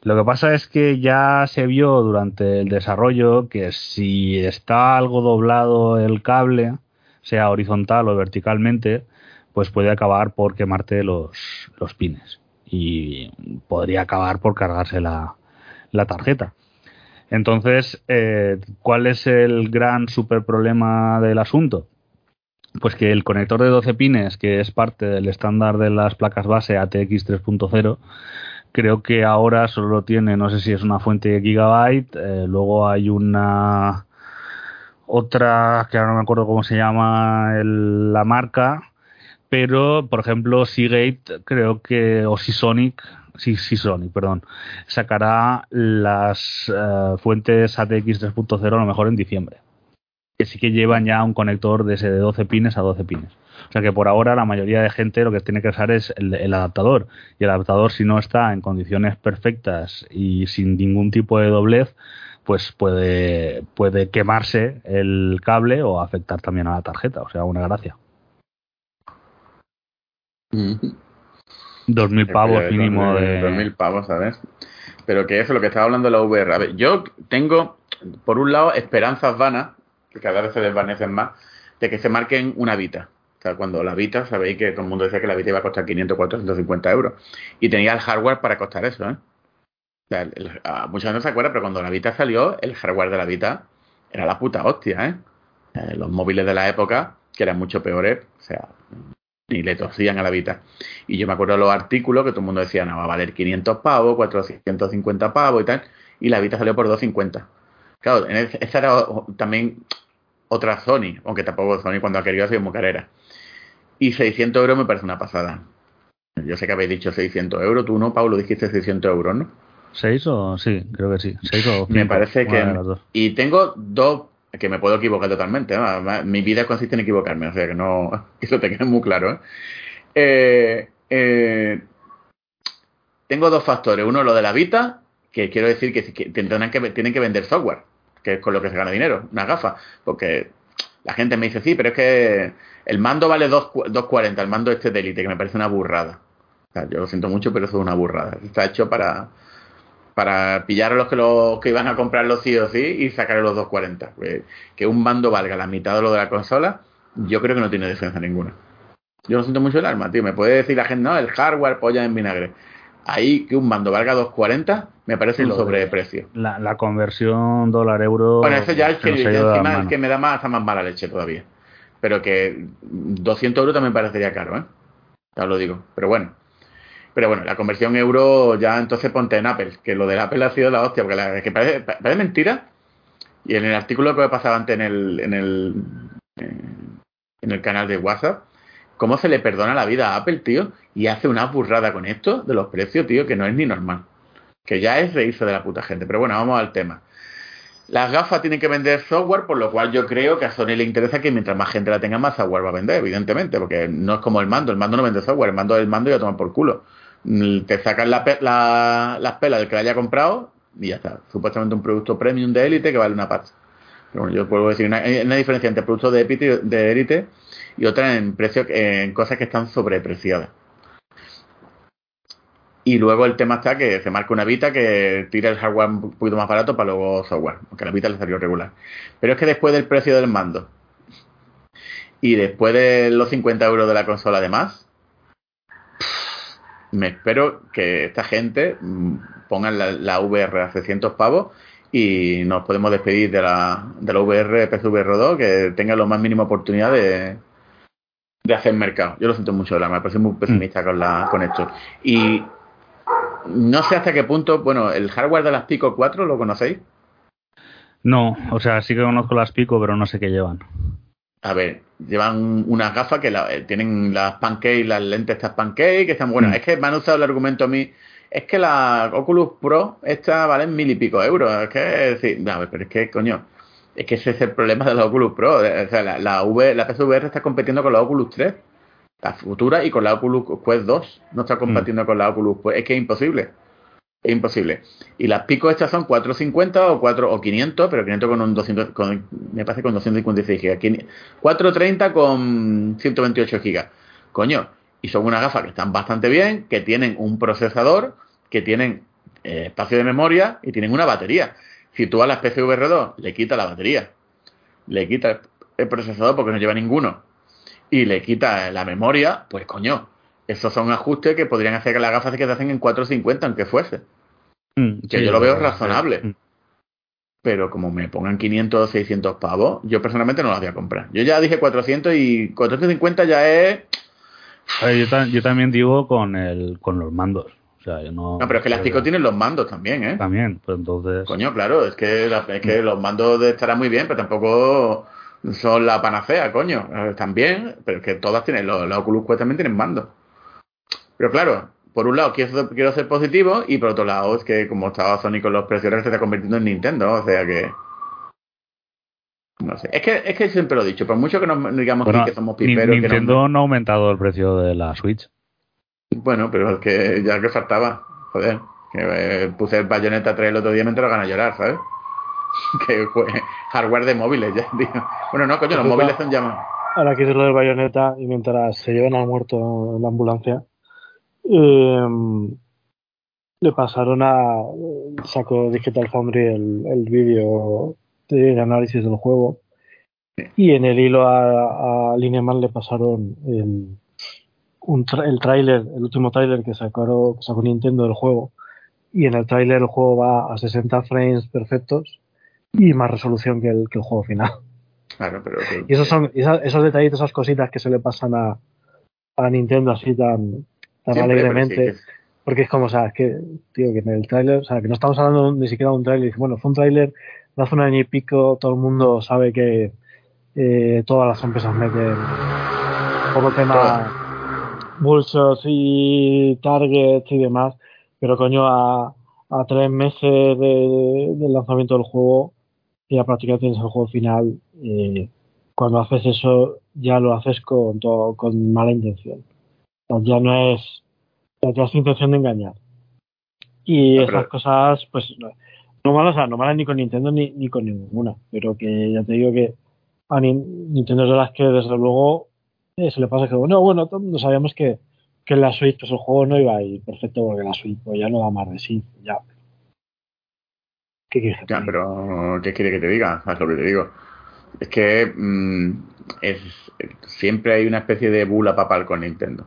Lo que pasa es que ya se vio durante el desarrollo que si está algo doblado el cable, sea horizontal o verticalmente, pues puede acabar por quemarte los, los pines y podría acabar por cargarse la, la tarjeta. Entonces, eh, ¿cuál es el gran super problema del asunto? Pues que el conector de 12 pines, que es parte del estándar de las placas base ATX 3.0, creo que ahora solo tiene, no sé si es una fuente gigabyte, eh, luego hay una otra que ahora no me acuerdo cómo se llama el- la marca, pero por ejemplo Seagate creo que o Seasonic sí, Seasonic, perdón, sacará las eh, fuentes ATX 3.0 a lo mejor en diciembre. Que sí que llevan ya un conector de ese de 12 pines a 12 pines. O sea que por ahora la mayoría de gente lo que tiene que usar es el, adaptador. Y el adaptador si no está en condiciones perfectas y sin ningún tipo de doblez, pues puede, puede quemarse el cable o afectar también a la tarjeta. O sea, una gracia. Dos mil pavos mínimo de... dos mil pavos, ¿sabes? Pero que eso, lo que estaba hablando de la VR. A ver, yo tengo, por un lado, esperanzas vanas, que cada vez se desvanecen más, de que se marquen una Vita. O sea, cuando la Vita, sabéis que todo el mundo decía que la Vita iba a costar 500, 450 euros. Y tenía el hardware para costar eso, ¿eh? O sea, el- el- a mucha gente no se acuerda, pero cuando la Vita salió, el hardware de la Vita era la puta hostia, ¿eh? Eh, los móviles de la época, que eran mucho peores, o sea, ni le tosían a la Vita. Y yo me acuerdo de los artículos que todo el mundo decía, no, va a valer 500 pavos, 450 pavos y tal, y la Vita salió por 250. Claro, en esa era también otra Sony, aunque tampoco Sony cuando ha querido ha sido muy carera. Y 600 euros me parece una pasada. Yo sé que habéis dicho 600 euros, tú no, Pablo, dijiste 600 euros, ¿no? ¿Seis o...? Sí, creo que sí. ¿Seis o Me cinco? parece Una que... Y tengo dos... Que me puedo equivocar totalmente. Mi vida consiste en equivocarme, o sea que no... [LAUGHS] Que eso te quede muy claro. ¿eh? Eh, eh, tengo dos factores. Uno, lo de la Vita, que quiero decir que, que tendrán que tienen que vender software, que es con lo que se gana dinero, unas gafas. Porque la gente me dice, sí, pero es que el mando vale 2 2.40, el mando este de Elite, que me parece una burrada. O sea, yo lo siento mucho, pero eso es una burrada. Está hecho para para pillar a los que, los que iban a comprarlo sí o sí y sacar los 240. Que, que un mando valga la mitad de lo de la consola, yo creo que no tiene defensa ninguna. Yo lo siento mucho el arma, tío. Me puede decir la gente, no, el hardware polla en vinagre. Ahí que un mando valga 240 me parece un sobreprecio. La, la conversión dólar-euro... Bueno, eso ya es que, encima manos. que me da más, hasta más mala leche todavía. Pero que 200 euros también parecería caro, ¿eh? Ya os lo digo. Pero bueno. Pero bueno, la conversión euro ya entonces ponte en Apple, que lo del Apple ha sido la hostia, porque la, que parece, parece mentira. Y en el artículo que me pasaba antes en el, en el eh, en el canal de WhatsApp, cómo se le perdona la vida a Apple, tío, y hace una burrada con esto de los precios, tío, que no es ni normal. que ya es reírse de la puta gente. Pero bueno, vamos al tema. Las gafas tienen que vender software, por lo cual yo creo que a Sony le interesa que mientras más gente la tenga, más software va a vender, evidentemente, porque no es como el mando, el mando no vende software, el mando es el mando y a tomar por culo. Te sacan la, la- las pelas del que la haya comprado y ya está. Supuestamente un producto premium de élite que vale una pasta. Pero bueno, yo puedo decir, una- diferencia entre productos de élite de élite y otra en precio, en cosas que están sobrepreciadas. Y luego el tema está que se marca una Vita que tira el hardware un poquito más barato para luego software, porque la Vita le salió regular. Pero es que después del precio del mando y después de los 50 euros de la consola además, me espero que esta gente mm, pongan la, la VR a 600 pavos y nos podemos despedir de la, de la VR PSVR 2 que tenga lo más mínima oportunidad de, de hacer mercado. Yo lo siento mucho, la me parece muy pesimista con, la, con esto. Y no sé hasta qué punto, bueno, el hardware de las Pico 4, ¿lo conocéis? No, o sea, sí que conozco las Pico, pero no sé qué llevan. A ver, llevan unas gafas que la- eh, tienen las pancake, las lentes estas pancake, que están buenas. Mm. Es que me han usado el argumento a mí. Es que la Oculus Pro, esta valen mil y pico euros. Es que, sí, ver, pero es que, coño, es que ese es el problema de la Oculus Pro. O sea, la, la, V, la PSVR está compitiendo con la Oculus 3, la futura, y con la Oculus Quest 2. No está compitiendo con la Oculus Quest. Es que es imposible. Es imposible. Y las Pico estas son 450 o 4 o 500, pero 500 con un 200, con, me parece con 256 gigas. 430 con 128 gigas. Coño, y son unas gafas que están bastante bien, que tienen un procesador, que tienen eh, espacio de memoria y tienen una batería. Si tú a las PCVR 2 le quitas la batería, le quitas el procesador porque no lleva ninguno, y le quitas la memoria, pues coño, esos son ajustes que podrían hacer que las gafas se quedasen en 450, aunque fuese. Mm, Que sí, yo lo veo razonable. Mm. Pero como me pongan 500 o 600 pavos, yo personalmente no las voy a comprar. Yo ya dije 400 y 450 ya es... Yo, ta- yo también digo con el con los mandos. O sea, yo no. No, pero es que las Pico tienen los mandos también, ¿eh? También, pues entonces. Coño, claro, es que, la- es que los mandos estarán muy bien, pero tampoco son la panacea, coño. Están bien, pero es que todas tienen, los, los Oculus Quest también tienen mandos. Pero claro, por un lado quiero, quiero ser positivo y por otro lado es que como estaba Sony con los precios se está convirtiendo en Nintendo, o sea que... No sé, es que, es que siempre lo he dicho, por mucho que nos digamos Bueno, que somos piperos, que Nintendo no ha aumentado el precio de la Switch. no- bueno, pero es que ya que faltaba, joder, que eh, puse el Bayonetta 3 el otro día y me entró ganas de llorar, ¿sabes? [LAUGHS] que fue hardware de móviles ya, [LAUGHS] tío. Bueno, no, coño, los móviles son llamados. Ahora es lo del bayoneta y mientras se llevan al muerto en la ambulancia, eh, le pasaron a. Sacó Digital Foundry el, el vídeo de análisis del juego y en el hilo a, a Lineman le pasaron el, un tra- el tráiler, el último tráiler que sacó, que sacó Nintendo del juego y en el tráiler el juego va a 60 frames perfectos y más resolución que el, que el juego final. Claro, pero. que- Y esos son esa- esos detallitos, esas cositas que se le pasan a, a Nintendo así tan, tan siempre, alegremente. sí, que es- Porque es como, o sea, es que, tío, que en el tráiler, o sea, que no estamos hablando ni siquiera de un tráiler. Bueno, fue un tráiler de hace un año y pico, todo el mundo sabe que eh, todas las empresas meten por lo tema bullshots y targets y demás, pero coño, a, a tres meses de- del lanzamiento del juego, ya prácticamente tienes el juego final, eh, cuando haces eso ya lo haces con, todo, con mala intención. Sea, ya no es, ya tienes intención de engañar. Y No, esas pero- cosas, pues, no- no malas, o sea, no malas ni con Nintendo ni, ni con ninguna, pero que ya te digo que a Nin- Nintendo es de las que desde luego eh, se le pasa que, bueno, bueno, mundo sabíamos que, que en la Switch pues el juego no iba a ir perfecto porque la Switch pues, ya no da más de sí, ya. ¿Qué quieres que Ya, pero ¿qué quiere que te diga? ¿Sabes lo que te digo? Es que mm, es, siempre hay una especie de bula papal con Nintendo.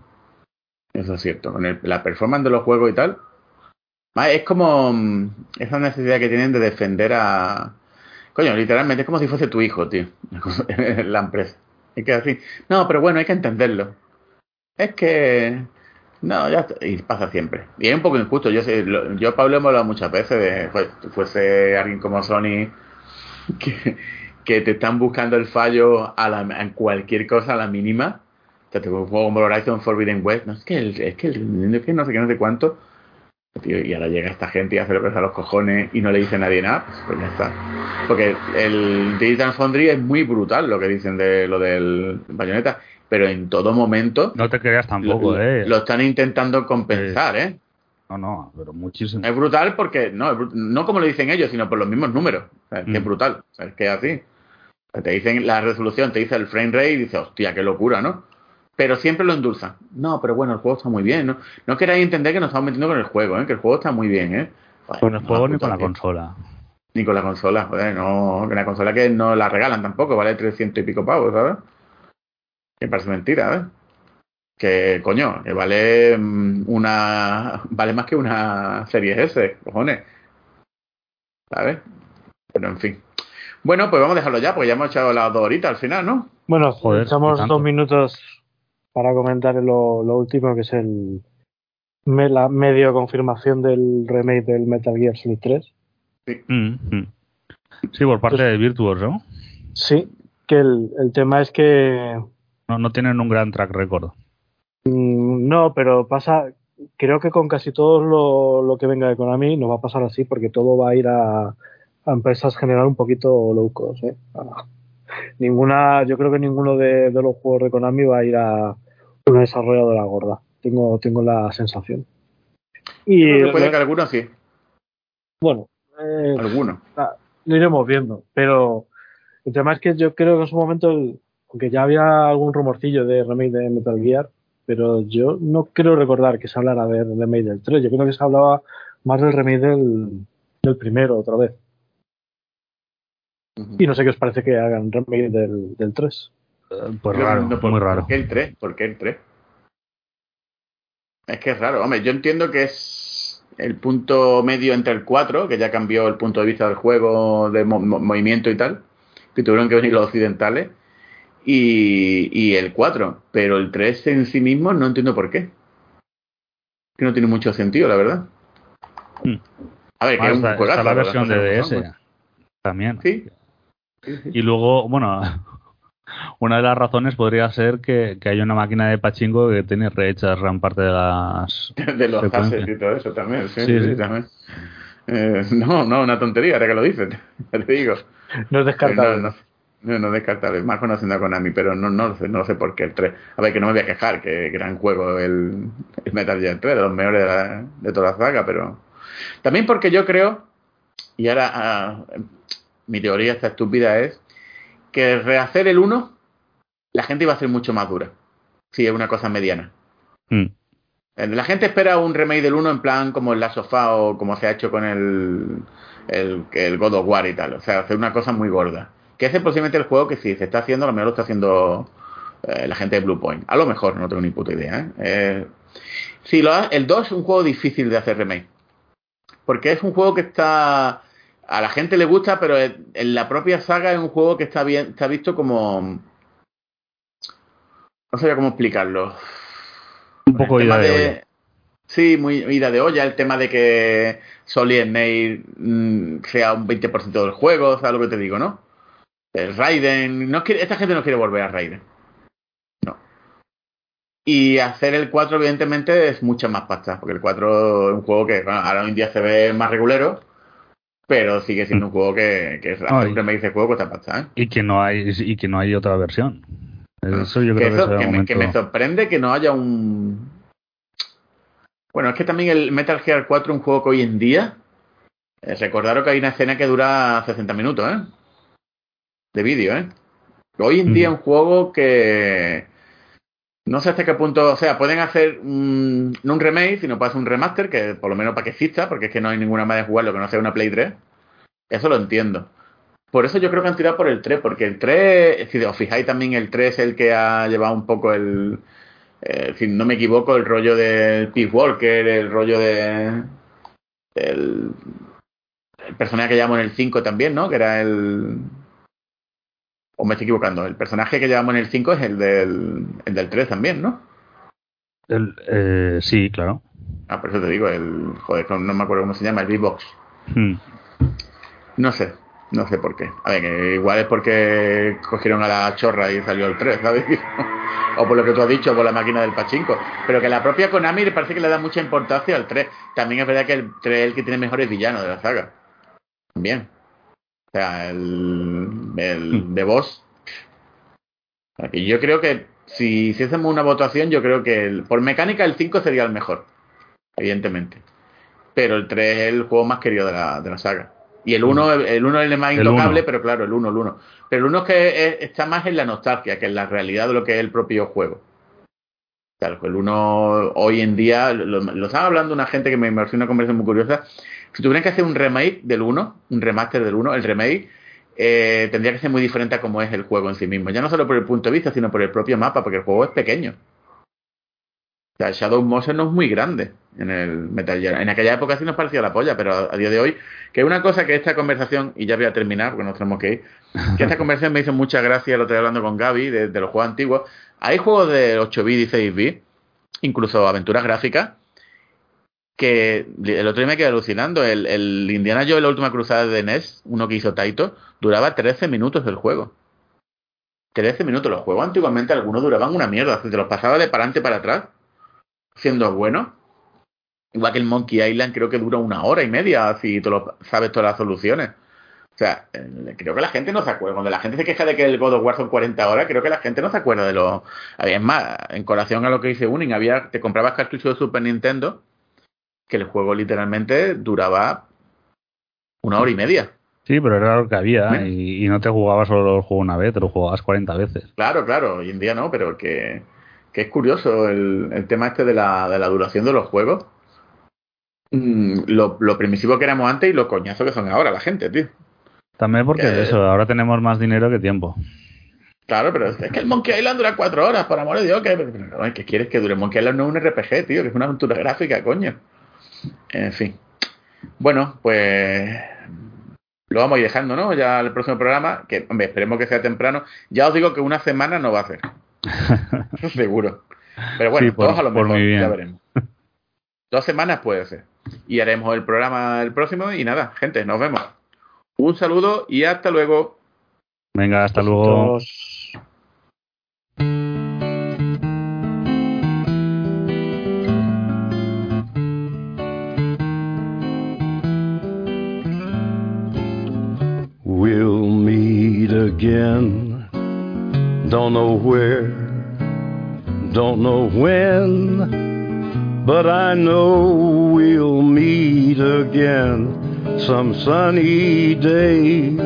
Eso es cierto. Con el- la performance de los juegos y tal. Es como mm, esa necesidad que tienen de defender a... Coño, literalmente es como si fuese tu hijo, tío. [LAUGHS] [LAUGHS] la empresa. Es que así. No, pero bueno, hay que entenderlo. Es que... No, ya está. Y pasa siempre. Y es un poco injusto. Yo sé, lo- yo Pablo hemos hablado muchas veces de pues, fuese alguien como Sony [LAUGHS] que, te están buscando el fallo a en cualquier cosa a la mínima. Sea, te un juego como Horizon Forbidden West. No, es que el, es que el, es que no sé qué, no sé cuánto. Tío, y ahora llega esta gente y hace lo que a los cojones y no le dice a nadie nada, pues, pues ya está. Porque el Digital Foundry es muy brutal lo que dicen de lo del bayoneta, pero en todo momento No te creas tampoco, lo, ¿eh? lo están intentando compensar, ¿eh? No, no, pero muchísimo. Es brutal porque, no, no como lo dicen ellos, sino por los mismos números. O sea, es que es Mm. brutal. O sea, es que es así. Te dicen la resolución, te dice el frame rate y dices, hostia, qué locura, ¿no? Pero siempre lo endulzan. No, pero bueno, el juego está muy bien, ¿no? No queráis entender que nos estamos metiendo con el juego, ¿eh? Que el juego está muy bien, ¿eh? Joder, Con el no, juego ni con la consola. Ni con la consola, joder, no. Que la consola que no la regalan tampoco, vale 300 y pico pavos, ¿sabes? Que parece mentira, ¿eh? Que, coño, que vale mm, una. Vale más que una serie S, cojones. ¿Sabes? Pero en fin. Bueno, pues vamos a dejarlo ya, porque ya hemos echado las dos horitas al final, ¿no? Bueno, Joder, echamos dos minutos para comentar lo, lo último, que es el me- la medio confirmación del remake del Metal Gear Solid 3. Mm, mm. Sí, por parte de Virtuos, ¿no? Sí, que el, el tema es que ¿no? No tienen un gran track record. mm, no, pero pasa, creo que con casi todo lo, lo que venga de Konami nos va a pasar así, porque todo va a ir a, a empresas general un poquito low cost. ¿eh? Ah, Ninguna, yo creo que ninguno de, de los juegos de Konami va a ir a una desarrolladora gorda. Tengo, tengo la sensación. Y puede que algunos sí, bueno, eh, algunos. lo iremos viendo, pero el tema es que yo creo que en su momento, el- aunque ya había algún rumorcillo de remake de Metal Gear, pero yo no creo recordar que se hablara de remake del 3, yo creo que se hablaba más del remake del, del primero otra vez. Y no sé qué os parece que hagan remake del, del 3. Pues Yo raro, no, por- muy raro. ¿Por qué el 3? ¿Por qué el 3? Es que es raro. Hombre, yo entiendo que es el punto medio entre el 4, que ya cambió el punto de vista del juego, de mo- mo- movimiento y tal, que tuvieron que venir los occidentales, y, y el 4. Pero el 3 en sí mismo no entiendo por qué. Que no tiene mucho sentido, la verdad. Hmm. A ver, que Ah, es un está, está la versión de DS también. Sí. Y luego, bueno, una de las razones podría ser que, que hay una máquina de pachinko que tiene rehechas gran parte de las... [LAUGHS] de los haces y todo eso también. Sí, Sí, sí, sí. también. Eh, no, no, una tontería, ahora que lo dices, [LAUGHS] ya te digo. No es descartable. No, no, no, no es descartable. Más conociendo a Konami, pero no, no, lo sé, no sé por qué el 3. A ver, que no me voy a quejar, que gran juego el, el Metal Gear 3, de los mejores de, la- de toda la saga, pero. También porque yo creo, y ahora ah, mi teoría esta estúpida es, que rehacer el 1, la gente iba a ser mucho más dura. Si es una cosa mediana. Mm. Eh, La gente espera un remake del 1 en plan como el Last of Us o como se ha hecho con el, el, el God of War y tal. O sea, hacer una cosa muy gorda. Que ese es posiblemente el juego que si se está haciendo, a lo mejor lo está haciendo eh, la gente de Blue Point. A lo mejor, no tengo ni puta idea. ¿eh? Eh, sí, lo ha- el 2 es un juego difícil de hacer remake. Porque es un juego que está... A la gente le gusta, pero en la propia saga es un juego que está bien está visto como... No sabía cómo explicarlo. Un poco ida de olla. Sí, muy ida de olla. El tema de que Solid Snake mm, sea un 20% del juego, ¿sabes lo que te digo, no? El Raiden. No quiere, esta gente no quiere volver a Raiden. No. Y hacer el 4, evidentemente, es mucha más pasta. Porque el 4 es un juego que bueno, ahora hoy en día se ve más regulero. Pero sigue siendo un juego que, que es Ay. siempre me dice juego cuesta pasta, ¿eh? Y que no hay y que no hay otra versión. Eso yo que, creo que, eso- que el me, que me momento- sorprende que no haya un. Bueno, es que también el Metal Gear 4 es un juego que hoy en día. eh, recordaros que hay una escena que dura 60 minutos, ¿eh? De vídeo, ¿eh? Hoy en día es un juego que. No sé hasta qué punto. O sea, pueden hacer un, no un remake, sino pueden hacer un remaster, que por lo menos para que exista, porque es que no hay ninguna manera de jugarlo que no sea una Play 3. Eso lo entiendo. Por eso yo creo que han tirado por el 3, porque el 3, si os fijáis también, el 3 es el que ha llevado un poco el, eh, si no me equivoco, el rollo del Peace Walker, el rollo de. El, el personaje que llamamos en el 5 también, ¿no? Que era el. O me estoy equivocando, el personaje que llevamos en el 5 es el del, el del 3 también, ¿no? El- eh, sí, claro. Ah, por eso te digo, el. Joder, no no me acuerdo cómo se llama, el B-Box. Mm. No sé. No sé por qué. A ver, que igual es porque cogieron a la chorra y salió el 3, ¿sabes? [LAUGHS] o por lo que tú has dicho, por la máquina del pachinko. Pero que la propia Konami le parece que le da mucha importancia al 3. También es verdad que el 3 es el que tiene mejores villanos de la saga. Bien. O sea, el, el de Boss. Y yo creo que si, si hacemos una votación, yo creo que el, por mecánica el 5 sería el mejor. Evidentemente. Pero el 3 es el juego más querido de la, de la saga. Y el 1 el uno es el más intocable, pero claro, el 1, el 1. Pero el 1 es que es- está más en la nostalgia que en la realidad de lo que es el propio juego. Claro, el 1 hoy en día, lo, lo estaba hablando una gente que me pareció una conversación muy curiosa. Si tuvieran que hacer un remake del 1, un remaster del 1, el remake eh, tendría que ser muy diferente a cómo es el juego en sí mismo. Ya no solo por el punto de vista, sino por el propio mapa, porque el juego es pequeño. O sea, Shadow Motion no es muy grande en el Metal Gear. En aquella época sí nos parecía la polla, pero a, a día de hoy, que una cosa que esta conversación, y ya voy a terminar porque nos tenemos que ir, que esta [LAUGHS] conversación me hizo mucha gracia, lo estoy hablando con Gaby, de, de los juegos antiguos. Hay juegos de 8 bits y 6 bits, incluso aventuras gráficas, que el otro día me quedé alucinando. El, el Indiana Jones, la última cruzada de NES, uno que hizo Taito, duraba 13 minutos el juego. 13 minutos. Los juegos antiguamente algunos duraban una mierda. Te los pasaba de para adelante para atrás, siendo bueno. Igual que el Monkey Island creo que dura una hora y media si tú lo sabes todas las soluciones. O sea, eh, creo que la gente no se acuerda. Cuando la gente se queja de que el God of War son 40 horas, creo que la gente no se acuerda de los... Es más, en colación a lo que dice Uning, había, te comprabas cartuchos de Super Nintendo que el juego literalmente duraba una hora y media. Sí, pero era lo que había y, y no te jugabas solo el juego una vez, te lo jugabas 40 veces. Claro, claro, hoy en día no, pero que, que es curioso el, el tema este de la, de la duración de los juegos. Mm, lo, lo permisivo que éramos antes y lo coñazo que son ahora la gente, tío. También porque Eh. eso, ahora tenemos más dinero que tiempo. Claro, pero es que el Monkey Island dura cuatro horas, por amor de Dios. ¿qué, pero, ¿qué quieres que dure? Monkey Island no es un RPG, tío, que es una aventura gráfica, coño. En fin. Bueno, pues lo vamos a ir dejando, ¿no? Ya el próximo programa, que hombre, esperemos que sea temprano. Ya os digo que una semana no va a ser. [LAUGHS] Seguro. Pero bueno, Sí, por- dos a lo mejor, ya veremos. Dos semanas puede ser. Y haremos el programa el próximo y nada, gente, nos vemos. Un saludo y hasta luego. Venga, hasta luego. Meet again. Don't know where, don't know when, but I know we'll meet again some sunny day.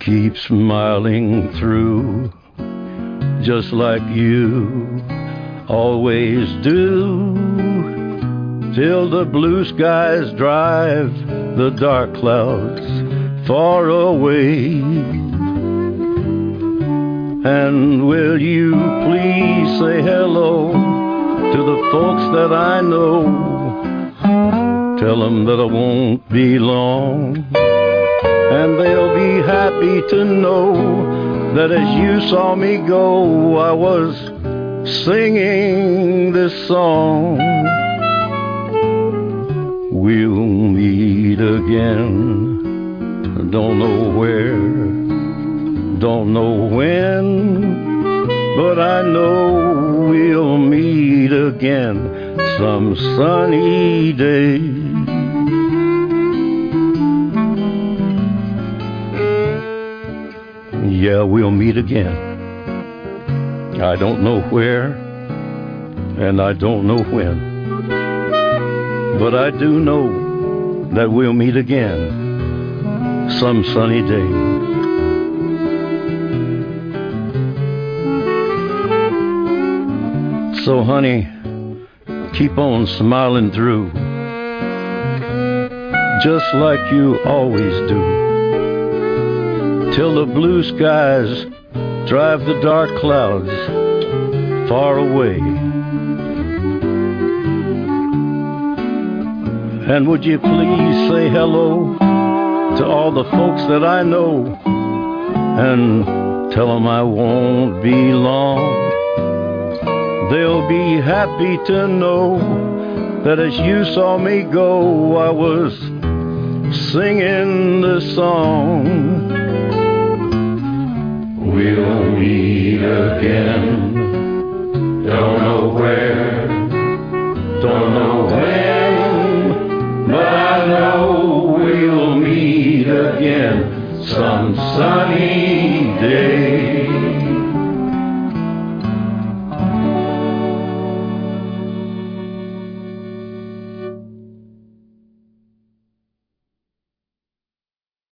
Keep smiling through, just like you always do till the blue skies drive the dark clouds far away. And will you please say hello to the folks that I know? Tell them that I won't be long, and they'll be happy to know that as you saw me go, I was singing this song. We'll meet again. Don't know where, don't know when, but I know we'll meet again some sunny day. Yeah, we'll meet again. I don't know where, and I don't know when. But I do know that we'll meet again some sunny day. So, honey, keep on smiling through, just like you always do, till the blue skies drive the dark clouds far away. And would you please say hello to all the folks that I know and tell them I won't be long. They'll be happy to know that as you saw me go, I was singing this song. We'll meet again. Don't know where, don't know some sunny day.